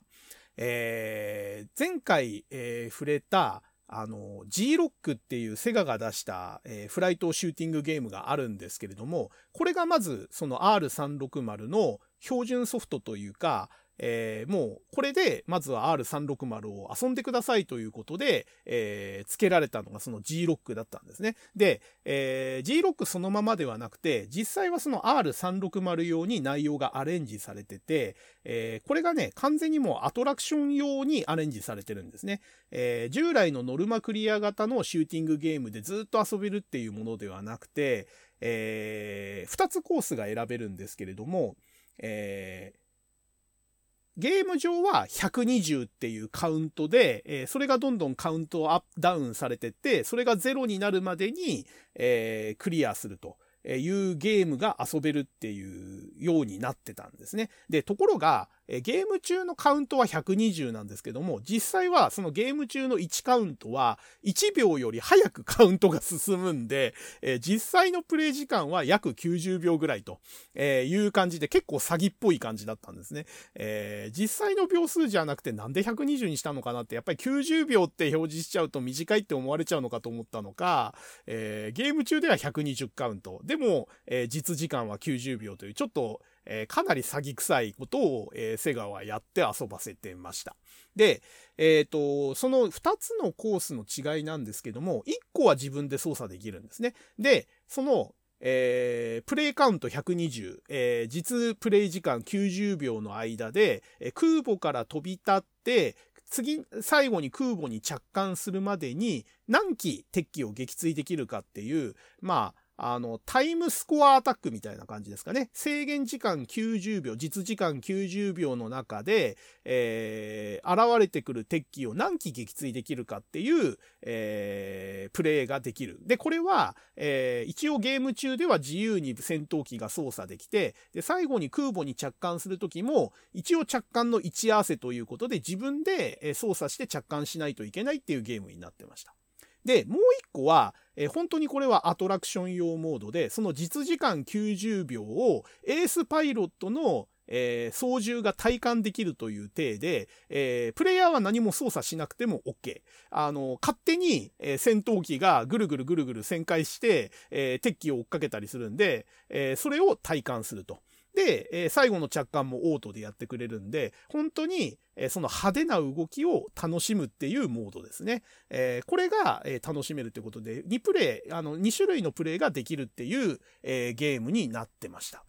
え前回、え触れたあの、G-Rock っていうセガが出した、えー、フライトシューティングゲームがあるんですけれども、これがまずその R360 の標準ソフトというか、えー、もうこれでまずは R360 を遊んでくださいということで、えー、付けられたのがその G ロックだったんですね。で、えー、G ロックそのままではなくて実際はその R360 用に内容がアレンジされてて、えー、これがね完全にもうアトラクション用にアレンジされてるんですね。えー、従来のノルマクリア型のシューティングゲームでずっと遊べるっていうものではなくて、えー、2つコースが選べるんですけれども、えーゲーム上は120っていうカウントで、えー、それがどんどんカウントアップダウンされてって、それが0になるまでに、えー、クリアすると。いうゲームが遊べるっていうようになってたんですね。で、ところが、ゲーム中のカウントは120なんですけども、実際はそのゲーム中の1カウントは1秒より早くカウントが進むんで、実際のプレイ時間は約90秒ぐらいという感じで結構詐欺っぽい感じだったんですね。実際の秒数じゃなくてなんで120にしたのかなってやっぱり90秒って表示しちゃうと短いって思われちゃうのかと思ったのか、ゲーム中では120カウント。でも、実時間は90秒というちょっとえー、かなり詐欺臭いことを、えー、セガはやって遊ばせてました。で、えっ、ー、と、その2つのコースの違いなんですけども、1個は自分で操作できるんですね。で、その、えー、プレイカウント120、えー、実プレイ時間90秒の間で、えー、空母から飛び立って、次、最後に空母に着艦するまでに何機敵機を撃墜できるかっていう、まあ、あの、タイムスコアアタックみたいな感じですかね。制限時間90秒、実時間90秒の中で、えー、現れてくる敵機を何機撃墜できるかっていう、えー、プレイができる。で、これは、えー、一応ゲーム中では自由に戦闘機が操作できて、で、最後に空母に着艦するときも、一応着艦の位置合わせということで自分で操作して着艦しないといけないっていうゲームになってました。で、もう一個は、えー、本当にこれはアトラクション用モードで、その実時間90秒をエースパイロットのえー、操縦が体感できるという体で、えー、プレイヤーは何も操作しなくても OK。あの、勝手に、えー、戦闘機がぐるぐるぐるぐる旋回して、え敵機を追っかけたりするんで、えそれを体感すると。で、えー、最後の着艦もオートでやってくれるんで、本当に、えー、その派手な動きを楽しむっていうモードですね。えー、これが、え楽しめるということで、2プレイ、あの、2種類のプレイができるっていう、えゲームになってました。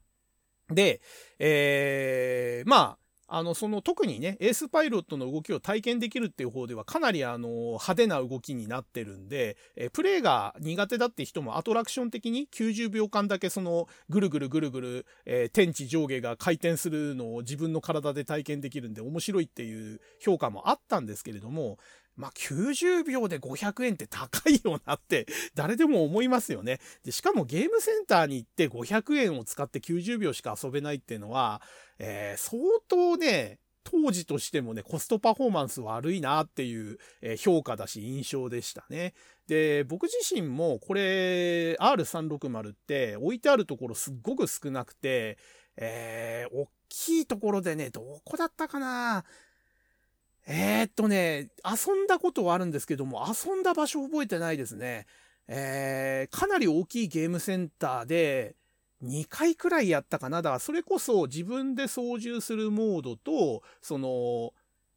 で、えまあ、あの、その特にね、エースパイロットの動きを体験できるっていう方ではかなりあの、派手な動きになってるんで、えプレイが苦手だって人もアトラクション的に90秒間だけその、ぐるぐるぐるぐる、えー、天地上下が回転するのを自分の体で体験できるんで面白いっていう評価もあったんですけれども、まあ、90秒で500円って高いよなって誰でも思いますよね。で、しかもゲームセンターに行って500円を使って90秒しか遊べないっていうのは、えー、相当ね、当時としてもね、コストパフォーマンス悪いなっていう、評価だし印象でしたね。で、僕自身もこれ R360 って置いてあるところすっごく少なくて、えー、大きいところでね、どこだったかな？えー、っとね、遊んだことはあるんですけども、遊んだ場所覚えてないですね。えー、かなり大きいゲームセンターで、2回くらいやったかな。だからそれこそ自分で操縦するモードと、その、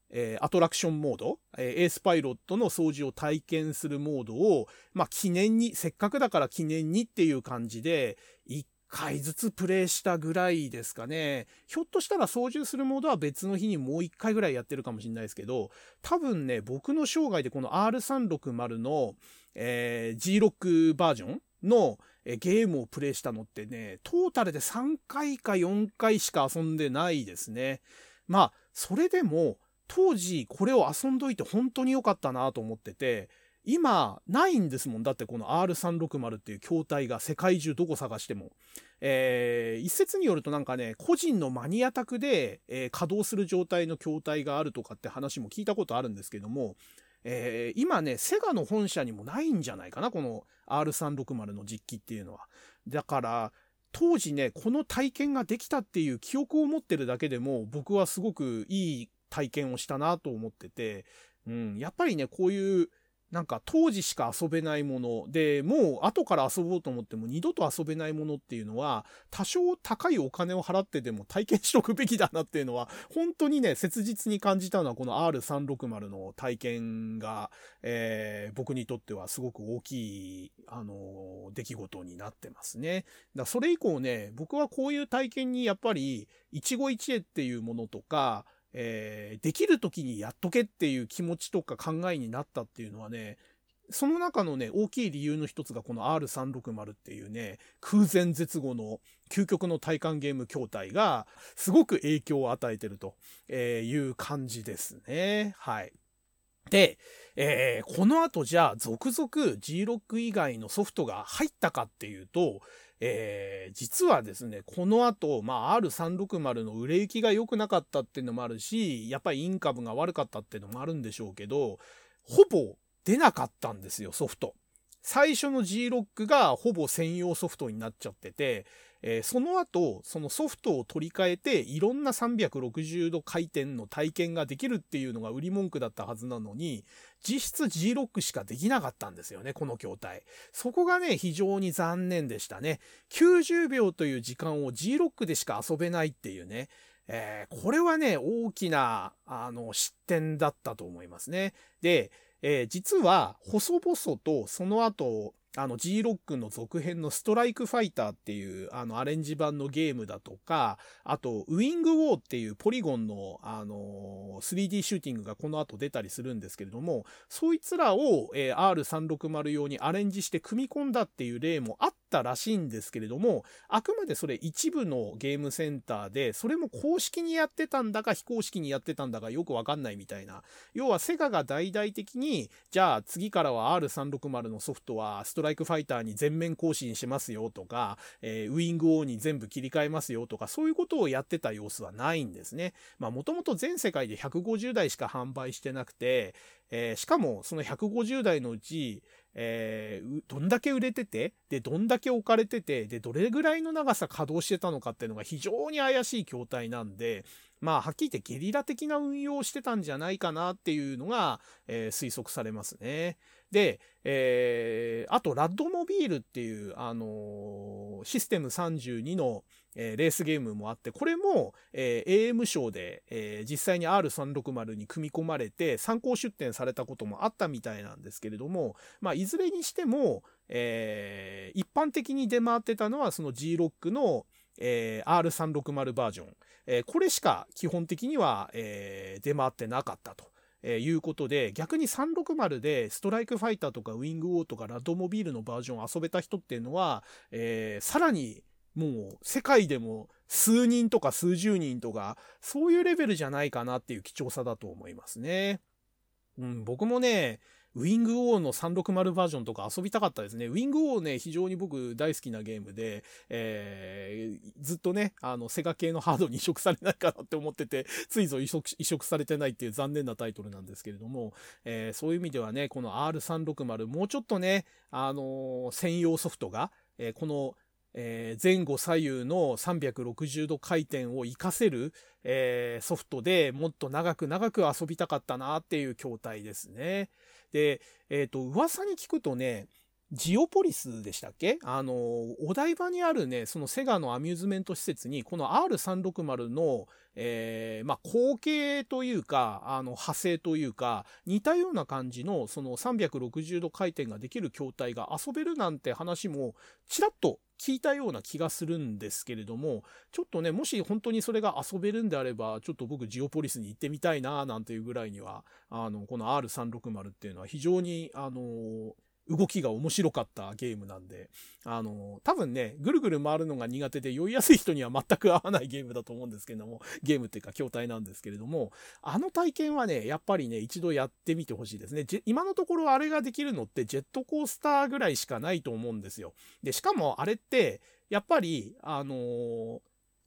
えー、アトラクションモード、えー、エースパイロットの操縦を体験するモードを、まあ、記念に、せっかくだから記念にっていう感じで、1回ずつプレイしたぐらいですかね。ひょっとしたら操縦するモードは別の日にもう1回ぐらいやってるかもしれないですけど、多分ね、僕の生涯でこの R360 の、えー、G6 バージョンのゲームをプレイしたのってね、トータルで3回か4回しか遊んでないですね。まあ、それでも、当時これを遊んどいて本当に良かったなと思ってて、今、ないんですもん。だってこの R360 っていう筐体が世界中どこ探しても。えー、一説によるとなんかね、個人のマニア宅で、えー、稼働する状態の筐体があるとかって話も聞いたことあるんですけども、えー、今ね、セガの本社にもないんじゃないかな、この R360 の実機っていうのは。だから、当時ね、この体験ができたっていう記憶を持ってるだけでも、僕はすごくいい体験をしたなと思ってて、うん、やっぱりね、こういうなんか当時しか遊べないもので、もう後から遊ぼうと思っても二度と遊べないものっていうのは、多少高いお金を払ってでも体験しとくべきだなっていうのは、本当にね、切実に感じたのはこの R360 の体験が、えー、僕にとってはすごく大きい、あの、出来事になってますね。だそれ以降ね、僕はこういう体験にやっぱり、一期一会っていうものとか、えー、できる時にやっとけっていう気持ちとか考えになったっていうのはね、その中のね、大きい理由の一つがこの R360 っていうね、空前絶後の究極の体感ゲーム筐体がすごく影響を与えてるという感じですね。はい。で、えー、この後じゃあ続々 G6 以外のソフトが入ったかっていうと、えー、実はですね、この後、まあ、R360 の売れ行きが良くなかったっていうのもあるし、やっぱりインカムが悪かったっていうのもあるんでしょうけど、ほぼ出なかったんですよ、ソフト。最初の G ロックがほぼ専用ソフトになっちゃってて、えー、その後、そのソフトを取り替えて、いろんな360度回転の体験ができるっていうのが売り文句だったはずなのに、実質 G ロックしかできなかったんですよね、この筐体。そこがね、非常に残念でしたね。90秒という時間を G ロックでしか遊べないっていうね。えー、これはね、大きな、あの、失点だったと思いますね。で、えー、実は、細々とその後、あの G ロックの続編のストライクファイターっていうあのアレンジ版のゲームだとか、あとウィングウォーっていうポリゴンのあの 3D シューティングがこの後出たりするんですけれども、そいつらを、え、R360 用にアレンジして組み込んだっていう例もあったたらしいんですけれども、あくまでそれ一部のゲームセンターで、それも公式にやってたんだか非公式にやってたんだかよくわかんないみたいな。要はセガが大々的に、じゃあ次からは R360 のソフトはストライクファイターに全面更新しますよとか、えー、ウィング王に全部切り替えますよとか、そういうことをやってた様子はないんですね。まあ、もともと全世界で150台しか販売してなくて、えー、しかもその150台のうち、えー、どんだけ売れてて、で、どんだけ置かれてて、で、どれぐらいの長さ稼働してたのかっていうのが非常に怪しい筐体なんで、まあ、はっきり言ってゲリラ的な運用をしてたんじゃないかなっていうのが、えー、推測されますね。で、えー、あと、ラッドモビールっていう、あのー、システム32の、えー、レースゲームもあって、これも、えー、AM 賞で、えー、実際に R360 に組み込まれて参考出展されたこともあったみたいなんですけれども、まあ、いずれにしても、えー、一般的に出回ってたのはその G-ROCK の、えー、R360 バージョン、えー、これしか基本的には、えー、出回ってなかったと。えー、いうことで、逆に360でストライクファイターとかウィングウォーとかラッドモビールのバージョンを遊べた人っていうのは、えー、さらにもう世界でも数人とか数十人とか、そういうレベルじゃないかなっていう貴重さだと思いますね。うん、僕もね、ウィング王の360バージョンとか遊びたかったですね。ウィング王ね、非常に僕大好きなゲームで、えー、ずっとね、あの、セガ系のハードに移植されないかなって思ってて、ついぞ移植移植されてないっていう残念なタイトルなんですけれども、えー、そういう意味ではね、この R360、もうちょっとね、あのー、専用ソフトが、えこの、え前後左右の360度回転を活かせる、えソフトでもっと長く長く遊びたかったなっていう筐体ですね。で、えっ、ー、と、噂に聞くとね、ジオポリスでしたっけ？あの、お台場にあるね、そのセガのアミューズメント施設に、この R360 の、えー、まあ、後継というか、あの、派生というか、似たような感じの、その360度回転ができる筐体が遊べるなんて話も、ちらっと聞いたような気がするんですけれども、ちょっとね、もし本当にそれが遊べるんであれば、ちょっと僕ジオポリスに行ってみたいな、なんていうぐらいには、あの、この R360 っていうのは非常に、あの動きが面白かったゲームなんで、あの、多分ね、ぐるぐる回るのが苦手で酔いやすい人には全く合わないゲームだと思うんですけれども、ゲームっていうか筐体なんですけれども、あの体験はね、やっぱりね、一度やってみてほしいですね。今のところあれができるのってジェットコースターぐらいしかないと思うんですよ。で、しかもあれって、やっぱり、あのー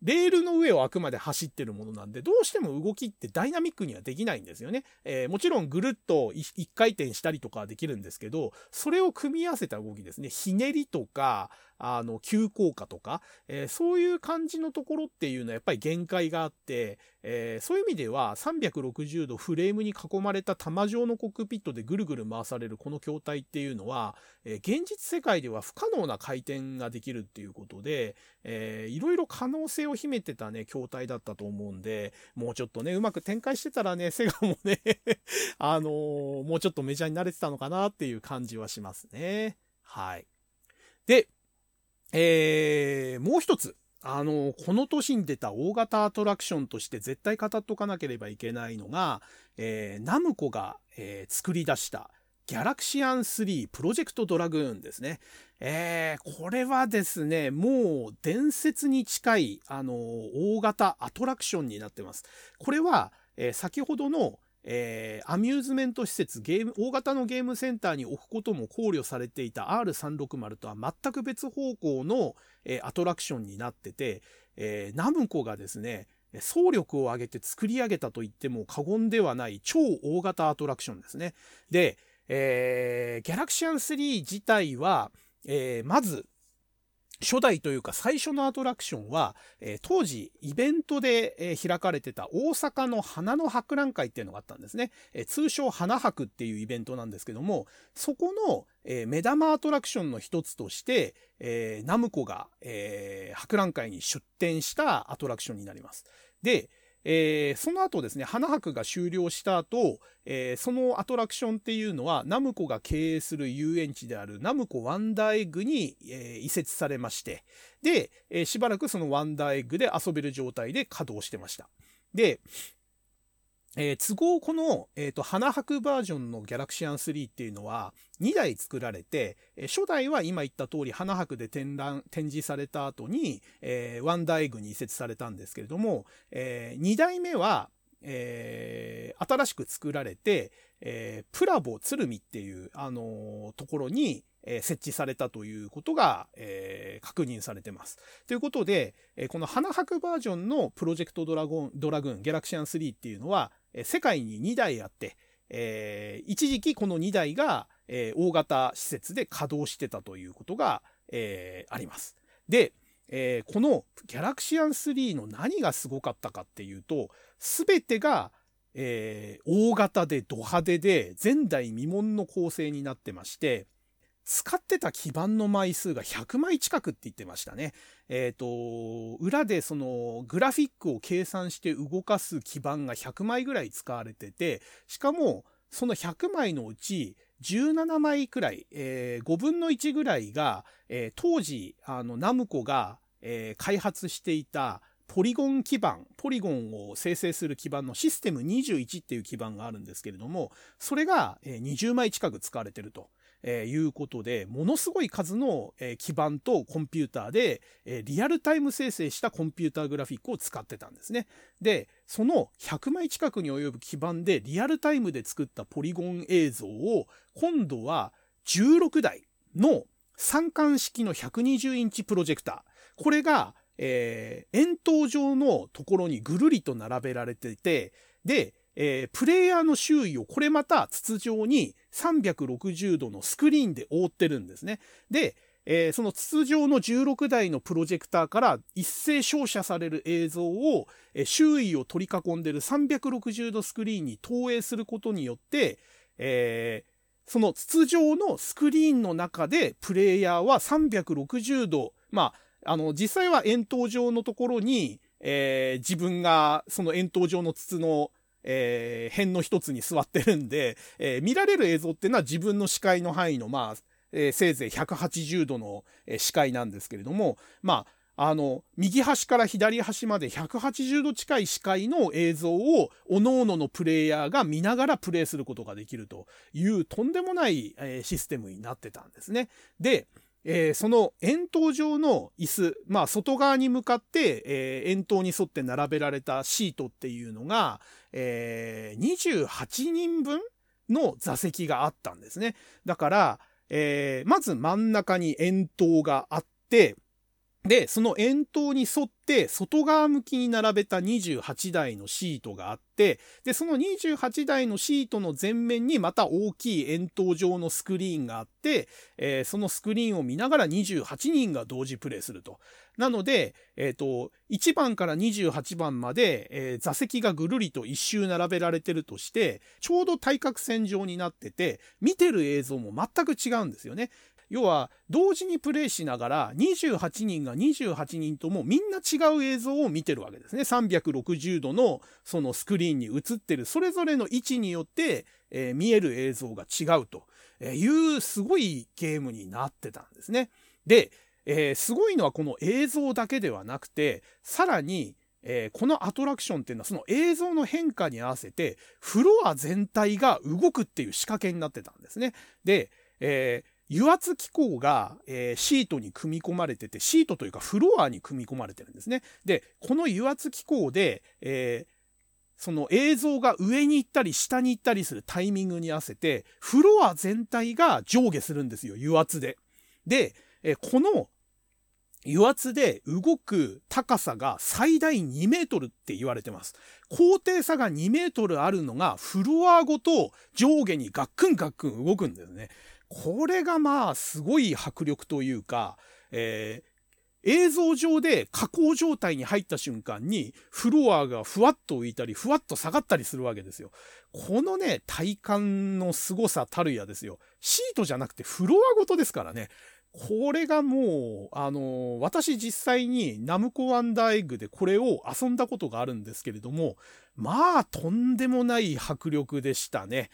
レールの上をあくまで走ってるものなんで、どうしても動きってダイナミックにはできないんですよね。えー、もちろんぐるっと一回転したりとかはできるんですけど、それを組み合わせた動きですね。ひねりとか、あの、急降下とか、えー、そういう感じのところっていうのはやっぱり限界があって、えー、そういう意味では360度フレームに囲まれた玉状のコックピットでぐるぐる回されるこの筐体っていうのは、えー、現実世界では不可能な回転ができるっていうことで、えー、いろいろ可能性を秘めてたね、筐体だったと思うんで、もうちょっとね、うまく展開してたらね、セガもね あのー、もうちょっとメジャーになれてたのかなっていう感じはしますね。はい。で、えー、もう一つ。あの、この年に出た大型アトラクションとして絶対語っとかなければいけないのが、えー、ナムコが、えー、作り出したギャラクシアン3プロジェクトドラグーンですね。えー、これはですね、もう伝説に近い、あの、大型アトラクションになってます。これは、えー、先ほどの、えー、アミューズメント施設ゲーム大型のゲームセンターに置くことも考慮されていた R360 とは全く別方向の、えー、アトラクションになってて、えー、ナムコがですね総力を挙げて作り上げたと言っても過言ではない超大型アトラクションですね。で、えー、ギャラクシアン3自体は、えー、まず初代というか最初のアトラクションは、えー、当時イベントで、えー、開かれてた大阪の花の博覧会っていうのがあったんですね。えー、通称花博っていうイベントなんですけども、そこの、え目玉アトラクションの一つとして、えナムコが、え博覧会に出展したアトラクションになります。で、えー、その後ですね、花博が終了した後、えー、そのアトラクションっていうのは、ナムコが経営する遊園地であるナムコワンダーエッグに、えー、移設されまして、で、えしばらくそのワンダーエッグで遊べる状態で稼働してました。で、えー、都合この、えっ、ー、と、花博バージョンのギャラクシアン3っていうのは2台作られて、えー、初代は今言った通り花博で展覧、展示された後に、えー、ワンダーエッグに移設されたんですけれども、えー、2代目は、えー、新しく作られて、えー、プラボ鶴見っていう、あのー、ところに、えー、設置されたということが、えー、確認されてます。ということで、えー、この花博バージョンのプロジェクトドラゴン、ドラグン、ギャラクシアン3っていうのは、世界に2台あって、えー、一時期この2台が、えー、大型施設で稼働してたということが、えー、あります。で、えー、このギャラクシアン3の何がすごかったかっていうと、すべてが、えー、大型でド派手で前代未聞の構成になってまして、使ってた基板の枚数が100枚近くって言ってましたね。えっ、ー、と、裏でそのグラフィックを計算して動かす基板が100枚ぐらい使われてて、しかもその100枚のうち17枚くらい、えー、5分の1ぐらいが、えー、当時、あの、ナムコが、えー、開発していたポリゴン基板、ポリゴンを生成する基板のシステム21っていう基板があるんですけれども、それが20枚近く使われてると。えいうことで、ものすごい数の、え基板とコンピューターで、えリアルタイム生成したコンピューターグラフィックを使ってたんですね。で、その100枚近くに及ぶ基板でリアルタイムで作ったポリゴン映像を、今度は16台の三冠式の120インチプロジェクター。これが、えー、円筒状のところにぐるりと並べられていて、で、えー、プレイヤーの周囲をこれまた筒状に360度のスクリーンで覆ってるんですね。で、えー、その筒状の16台のプロジェクターから一斉照射される映像を、えー、周囲を取り囲んでる360度スクリーンに投影することによって、えー、その筒状のスクリーンの中でプレイヤーは360度、まあ、あの、実際は円筒状のところに、えー、自分がその円筒状の筒のえー、辺の一つに座ってるんで、えー、見られる映像っていうのは自分の視界の範囲の、まあ、えー、せいぜい180度の、視界なんですけれども、まあ、あの、右端から左端まで180度近い視界の映像を、各々のプレイヤーが見ながらプレイすることができるというとんでもない、えー、システムになってたんですね。で、えー、その円筒状の椅子、まあ外側に向かって、えー、円筒に沿って並べられたシートっていうのが、えー、28人分の座席があったんですね。だから、えー、まず真ん中に円筒があって、で、その円筒に沿って外側向きに並べた28台のシートがあって、で、その28台のシートの前面にまた大きい円筒状のスクリーンがあって、えー、そのスクリーンを見ながら28人が同時プレイすると。なので、えっ、ー、と、1番から28番まで、えー、座席がぐるりと一周並べられてるとして、ちょうど対角線上になってて、見てる映像も全く違うんですよね。要は同時にプレイしながら28人が28人ともみんな違う映像を見てるわけですね。360度のそのスクリーンに映ってるそれぞれの位置によって、えー、見える映像が違うというすごいゲームになってたんですね。で、えー、すごいのはこの映像だけではなくてさらにえー、このアトラクションっていうのはその映像の変化に合わせてフロア全体が動くっていう仕掛けになってたんですね。で、えー油圧機構が、えー、シートに組み込まれてて、シートというかフロアに組み込まれてるんですね。で、この油圧機構で、えー、その映像が上に行ったり下に行ったりするタイミングに合わせて、フロア全体が上下するんですよ、油圧で。で、えこの油圧で動く高さが最大2メートルって言われてます。高低差が2メートルあるのがフロアごと上下にガックンガックン動くんですね。これがまあすごい迫力というか、え映像上で加工状態に入った瞬間にフロアがふわっと浮いたりふわっと下がったりするわけですよ。このね、体感の凄さたるやですよ。シートじゃなくてフロアごとですからね。これがもう、あの私実際にナムコワンダーエッグでこれを遊んだことがあるんですけれども、まあ、とんでもない迫力でしたね。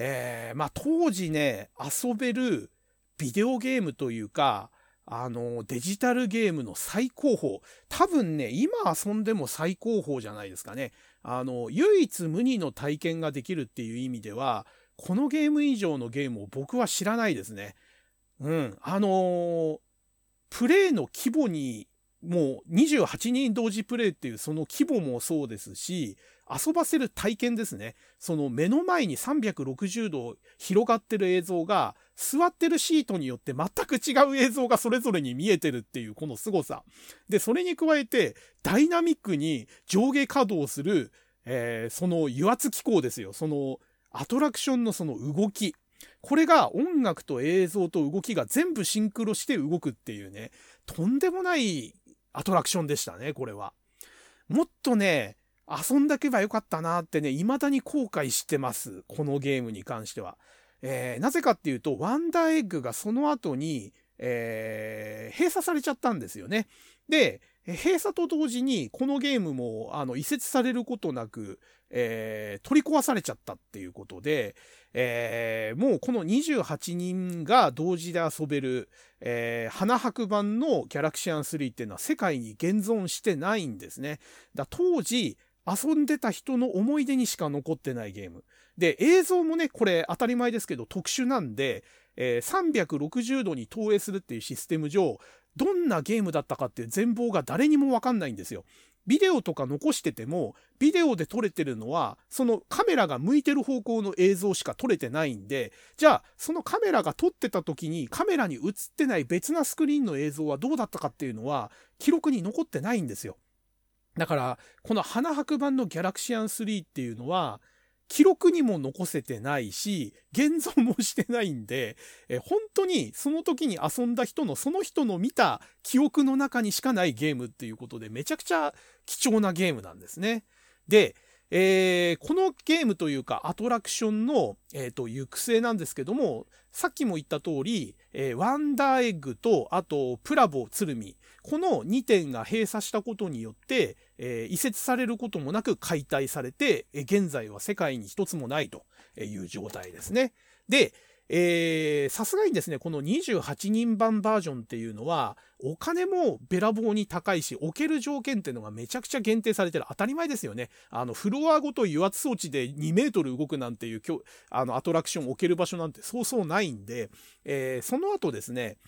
えー、まあ当時ね、遊べるビデオゲームというか、あの、デジタルゲームの最高峰。多分ね、今遊んでも最高峰じゃないですかね。あの、唯一無二の体験ができるっていう意味では、このゲーム以上のゲームを僕は知らないですね。うん。あのー、プレイの規模に、もう28人同時プレイっていうその規模もそうですし、遊ばせる体験ですね。その目の前に360度広がってる映像が、座ってるシートによって全く違う映像がそれぞれに見えてるっていうこの凄さ。で、それに加えて、ダイナミックに上下稼働する、えー、その油圧機構ですよ。そのアトラクションのその動き。これが音楽と映像と動きが全部シンクロして動くっていうね、とんでもないアトラクションでしたね、これは。もっとね、遊んだけばよかったなってね、未だに後悔してます。このゲームに関しては。えー、なぜかっていうと、ワンダーエッグがその後に、えー、閉鎖されちゃったんですよね。で、閉鎖と同時にこのゲームもあの移設されることなく、えー、取り壊されちゃったっていうことで、えー、もうこの28人が同時で遊べる、えー、花博版のギャラクシアン3っていうのは世界に現存してないんですね。だ当時遊んでた人の思い出にしか残ってないゲーム。で、映像もね、これ当たり前ですけど特殊なんで、えー、360度に投影するっていうシステム上、どんなゲームだったかって全貌が誰にもわかんないんですよ。ビデオとか残してても、ビデオで撮れてるのは、そのカメラが向いてる方向の映像しか撮れてないんで、じゃあ、そのカメラが撮ってた時にカメラに映ってない別なスクリーンの映像はどうだったかっていうのは、記録に残ってないんですよ。だから、この花博版のギャラクシアン3っていうのは、記録にも残せてないし、現存もしてないんで、え本当にその時に遊んだ人のその人の見た記憶の中にしかないゲームっていうことでめちゃくちゃ貴重なゲームなんですね。で、えー、このゲームというかアトラクションの、えーと、行く末なんですけども、さっきも言った通り、えー、ワンダーエッグと、あと、プラボ鶴見。この2点が閉鎖したことによって、えー、移設されることもなく解体されて、え、現在は世界に一つもないという状態ですね。で、さすがにですね、この28人版バージョンっていうのは、お金もべらぼうに高いし、置ける条件っていうのがめちゃくちゃ限定されてる。当たり前ですよね。あの、フロアごと油圧装置で2メートル動くなんていう、あの、アトラクション置ける場所なんてそうそうないんで、えー、その後ですね、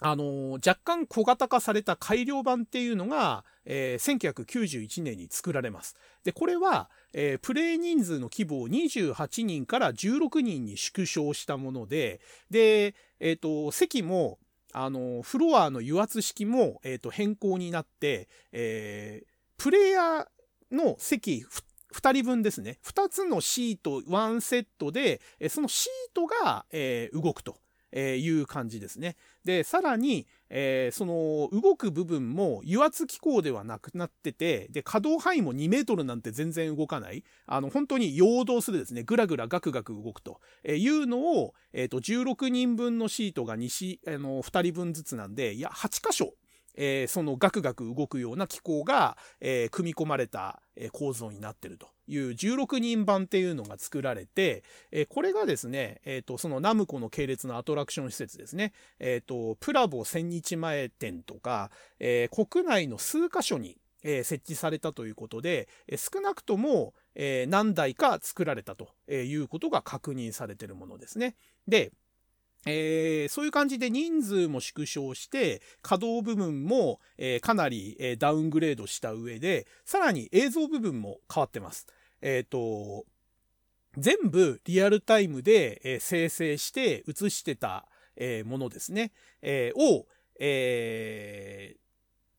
あの若干小型化された改良版っていうのが、えー、1991年に作られます。で、これは、えー、プレイ人数の規模を28人から16人に縮小したもので、で、えっ、ー、と、席も、あの、フロアの油圧式も、えっ、と、変更になって、えプレイヤーの席2人分ですね。2つのシート、1セットで、そのシートが、え動くと。えー、いう感じですね。で、さらに、えー、その動く部分も油圧機構ではなくなってて、で、可動範囲も2メートルなんて全然動かない、あの、本当に陽動するですね、ぐらぐらガクガク動くと。いうのを、えっ、ー、と、16人分のシートが2、あの、2人分ずつなんで、いや、8箇所、えー、そのガクガク動くような機構が、えー、組み込まれた、え構造になってると。いう16人版っていうのが作られて、えこれがですね、えっ、と、そのナムコの系列のアトラクション施設ですね、えっ、と、プラボ千日前店とか、え国内の数カ所に、え設置されたということで、え少なくとも、え何台か作られたということが確認されているものですね。で、えー、そういう感じで人数も縮小して稼働部分も、えー、かなり、えー、ダウングレードした上でさらに映像部分も変わってます。えっ、と全部リアルタイムで、え生成して映してた、えものですね、えを、え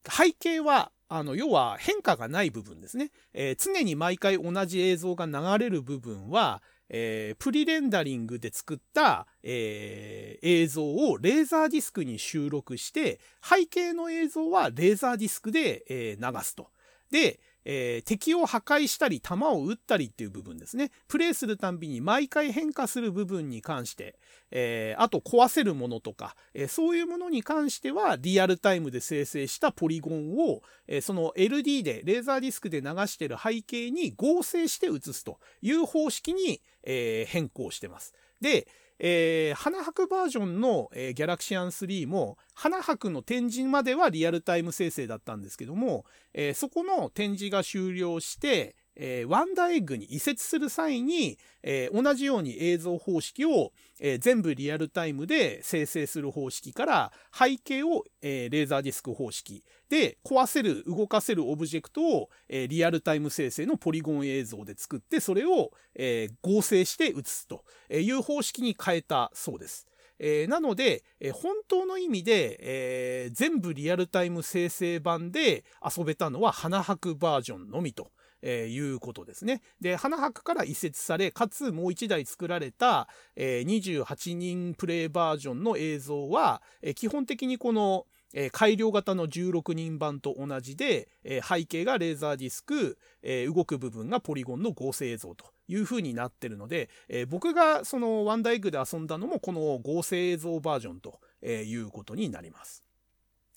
背景はあの、要は変化がない部分ですね。えー、常に毎回同じ映像が流れる部分は、えー、プリレンダリングで作った、えー、映像をレーザーディスクに収録して、背景の映像はレーザーディスクで、えー、流すと。で、えー、敵を破壊したり弾を撃ったりっていう部分ですね。プレイするたんびに毎回変化する部分に関して、えー、あと壊せるものとか、えー、そういうものに関してはリアルタイムで生成したポリゴンを、えその LD でレーザーディスクで流してる背景に合成して映すという方式に、え変更してます。で、えー、花博バージョンの、えー、ギャラクシアン3も、花博の展示まではリアルタイム生成だったんですけども、えー、そこの展示が終了して、えー、ワンダーエッグに移設する際に、えー、同じように映像方式を、えー、全部リアルタイムで生成する方式から背景を、えー、レーザーディスク方式で壊せる動かせるオブジェクトを、えー、リアルタイム生成のポリゴン映像で作ってそれを、えー、合成して映すという方式に変えたそうです。えー、なので、えー、本当の意味で、えー、全部リアルタイム生成版で遊べたのは花博バージョンのみとえー、いうことですね。で、花博から移設され、かつもう1台作られた、えー、28人プレイバージョンの映像は、えー、基本的にこの、えー、改良型の16人版と同じで、えー、背景がレーザーディスク、えー、動く部分がポリゴンの合成映像という風になってるので、え、僕がそのワンダーエッグで遊んだのもこの合成映像バージョンということになります。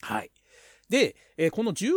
はい。で、えー、この16人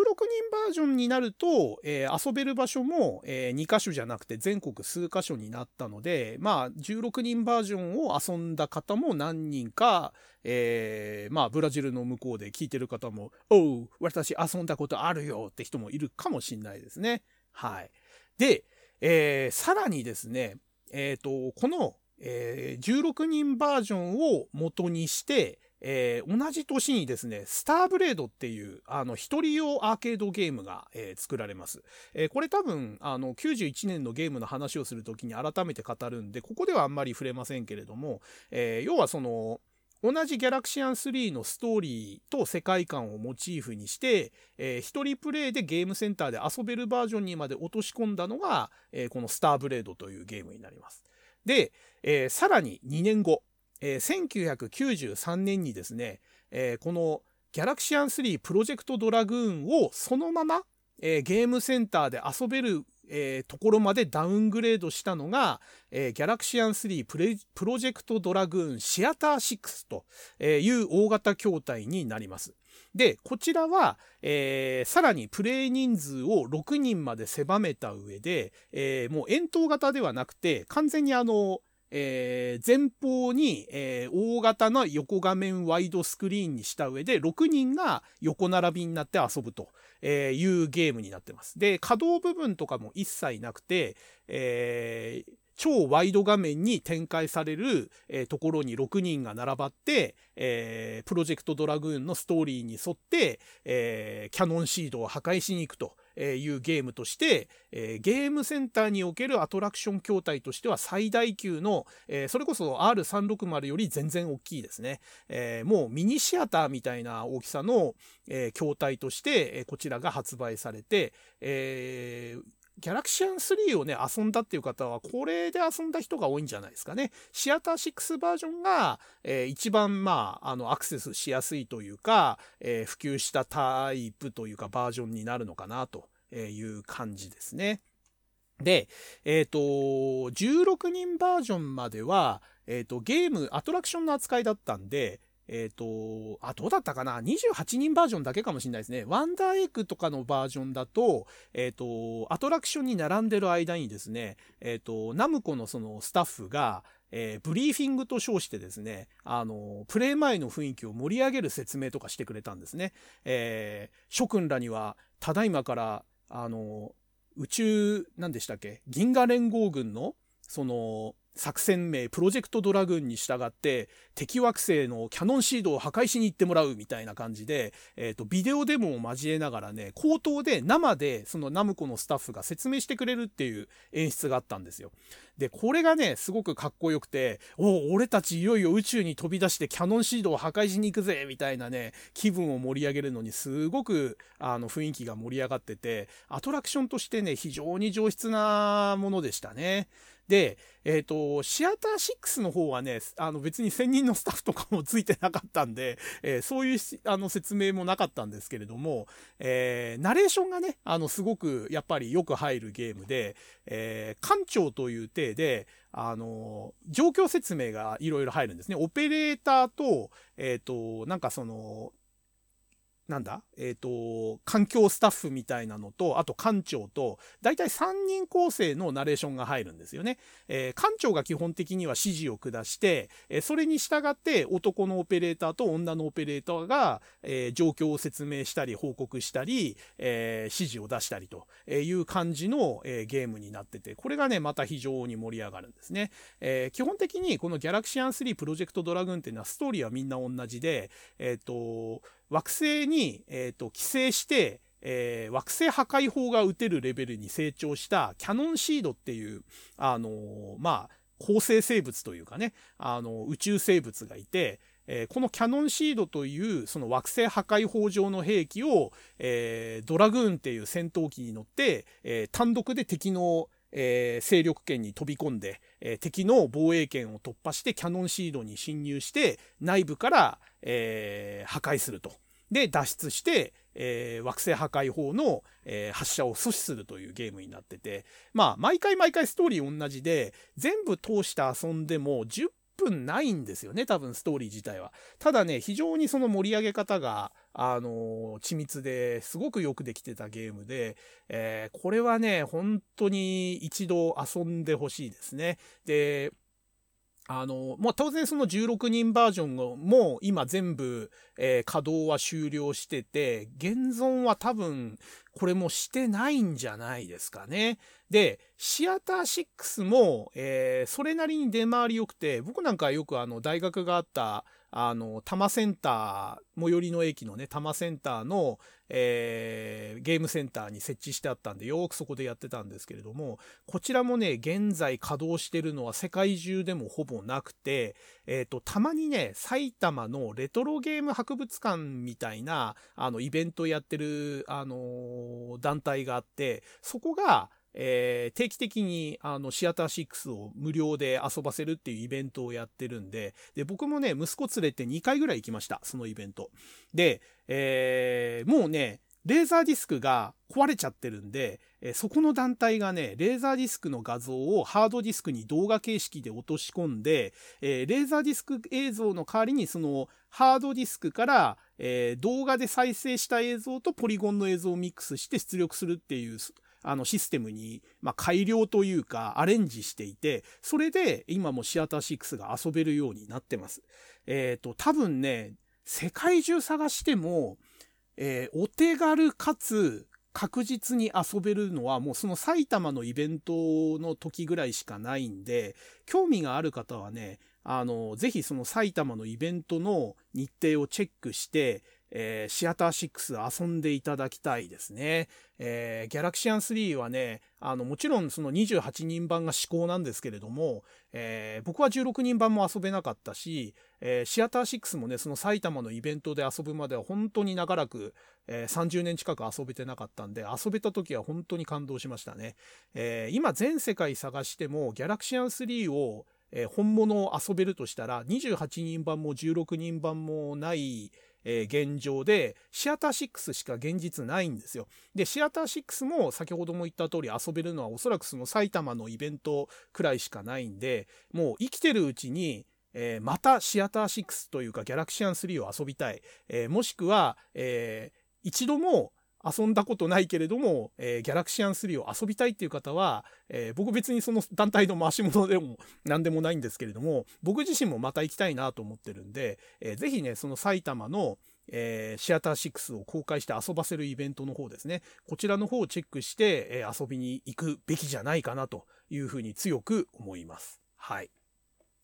バージョンになると、えー、遊べる場所も、えー、2箇所じゃなくて全国数箇所になったので、まあ、16人バージョンを遊んだ方も何人か、えー、まあ、ブラジルの向こうで聞いてる方も、おう、私遊んだことあるよって人もいるかもしんないですね。はい。で、えー、さらにですね、えっ、ー、と、この、えー、16人バージョンを元にして、えー、同じ年にですね、スターブレードっていう、あの、一人用アーケードゲームが、えー、作られます。えー、これ多分、あの、91年のゲームの話をするときに改めて語るんで、ここではあんまり触れませんけれども、え要はその、同じギャラクシアン3のストーリーと世界観をモチーフにして、えー、一人プレイでゲームセンターで遊べるバージョンにまで落とし込んだのが、えー、このスターブレードというゲームになります。で、えー、さらに2年後、えー、1993年にですね、えー、このギャラクシアン3プロジェクトドラグーンをそのまま、えー、ゲームセンターで遊べる、えー、ところまでダウングレードしたのが、えー、ギャラクシアン3プレプロジェクトドラグーンシアター6という大型筐体になります。で、こちらは、えー、さらにプレイ人数を6人まで狭めた上で、えー、もう円筒型ではなくて、完全にあの、えー、前方に、えー、大型の横画面ワイドスクリーンにした上で6人が横並びになって遊ぶというゲームになってます。で、可動部分とかも一切なくて、えー、超ワイド画面に展開される、えー、ところに6人が並ばって、えー、プロジェクトドラグーンのストーリーに沿って、えー、キャノンシードを破壊しに行くとえいうゲームとして、え、ゲームセンターにおけるアトラクション筐体としては最大級の、え、それこそ R360 より全然大きいですね。え、もうミニシアターみたいな大きさの、え、筐体として、え、こちらが発売されて、え、ギャラクシアン3をね、遊んだっていう方は、これで遊んだ人が多いんじゃないですかね。シアター6バージョンが、えー、一番、まあ、あの、アクセスしやすいというか、えー、普及したタイプというか、バージョンになるのかな、という感じですね。で、えっ、ー、と、16人バージョンまでは、えっ、と、ゲーム、アトラクションの扱いだったんで、えっ、ー、と、あ、どうだったかな ?28 人バージョンだけかもしれないですね。ワンダーエッグとかのバージョンだと、えっ、ー、と、アトラクションに並んでる間にですね、えっ、ー、と、ナムコのそのスタッフが、えー、ブリーフィングと称してですね、あの、プレイ前の雰囲気を盛り上げる説明とかしてくれたんですね。えー、諸君らには、ただいまから、あの、宇宙、何でしたっけ？銀河連合軍の、その、作戦名プロジェクトドラグーンに従って敵惑星のキャノンシードを破壊しに行ってもらうみたいな感じで、えーと、ビデオデモを交えながらね口頭で生でそのナムコのスタッフが説明してくれるっていう演出があったんですよ。でこれがねすごくかっこよくて「おお俺たちいよいよ宇宙に飛び出してキャノンシードを破壊しに行くぜ」みたいなね気分を盛り上げるのにすごくあの雰囲気が盛り上がっててアトラクションとしてね非常に上質なものでしたね。で、えっ、ー、と、シアター6の方はね、あの別に1000人のスタッフとかもついてなかったんで、えー、そういうあの説明もなかったんですけれども、えー、ナレーションがね、あのすごくやっぱりよく入るゲームで、えー、館長という体で、あの、状況説明がいろいろ入るんですね。オペレーターと、えっ、と、なんかその、なんだ？えっ、ー、と、環境スタッフみたいなのと、あと館長と、だいたい3人構成のナレーションが入るんですよね。えー、館長が基本的には指示を下して、えー、それに従って男のオペレーターと女のオペレーターが、え、状況を説明したり、報告したり、え、指示を出したりという感じの、え、ゲームになってて、これがね、また非常に盛り上がるんですね。え、基本的にこのギャラクシアン3プロジェクトドラグーンっていうのはストーリーはみんな同じで、えっ、と、惑星に、えーと、寄生して、えー、惑星破壊法が撃てるレベルに成長したキャノンシードっていう、あのー、まあ、構成生物というかね、あの宇宙生物がいて、えー、このキャノンシードというその惑星破壊法上の兵器を、えー、ドラグーンっていう戦闘機に乗って、えー、単独で敵の、え勢力圏に飛び込んで、え敵の防衛圏を突破してキャノンシードに侵入して内部から、え破壊すると。で、脱出して、えー、惑星破壊法の、えー、発射を阻止するというゲームになってて、まあ、毎回毎回ストーリー同じで、全部通して遊んでも10分ないんですよね、多分ストーリー自体は。ただね、非常にその盛り上げ方が、あの、緻密ですごくよくできてたゲームで、えー、これはね、本当に一度遊んでほしいですね。で、あの、まあ、当然その16人バージョンも今全部、えー、稼働は終了してて、現存は多分これもしてないんじゃないですかね。で、シアター6も、えー、それなりに出回り良くて、僕なんかよくあの大学があったあの、多摩センター、最寄りの駅のね、多摩センターの、えー、ゲームセンターに設置してあったんで、よくそこでやってたんですけれども、こちらもね、現在稼働してるのは世界中でもほぼなくて、えっ、ー、と、たまにね、埼玉のレトロゲーム博物館みたいな、あの、イベントやってる、あのー、団体があって、そこが、えー、定期的にあのシアター6を無料で遊ばせるっていうイベントをやってるんで、で、僕もね、息子連れて2回ぐらい行きました、そのイベント。で、えー、もうね、レーザーディスクが壊れちゃってるんで、えそこの団体がね、レーザーディスクの画像をハードディスクに動画形式で落とし込んで、えー、レーザーディスク映像の代わりにそのハードディスクから、えー、動画で再生した映像とポリゴンの映像をミックスして出力するっていうあのシステムに、まあ、改良というかアレンジしていて、それで今もシアター6が遊べるようになってます。えっ、ー、と、多分ね、世界中探しても、えー、お手軽かつ確実に遊べるのはもうその埼玉のイベントの時ぐらいしかないんで、興味がある方はね、あの、ぜひその埼玉のイベントの日程をチェックして、えー、シアター6遊んでいただきたいですね。えー、ギャラクシアン3はね、あの、もちろんその28人版が至高なんですけれども、えー、僕は16人版も遊べなかったし、えー、シアター6もね、その埼玉のイベントで遊ぶまでは本当に長らく、えー、30年近く遊べてなかったんで、遊べた時は本当に感動しましたね。えー、今全世界探しても、ギャラクシアン3をえー、本物を遊べるとしたら28人版も16人版もない、えー、現状で、シアター6しか現実ないんですよ。で、シアター6も先ほども言った通り遊べるのはおそらくその埼玉のイベントくらいしかないんで、もう生きてるうちに、えー、またシアター6というかギャラクシアン3を遊びたい。えー、もしくは、えー、一度も遊んだことないけれども、えー、ギャラクシアン3を遊びたいっていう方は、えー、僕別にその団体の回し物でも 何でもないんですけれども、僕自身もまた行きたいなと思ってるんで、えー、ぜひね、その埼玉の、えー、シアター6を公開して遊ばせるイベントの方ですね。こちらの方をチェックして、えー、遊びに行くべきじゃないかなというふうに強く思います。はい。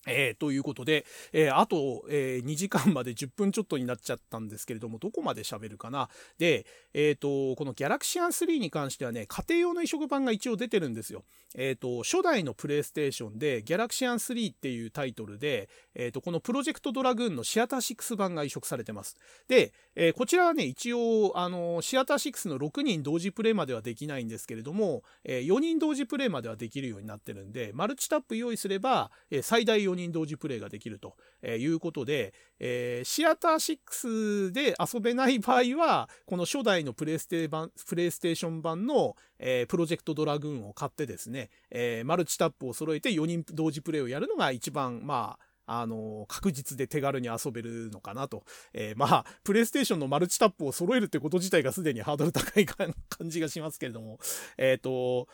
えー、ということで、えー、あと、えー、2時間まで10分ちょっとになっちゃったんですけれども、どこまで喋るかな？で、えっ、と、このギャラクシアン3に関してはね、家庭用の移植版が一応出てるんですよ。えっ、と、初代のプレイステーションで、ギャラクシアン3っていうタイトルで、えっ、と、このプロジェクトドラグーンのシアター6版が移植されてます。で、えこちらはね、一応、あの、シアター6の6人同時プレイまではできないんですけれども、え4人同時プレイまではできるようになってるんで、マルチタップ用意すれば、え最大4人同時プレイができるとえいうことで、えー、シアター6で遊べない場合は、この初代のプレイステ版プレイステーション版の、えー、プロジェクトドラグーンを買ってですね、えー、マルチタップを揃えて4人同時プレイをやるのが一番、まあ、あの、確実で手軽に遊べるのかなと。えー、まあ、プレイステーションのマルチタップを揃えるってこと自体がすでにハードル高い感じがしますけれども、えっ、ー、と、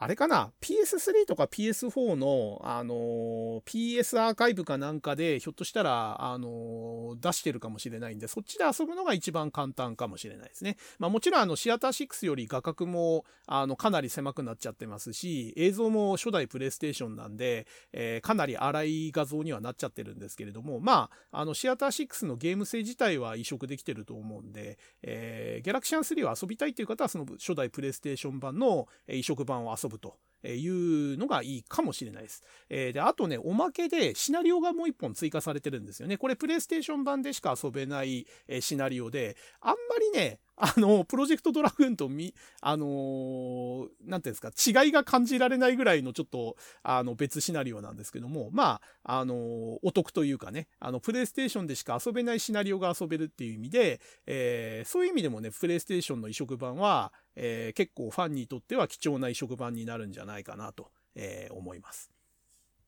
あれかな ?PS3 とか PS4 の、あのー、PS アーカイブかなんかで、ひょっとしたら、あのー、出してるかもしれないんで、そっちで遊ぶのが一番簡単かもしれないですね。まあもちろん、あの、シアター6より画角も、あの、かなり狭くなっちゃってますし、映像も初代プレイステーションなんで、えー、かなり荒い画像にはなっちゃってるんですけれども、まあ、あの、シアター6のゲーム性自体は移植できてると思うんで、えー、ギャラクシアン3を遊びたいっていう方は、その初代プレイステーション版の移植版を遊ぶというのがいいかもしれないです。えー、で、あとね、おまけでシナリオがもう一本追加されてるんですよね。これプレイステーション版でしか遊べない、えシナリオで、あんまりね、あの、プロジェクトドラグーンとみ、あのー、なんていうんですか、違いが感じられないぐらいのちょっと、あの、別シナリオなんですけども、まあ、あのー、お得というかね、あの、プレイステーションでしか遊べないシナリオが遊べるっていう意味で、えー、そういう意味でもね、プレイステーションの移植版は、えー、結構ファンにとっては貴重な移植版になるんじゃないかなと、えー、思います。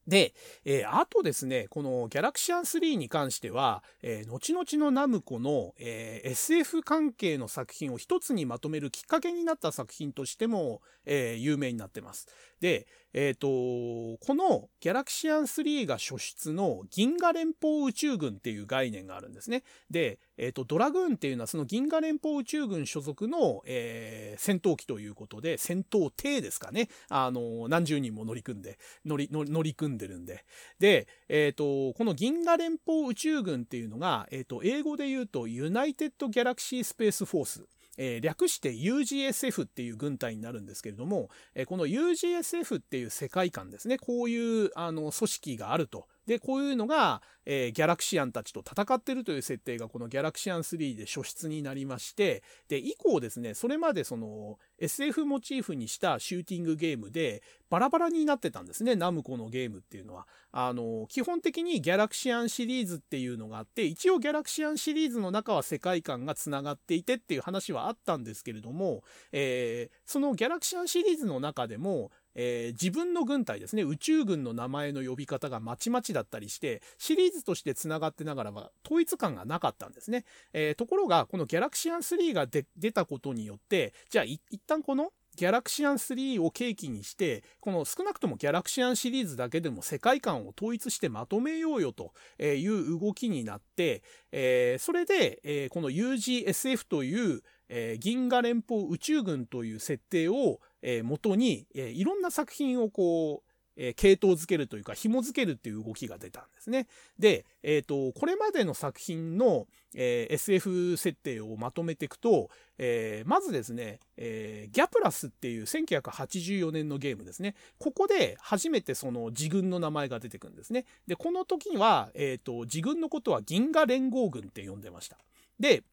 で、えー、あとですね、このギャラクシアン3に関しては、えー、後々のナムコの、えー、SF 関係の作品を一つにまとめるきっかけになった作品としても、え、有名になってます。で、えっ、ー、と、このギャラクシアン3が初出の銀河連邦宇宙軍っていう概念があるんですね。で、えっ、ー、と、ドラグーンっていうのはその銀河連邦宇宙軍所属の、えー、戦闘機ということで、戦闘艇ですかね。あの、何十人も乗り組んで、乗り、乗り組んでるんで。で、えっ、と、この銀河連邦宇宙軍っていうのが、えっ、と、英語で言うと、ユナイテッド・ギャラクシー・スペース・フォース。えー、略して UGSF っていう軍隊になるんですけれども、えー、この UGSF っていう世界観ですね、こういうあの組織があると。で、こういうのが、えー、ギャラクシアンたちと戦ってるという設定がこのギャラクシアン3で初出になりまして、で、以降ですね、それまでその SF モチーフにしたシューティングゲームでバラバラになってたんですね、ナムコのゲームっていうのは。あの、基本的にギャラクシアンシリーズっていうのがあって、一応ギャラクシアンシリーズの中は世界観が繋がっていてっていう話はあったんですけれども、えー、そのギャラクシアンシリーズの中でも、えー、自分の軍隊ですね、宇宙軍の名前の呼び方がまちまちだったりして、シリーズとして繋がってながらは統一感がなかったんですね。えー、ところが、このギャラクシアン3が出たことによって、じゃあ一旦このギャラクシアン3を契機にして、この少なくともギャラクシアンシリーズだけでも世界観を統一してまとめようよという動きになって、えー、それで、えー、この UGSF という、えー、銀河連邦宇宙軍という設定を、えー、元に、えー、いろんな作品をこう、えー、系統づけるというか紐づけるっていう動きが出たんですね。で、えっ、ー、と、これまでの作品の、えー、SF 設定をまとめていくと、えー、まずですね、えー、ギャプラスっていう1984年のゲームですね。ここで初めてその自軍の名前が出てくるんですね。で、この時は、えっ、と、自軍のことは銀河連合軍って呼んでました。で、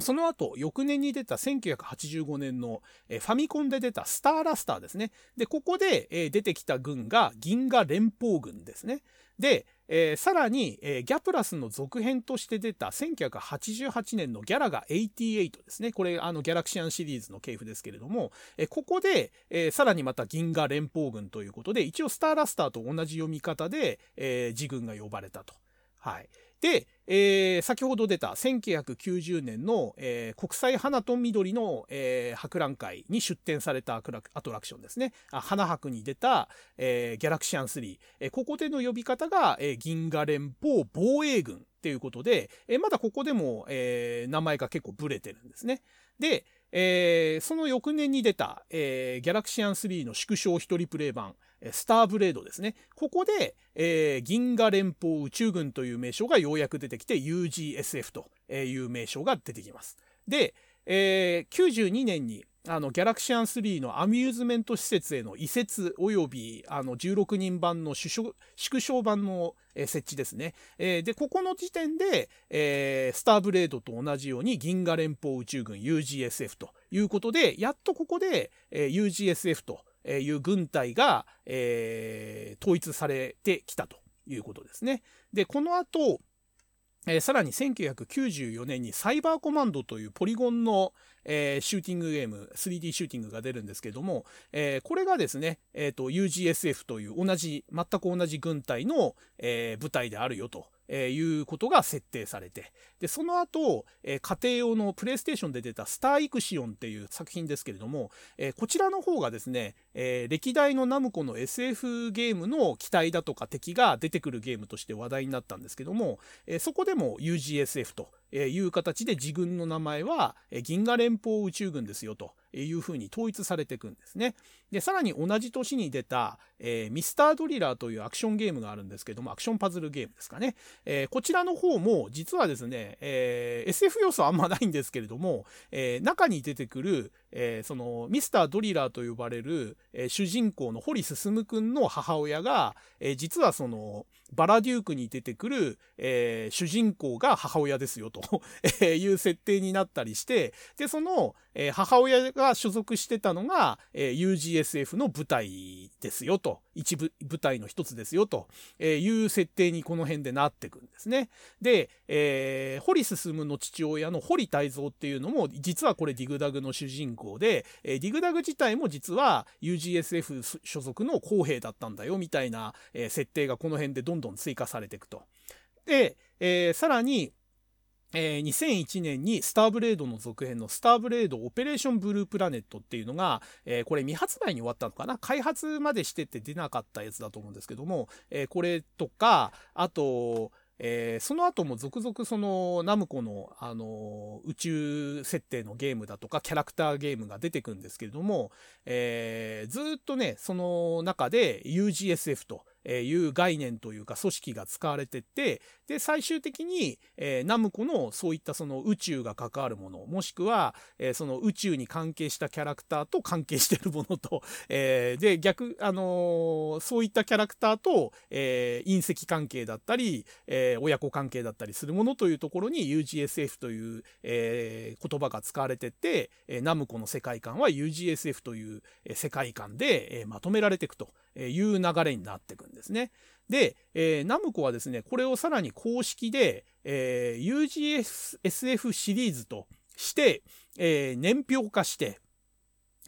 その後、翌年に出た1985年の、ファミコンで出たスターラスターですね。で、ここで、出てきた軍が銀河連邦軍ですね。で、えー、さらに、えー、ギャプラスの続編として出た1988年のギャラガ88ですね。これ、あの、ギャラクシアンシリーズの系譜ですけれども、えー、ここで、え、さらにまた銀河連邦軍ということで、一応スターラスターと同じ読み方で、え、自軍が呼ばれたと。はい。で、えー、先ほど出た1990年の、えー、国際花と緑の、えー、博覧会に出展されたアトラクションですね。花博に出た、えー、ギャラクシアン3。えー、ここでの呼び方が、えー、銀河連邦防衛軍っていうことで、えー、まだここでも、えー、名前が結構ブレてるんですね。で、えー、その翌年に出た、えー、ギャラクシアン3の縮小一人プレイ版、スターブレードですね。ここで、えー、銀河連邦宇宙軍という名称がようやく出てきて UGSF という名称が出てきます。で、えー、92年にあの、ギャラクシアン3のアミューズメント施設への移設及び、あの、16人版の縮小版の、設置ですね。えー、で、ここの時点で、えー、スターブレードと同じように銀河連邦宇宙軍 UGSF ということで、やっとここで、えー、UGSF という軍隊が、えー、統一されてきたということですね。で、この後、えー、さらに1994年にサイバーコマンドというポリゴンの、えー、シューティングゲーム、3D シューティングが出るんですけども、えー、これがですね、えっ、ー、と、UGSF という同じ、全く同じ軍隊の、え、部隊であるよと。え、いうことが設定されて、で、その後、え、家庭用のプレイステーションで出たスターイクシオンっていう作品ですけれども、え、こちらの方がですね、え歴代のナムコの SF ゲームの機体だとか敵が出てくるゲームとして話題になったんですけども、えそこでも UGSF という形で自軍の名前は銀河連邦宇宙軍ですよというふうに統一されていくんですね。で、さらに同じ年に出た、えー、ミスタードリラーというアクションゲームがあるんですけども、アクションパズルゲームですかね。えー、こちらの方も実はですね、えー、SF 要素はあんまないんですけれども、えー、中に出てくる、えー、そのミスタードリラーと呼ばれる、えー、主人公の堀進君の母親が、えー、実はそのバラデュークに出てくる、えー、主人公が母親ですよと いう設定になったりして、で、その、えー、母親が所属してたのが、えー、UGSF の舞台ですよと、一部舞台の一つですよという設定にこの辺でなってくんですね。で、えー、堀進の父親の堀泰造っていうのも、実はこれディグダグの主人公で、え、ディグダグ自体も実は UGSF 所属の公兵だったんだよみたいな、え、設定がこの辺でどんどんどん追加されていくと。で、えー、さらに、えー、2001年にスターブレードの続編のスターブレードオペレーションブループラネットっていうのが、えー、これ未発売に終わったのかな？開発までしてて出なかったやつだと思うんですけども、えー、これとか、あと、えー、その後も続々そのナムコの、あの宇宙設定のゲームだとかキャラクターゲームが出てくるんですけれども、えー、ずっとね、その中で UGSF という概念というか組織が使われてて、で、最終的に、えー、ナムコのそういったその宇宙が関わるもの、もしくは、えー、その宇宙に関係したキャラクターと関係してるものと、えー、で、逆、あの、そういったキャラクターと、え、隕石関係だったり、え、親子関係だったりするものというところに UGSF という、え、言葉が使われてて、え、ナムコの世界観は UGSF という、世界観で、え、まとめられていくという流れになっていくんですね。で、えー、ナムコはですね、これをさらに公式で、えー、UGSF シリーズとして、えー、年表化して、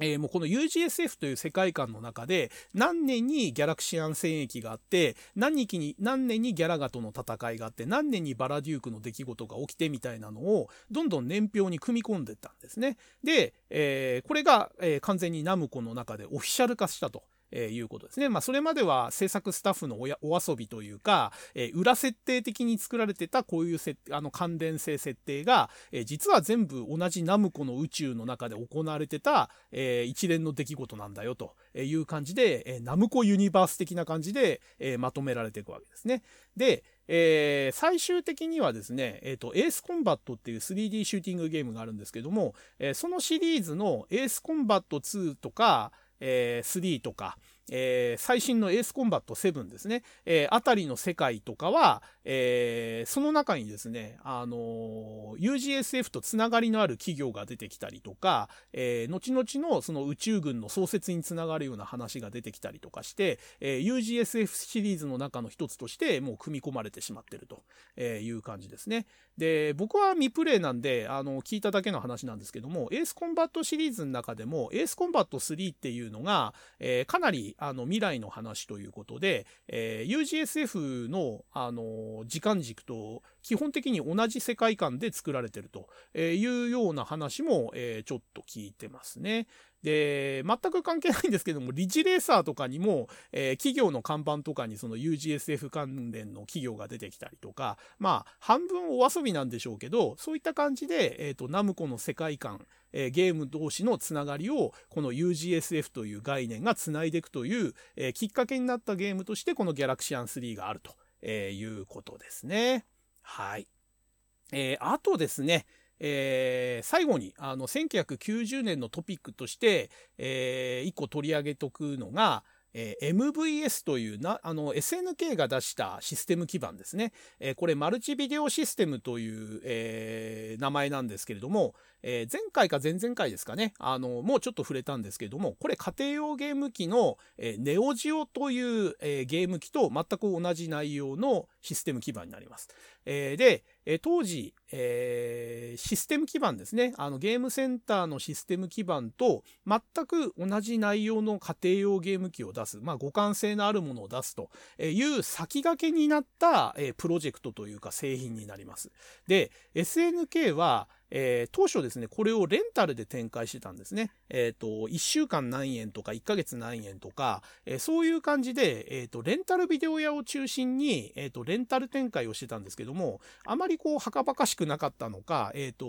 えー、もうこの UGSF という世界観の中で何年にギャラクシアン戦役があって何日に何年にギャラガとの戦いがあって何年にバラデュークの出来事が起きてみたいなのをどんどん年表に組み込んでったんですね。で、えー、これが、えー、完全にナムコの中でオフィシャル化したと。えー、いうことですね。まあ、それまでは制作スタッフのお遊びというか、えー、裏設定的に作られてたこういうせあの関連性設定が、えー、実は全部同じナムコの宇宙の中で行われてた、えー、一連の出来事なんだよという感じで、えー、ナムコユニバース的な感じで、えー、まとめられていくわけですね。で、えー、最終的にはですね、えっ、ー、と、エースコンバットっていう 3D シューティングゲームがあるんですけども、えー、そのシリーズのエースコンバット2とか、えー、3とか、えー、最新のエースコンバット7ですね、えー、あたりの世界とかは、えー、その中にですね、あの UGSF とつながりのある企業が出てきたりとか、え後々のその宇宙軍の創設につながるような話が出てきたりとかして、え UGSF シリーズの中の一つとしてもう組み込まれてしまってるという感じですね。で、僕は未プレイなんで、あの、聞いただけの話なんですけども、エースコンバットシリーズの中でも、エースコンバット3っていうのが、えかなりあの未来の話ということで、えー、UGSF のあの時間軸と基本的に同じ世界観で作られてるというような話も、え、ちょっと聞いてますね。で、全く関係ないんですけども、リジレーサーとかにも、えー、企業の看板とかにその UGSF 関連の企業が出てきたりとか、まあ、半分お遊びなんでしょうけど、そういった感じで、えっ、ー、と、ナムコの世界観、えー、ゲーム同士のつながりを、この UGSF という概念がつないでいくという、えー、きっかけになったゲームとして、このギャラクシアン3があると、えー、いうことですね。はい。えー、あとですね、えー、最後に、あの、1990年のトピックとして、えー、一個取り上げとくのが、えー、MVS というな、あの、SNK が出したシステム基盤ですね。えー、これ、マルチビデオシステムという、えー、名前なんですけれども、え前回か前々回ですかね、あの、もうちょっと触れたんですけれども、これ家庭用ゲーム機の、えネオジオという、えゲーム機と全く同じ内容のシステム基盤になります。えで、え当時、えー、システム基盤ですね。あの、ゲームセンターのシステム基盤と全く同じ内容の家庭用ゲーム機を出す、まあ、互換性のあるものを出すという先駆けになった、えー、プロジェクトというか製品になります。で、SNK は、えー、当初ですね、これをレンタルで展開してたんですね。えっ、ー、と、1週間何円とか1ヶ月何円とか、えー、そういう感じで、えっ、と、レンタルビデオ屋を中心に、えっ、と、レンタル展開をしてたんですけども、あまりこう、はかばかしくなかったのか、えっ、と、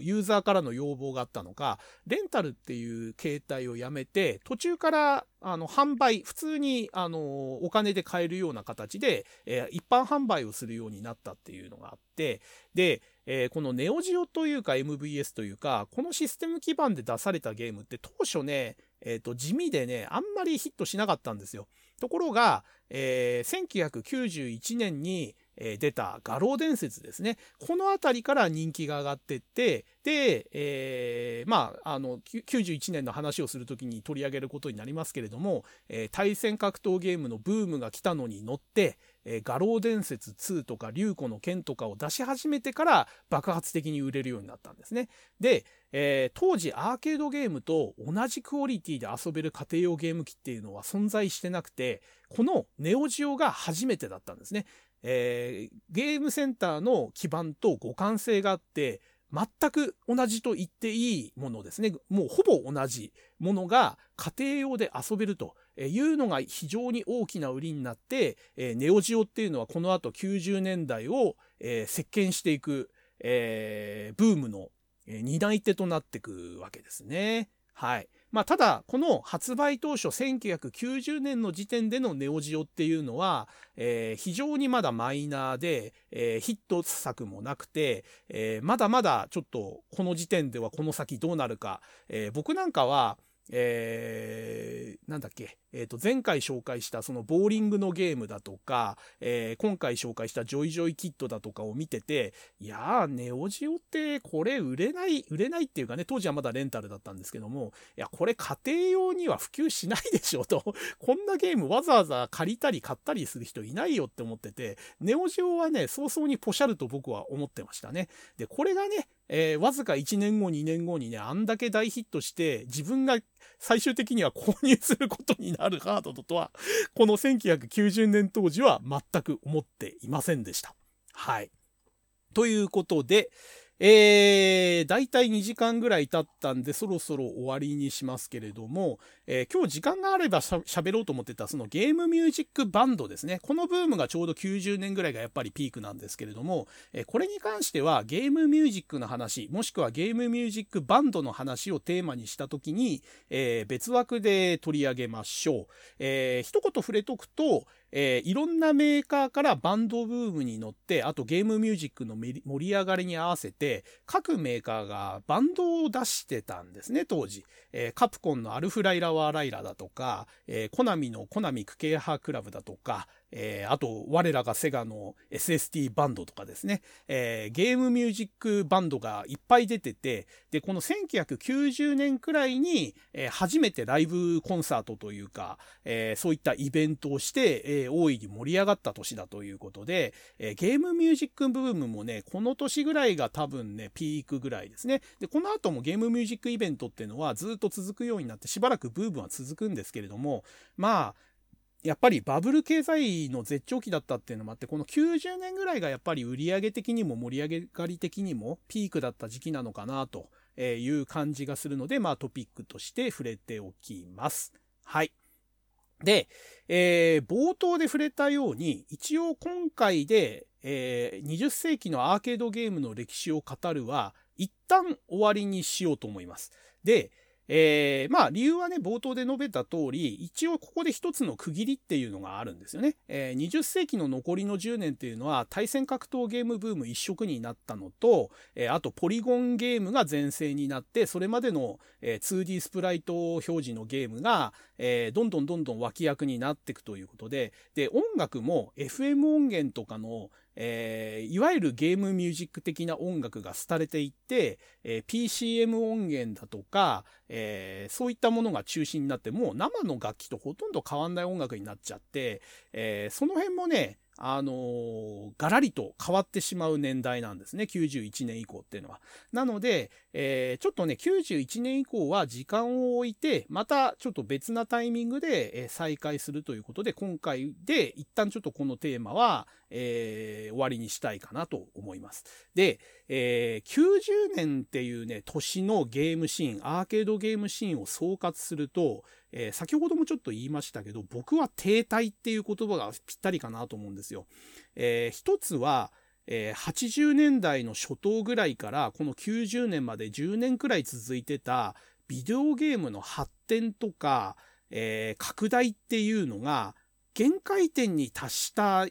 ユーザーからの要望があったのか、レンタルっていう形態をやめて、途中から、あの、販売、普通に、あの、お金で買えるような形で、え一般販売をするようになったっていうのがあって、で、えー、このネオジオというか MVS というか、このシステム基盤で出されたゲームって当初ね、え、ー、と、地味でね、あんまりヒットしなかったんですよ。ところが、えー、1991年に、え出た画廊伝説ですね。この辺りから人気が上がってって、で、えー、まあ、あの、91年の話をするときに取り上げることになりますけれども、えー、対戦格闘ゲームのブームが来たのに乗って、えー、画廊伝説2とか竜子の剣とかを出し始めてから爆発的に売れるようになったんですね。で、えー、当時アーケードゲームと同じクオリティで遊べる家庭用ゲーム機っていうのは存在してなくて、このネオジオが初めてだったんですね。えー、ゲームセンターの基盤と互換性があって、全く同じと言っていいものですね。もうほぼ同じものが家庭用で遊べるというのが非常に大きな売りになってえ、ネオジオっていうのはこの後90年代をえ席巻していくえ、ブームの担い手となっていくわけですね。はい。まあ、ただ、この発売当初1990年の時点でのネオジオっていうのは、えー、非常にまだマイナーで、えー、ヒット作もなくて、えー、まだまだちょっとこの時点ではこの先どうなるか、え僕なんかは、えー、なんだっけ、えっ、ー、と、前回紹介したそのボーリングのゲームだとか、えー、今回紹介したジョイジョイキットだとかを見てて、いやー、ネオジオってこれ売れない、売れないっていうかね、当時はまだレンタルだったんですけども、いや、これ家庭用には普及しないでしょと、こんなゲームわざわざ借りたり買ったりする人いないよって思ってて、ネオジオはね、早々にポシャると僕は思ってましたね。で、これがね、えー、わずか1年後、2年後にね、あんだけ大ヒットして、自分が最終的には購入することになるハードとは、この1990年当時は全く思っていませんでした。はい。ということで、えー、大体2時間ぐらい経ったんで、そろそろ終わりにしますけれども、えー、今日時間があれば喋ろうと思ってた、そのゲームミュージックバンドですね。このブームがちょうど90年ぐらいがやっぱりピークなんですけれども、えー、これに関してはゲームミュージックの話、もしくはゲームミュージックバンドの話をテーマにしたときに、えー、別枠で取り上げましょう。えー、一言触れとくと、えー、いろんなメーカーからバンドブームに乗って、あとゲームミュージックの盛り上がりに合わせて、各メーカーがバンドを出してたんですね、当時。えー、カプコンのアルフライラワーライラだとか、えー、コナミのコナミクケーハークラブだとか、えー、あと、我らがセガの SST バンドとかですね、えー、ゲームミュージックバンドがいっぱい出てて、で、この1990年くらいに、えー、初めてライブコンサートというか、えそういったイベントをして、え大いに盛り上がった年だということで、えゲームミュージックブームもね、この年ぐらいが多分ね、ピークぐらいですね。で、この後もゲームミュージックイベントっていうのはずっと続くようになって、しばらくブームは続くんですけれども、まあ、やっぱりバブル経済の絶頂期だったっていうのもあって、この90年ぐらいがやっぱり売上的にも盛り上がり的にもピークだった時期なのかなという感じがするので、まあトピックとして触れておきます。はい。で、えー、冒頭で触れたように、一応今回で、えー、20世紀のアーケードゲームの歴史を語るは、一旦終わりにしようと思います。で、えー、まあ理由はね、冒頭で述べた通り、一応ここで一つの区切りっていうのがあるんですよね。えー、20世紀の残りの10年っていうのは対戦格闘ゲームブーム一色になったのと、えー、あとポリゴンゲームが全盛になって、それまでの、えー、2D スプライト表示のゲームが、え、どんどんどんどん脇役になっていくということで、で、音楽も FM 音源とかの、えー、いわゆるゲームミュージック的な音楽が廃れていって、えー、PCM 音源だとか、えー、そういったものが中心になってもう生の楽器とほとんど変わんない音楽になっちゃって、えその辺もねあのー、ガラリと変わってしまう年代なんですね。91年以降っていうのは。なので、えー、ちょっとね、91年以降は時間を置いて、またちょっと別なタイミングで、え再開するということで、今回で一旦ちょっとこのテーマは、えー、終わりにしたいかなと思います。で、えー、90年っていうね、年のゲームシーン、アーケードゲームシーンを総括すると、え、先ほどもちょっと言いましたけど、僕は停滞っていう言葉がぴったりかなと思うんですよ。えー、一つは、えー、80年代の初頭ぐらいからこの90年まで10年くらい続いてたビデオゲームの発展とか、えー、拡大っていうのが限界点に達した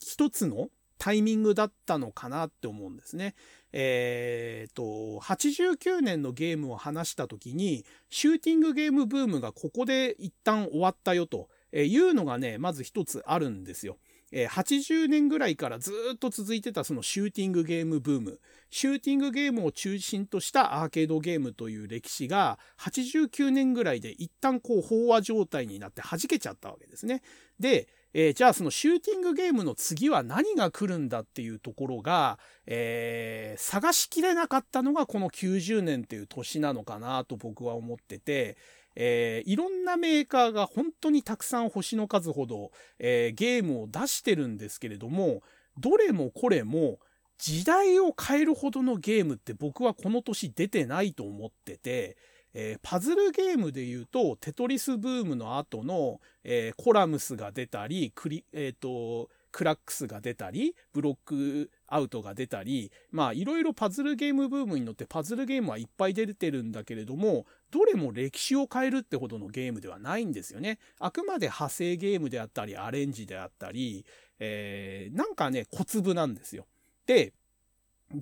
一つのタイミングだったのかなって思うんですね。えっ、ー、と、89年のゲームを話した時に、シューティングゲームブームがここで一旦終わったよというのがね、まず一つあるんですよ。80年ぐらいからずっと続いてたそのシューティングゲームブーム、シューティングゲームを中心としたアーケードゲームという歴史が89年ぐらいで一旦こう飽和状態になって弾けちゃったわけですね。で、えー、じゃあそのシューティングゲームの次は何が来るんだっていうところが、えー、探しきれなかったのがこの90年っていう年なのかなと僕は思ってて、えー、いろんなメーカーが本当にたくさん星の数ほど、えー、ゲームを出してるんですけれども、どれもこれも時代を変えるほどのゲームって僕はこの年出てないと思ってて、えー、パズルゲームで言うと、テトリスブームの後の、えー、コラムスが出たり、クリ、えっ、ー、と、クラックスが出たり、ブロックアウトが出たり、まあいろいろパズルゲームブームに乗ってパズルゲームはいっぱい出てるんだけれども、どれも歴史を変えるってほどのゲームではないんですよね。あくまで派生ゲームであったり、アレンジであったり、えー、なんかね、小粒なんですよ。で、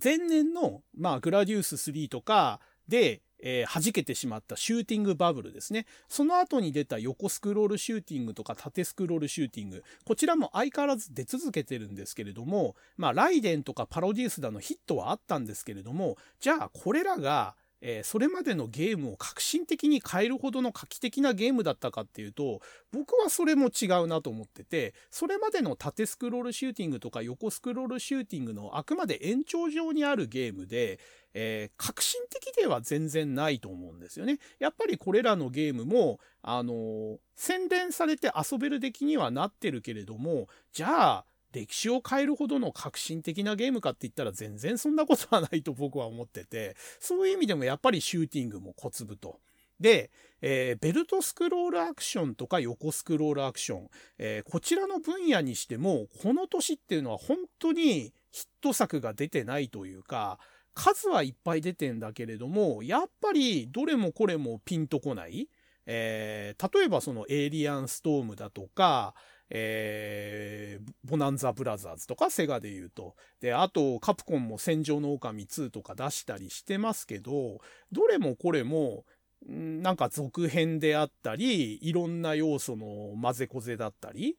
前年の、まあ、グラディウス3とかで、えー、弾けてしまったシューティングバブルですね。その後に出た横スクロールシューティングとか縦スクロールシューティング。こちらも相変わらず出続けてるんですけれども、まあ、ライデンとかパロディウスだのヒットはあったんですけれども、じゃあこれらが、えー、それまでのゲームを革新的に変えるほどの画期的なゲームだったかっていうと、僕はそれも違うなと思ってて、それまでの縦スクロールシューティングとか横スクロールシューティングのあくまで延長上にあるゲームで、えー、革新的では全然ないと思うんですよね。やっぱりこれらのゲームも、あのー、洗練されて遊べる出来にはなってるけれども、じゃあ、歴史を変えるほどの革新的なゲームかって言ったら全然そんなことはないと僕は思ってて、そういう意味でもやっぱりシューティングも小粒と。で、えー、ベルトスクロールアクションとか横スクロールアクション、えー、こちらの分野にしても、この年っていうのは本当にヒット作が出てないというか、数はいっぱい出てんだけれども、やっぱりどれもこれもピンとこない。えー、例えばそのエイリアンストームだとか、えー、ボナンザブラザーズとかセガで言うと。で、あとカプコンも戦場の狼2とか出したりしてますけど、どれもこれも、なんか続編であったり、いろんな要素の混ぜこぜだったり、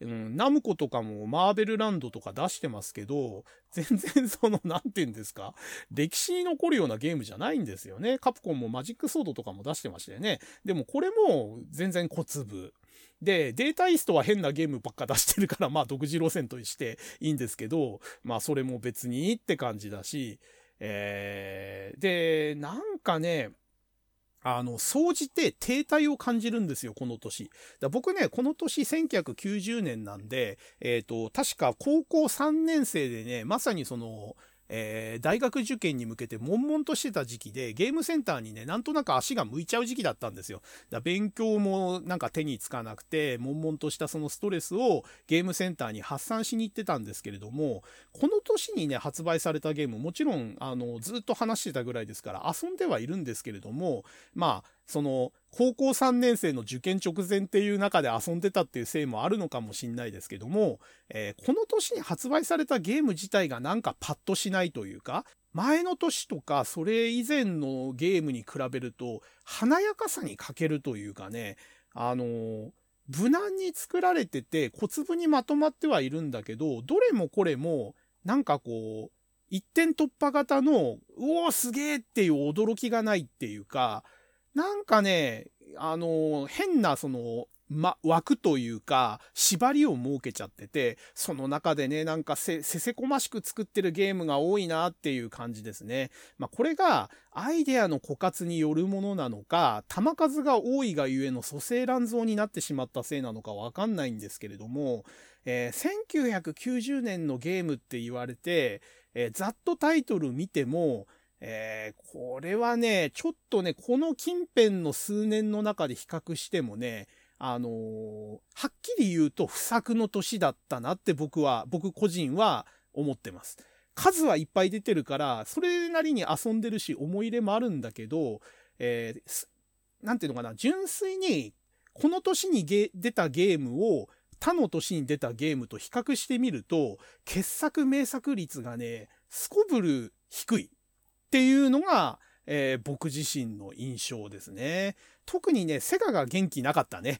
うん、ナムコとかもマーベルランドとか出してますけど、全然その、なんて言うんですか、歴史に残るようなゲームじゃないんですよね。カプコンもマジックソードとかも出してましたよね。でもこれも全然小粒。で、データイストは変なゲームばっか出してるから、まあ独自路線としていいんですけど、まあそれも別にいいって感じだし、えー、で、なんかね、あの、総じて停滞を感じるんですよ、この年。だ僕ね、この年1990年なんで、えっ、ー、と、確か高校3年生でね、まさにその、えー、大学受験に向けて悶々としてた時期で、ゲームセンターにね、なんとなく足が向いちゃう時期だったんですよ。だ勉強もなんか手につかなくて、悶々としたそのストレスをゲームセンターに発散しに行ってたんですけれども、この年にね、発売されたゲーム、もちろん、あの、ずっと話してたぐらいですから、遊んではいるんですけれども、まあ、その、高校3年生の受験直前っていう中で遊んでたっていうせいもあるのかもしんないですけども、えー、この年に発売されたゲーム自体がなんかパッとしないというか、前の年とかそれ以前のゲームに比べると華やかさに欠けるというかね、あのー、無難に作られてて小粒にまとまってはいるんだけど、どれもこれもなんかこう、一点突破型の、うおーすげえっていう驚きがないっていうか、なんかね、あの、変なその、ま、枠というか、縛りを設けちゃってて、その中でね、なんかせ、せせこましく作ってるゲームが多いなっていう感じですね。まあ、これが、アイデアの枯渇によるものなのか、弾数が多いがゆえの蘇生乱造になってしまったせいなのかわかんないんですけれども、えー、1990年のゲームって言われて、えー、ざっとタイトル見ても、えー、これはね、ちょっとね、この近辺の数年の中で比較してもね、あのー、はっきり言うと不作の年だったなって僕は、僕個人は思ってます。数はいっぱい出てるから、それなりに遊んでるし、思い入れもあるんだけど、えー、なんていうのかな、純粋に、この年に出たゲームを他の年に出たゲームと比較してみると、傑作名作率がね、すこぶる低い。っていうのが、えー、僕自身の印象ですね。特にね、セガが元気なかったね。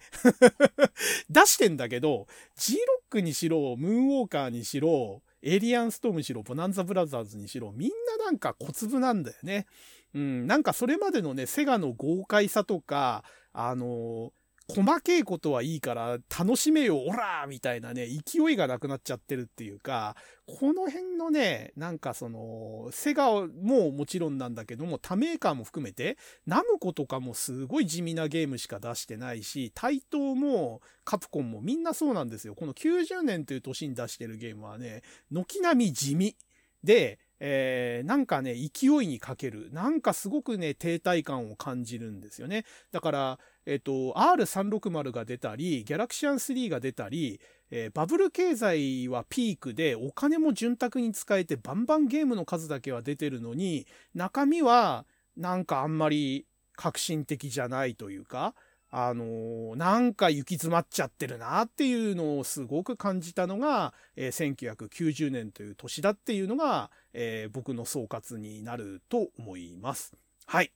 出してんだけど、G ロックにしろ、ムーンウォーカーにしろ、エイリアンストームにしろ、ボナンザブラザーズにしろ、みんななんか小粒なんだよね。うん、なんかそれまでのね、セガの豪快さとか、あのー細けいことはいいから楽しめよ、オラーみたいなね、勢いがなくなっちゃってるっていうか、この辺のね、なんかその、セガももちろんなんだけども、他メーカーも含めて、ナムコとかもすごい地味なゲームしか出してないし、対等もカプコンもみんなそうなんですよ。この90年という年に出してるゲームはね、軒並み地味。で、えー、なんかね、勢いにかける。なんかすごくね、停滞感を感じるんですよね。だから、えっ、と、R360 が出たり、ギャラクシアン3が出たり、えー、バブル経済はピークで、お金も潤沢に使えて、バンバンゲームの数だけは出てるのに、中身は、なんかあんまり革新的じゃないというか、あのー、なんか行き詰まっちゃってるなっていうのをすごく感じたのが、えー、1990年という年だっていうのが、えー、僕の総括になると思います。はい。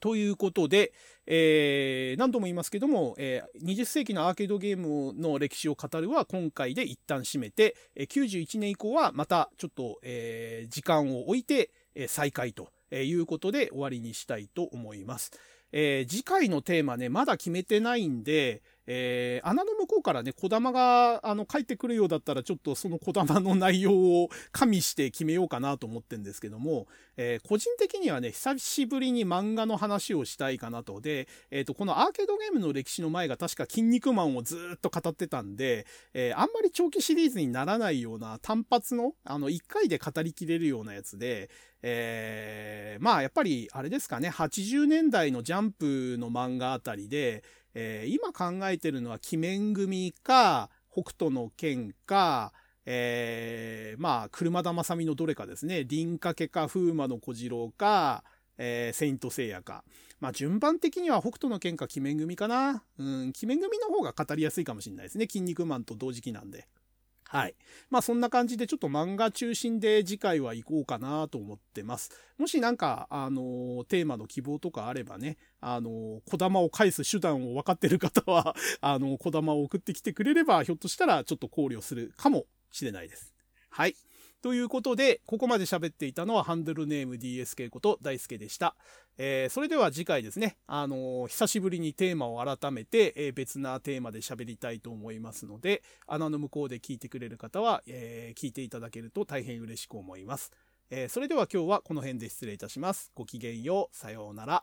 ということで、えー、何度も言いますけども、えー、20世紀のアーケードゲームの歴史を語るは今回で一旦締めて、えー、91年以降はまたちょっと、えー、時間を置いて、えー、再開ということで終わりにしたいと思います。えー、次回のテーマね、まだ決めてないんで、えー、穴の向こうからね、小玉が、あの、帰ってくるようだったら、ちょっとその小玉の内容を加味して決めようかなと思ってんですけども、えー、個人的にはね、久しぶりに漫画の話をしたいかなと。で、えっ、ー、と、このアーケードゲームの歴史の前が確か筋肉マンをずっと語ってたんで、えあんまり長期シリーズにならないような単発の、あの、1回で語りきれるようなやつで、えまあ、やっぱり、あれですかね、80年代のジャンプの漫画あたりで、えー、今考えてるのは、鬼面組か、北斗の剣か、えー、まあ、車田正美のどれかですね。輪掛けか、風魔の小次郎か、えー、セイント聖夜か。まあ、順番的には北斗の剣か、鬼面組かな。うん、鬼面組の方が語りやすいかもしれないですね。筋肉マンと同時期なんで。はい。まあそんな感じでちょっと漫画中心で次回は行こうかなと思ってます。もしなんか、あのテーマの希望とかあればね、あの小玉を返す手段を分かってる方は、あの小玉を送ってきてくれれば、ひょっとしたらちょっと考慮するかもしれないです。はい。ということで、ここまで喋っていたのはハンドルネーム DSK こと大輔でした。えー、それでは次回ですね、あのー、久しぶりにテーマを改めて、えー、別なテーマで喋りたいと思いますので、穴の向こうで聞いてくれる方は、え聞いていただけると大変嬉しく思います。えそれでは今日はこの辺で失礼いたします。ごきげんよう。さようなら。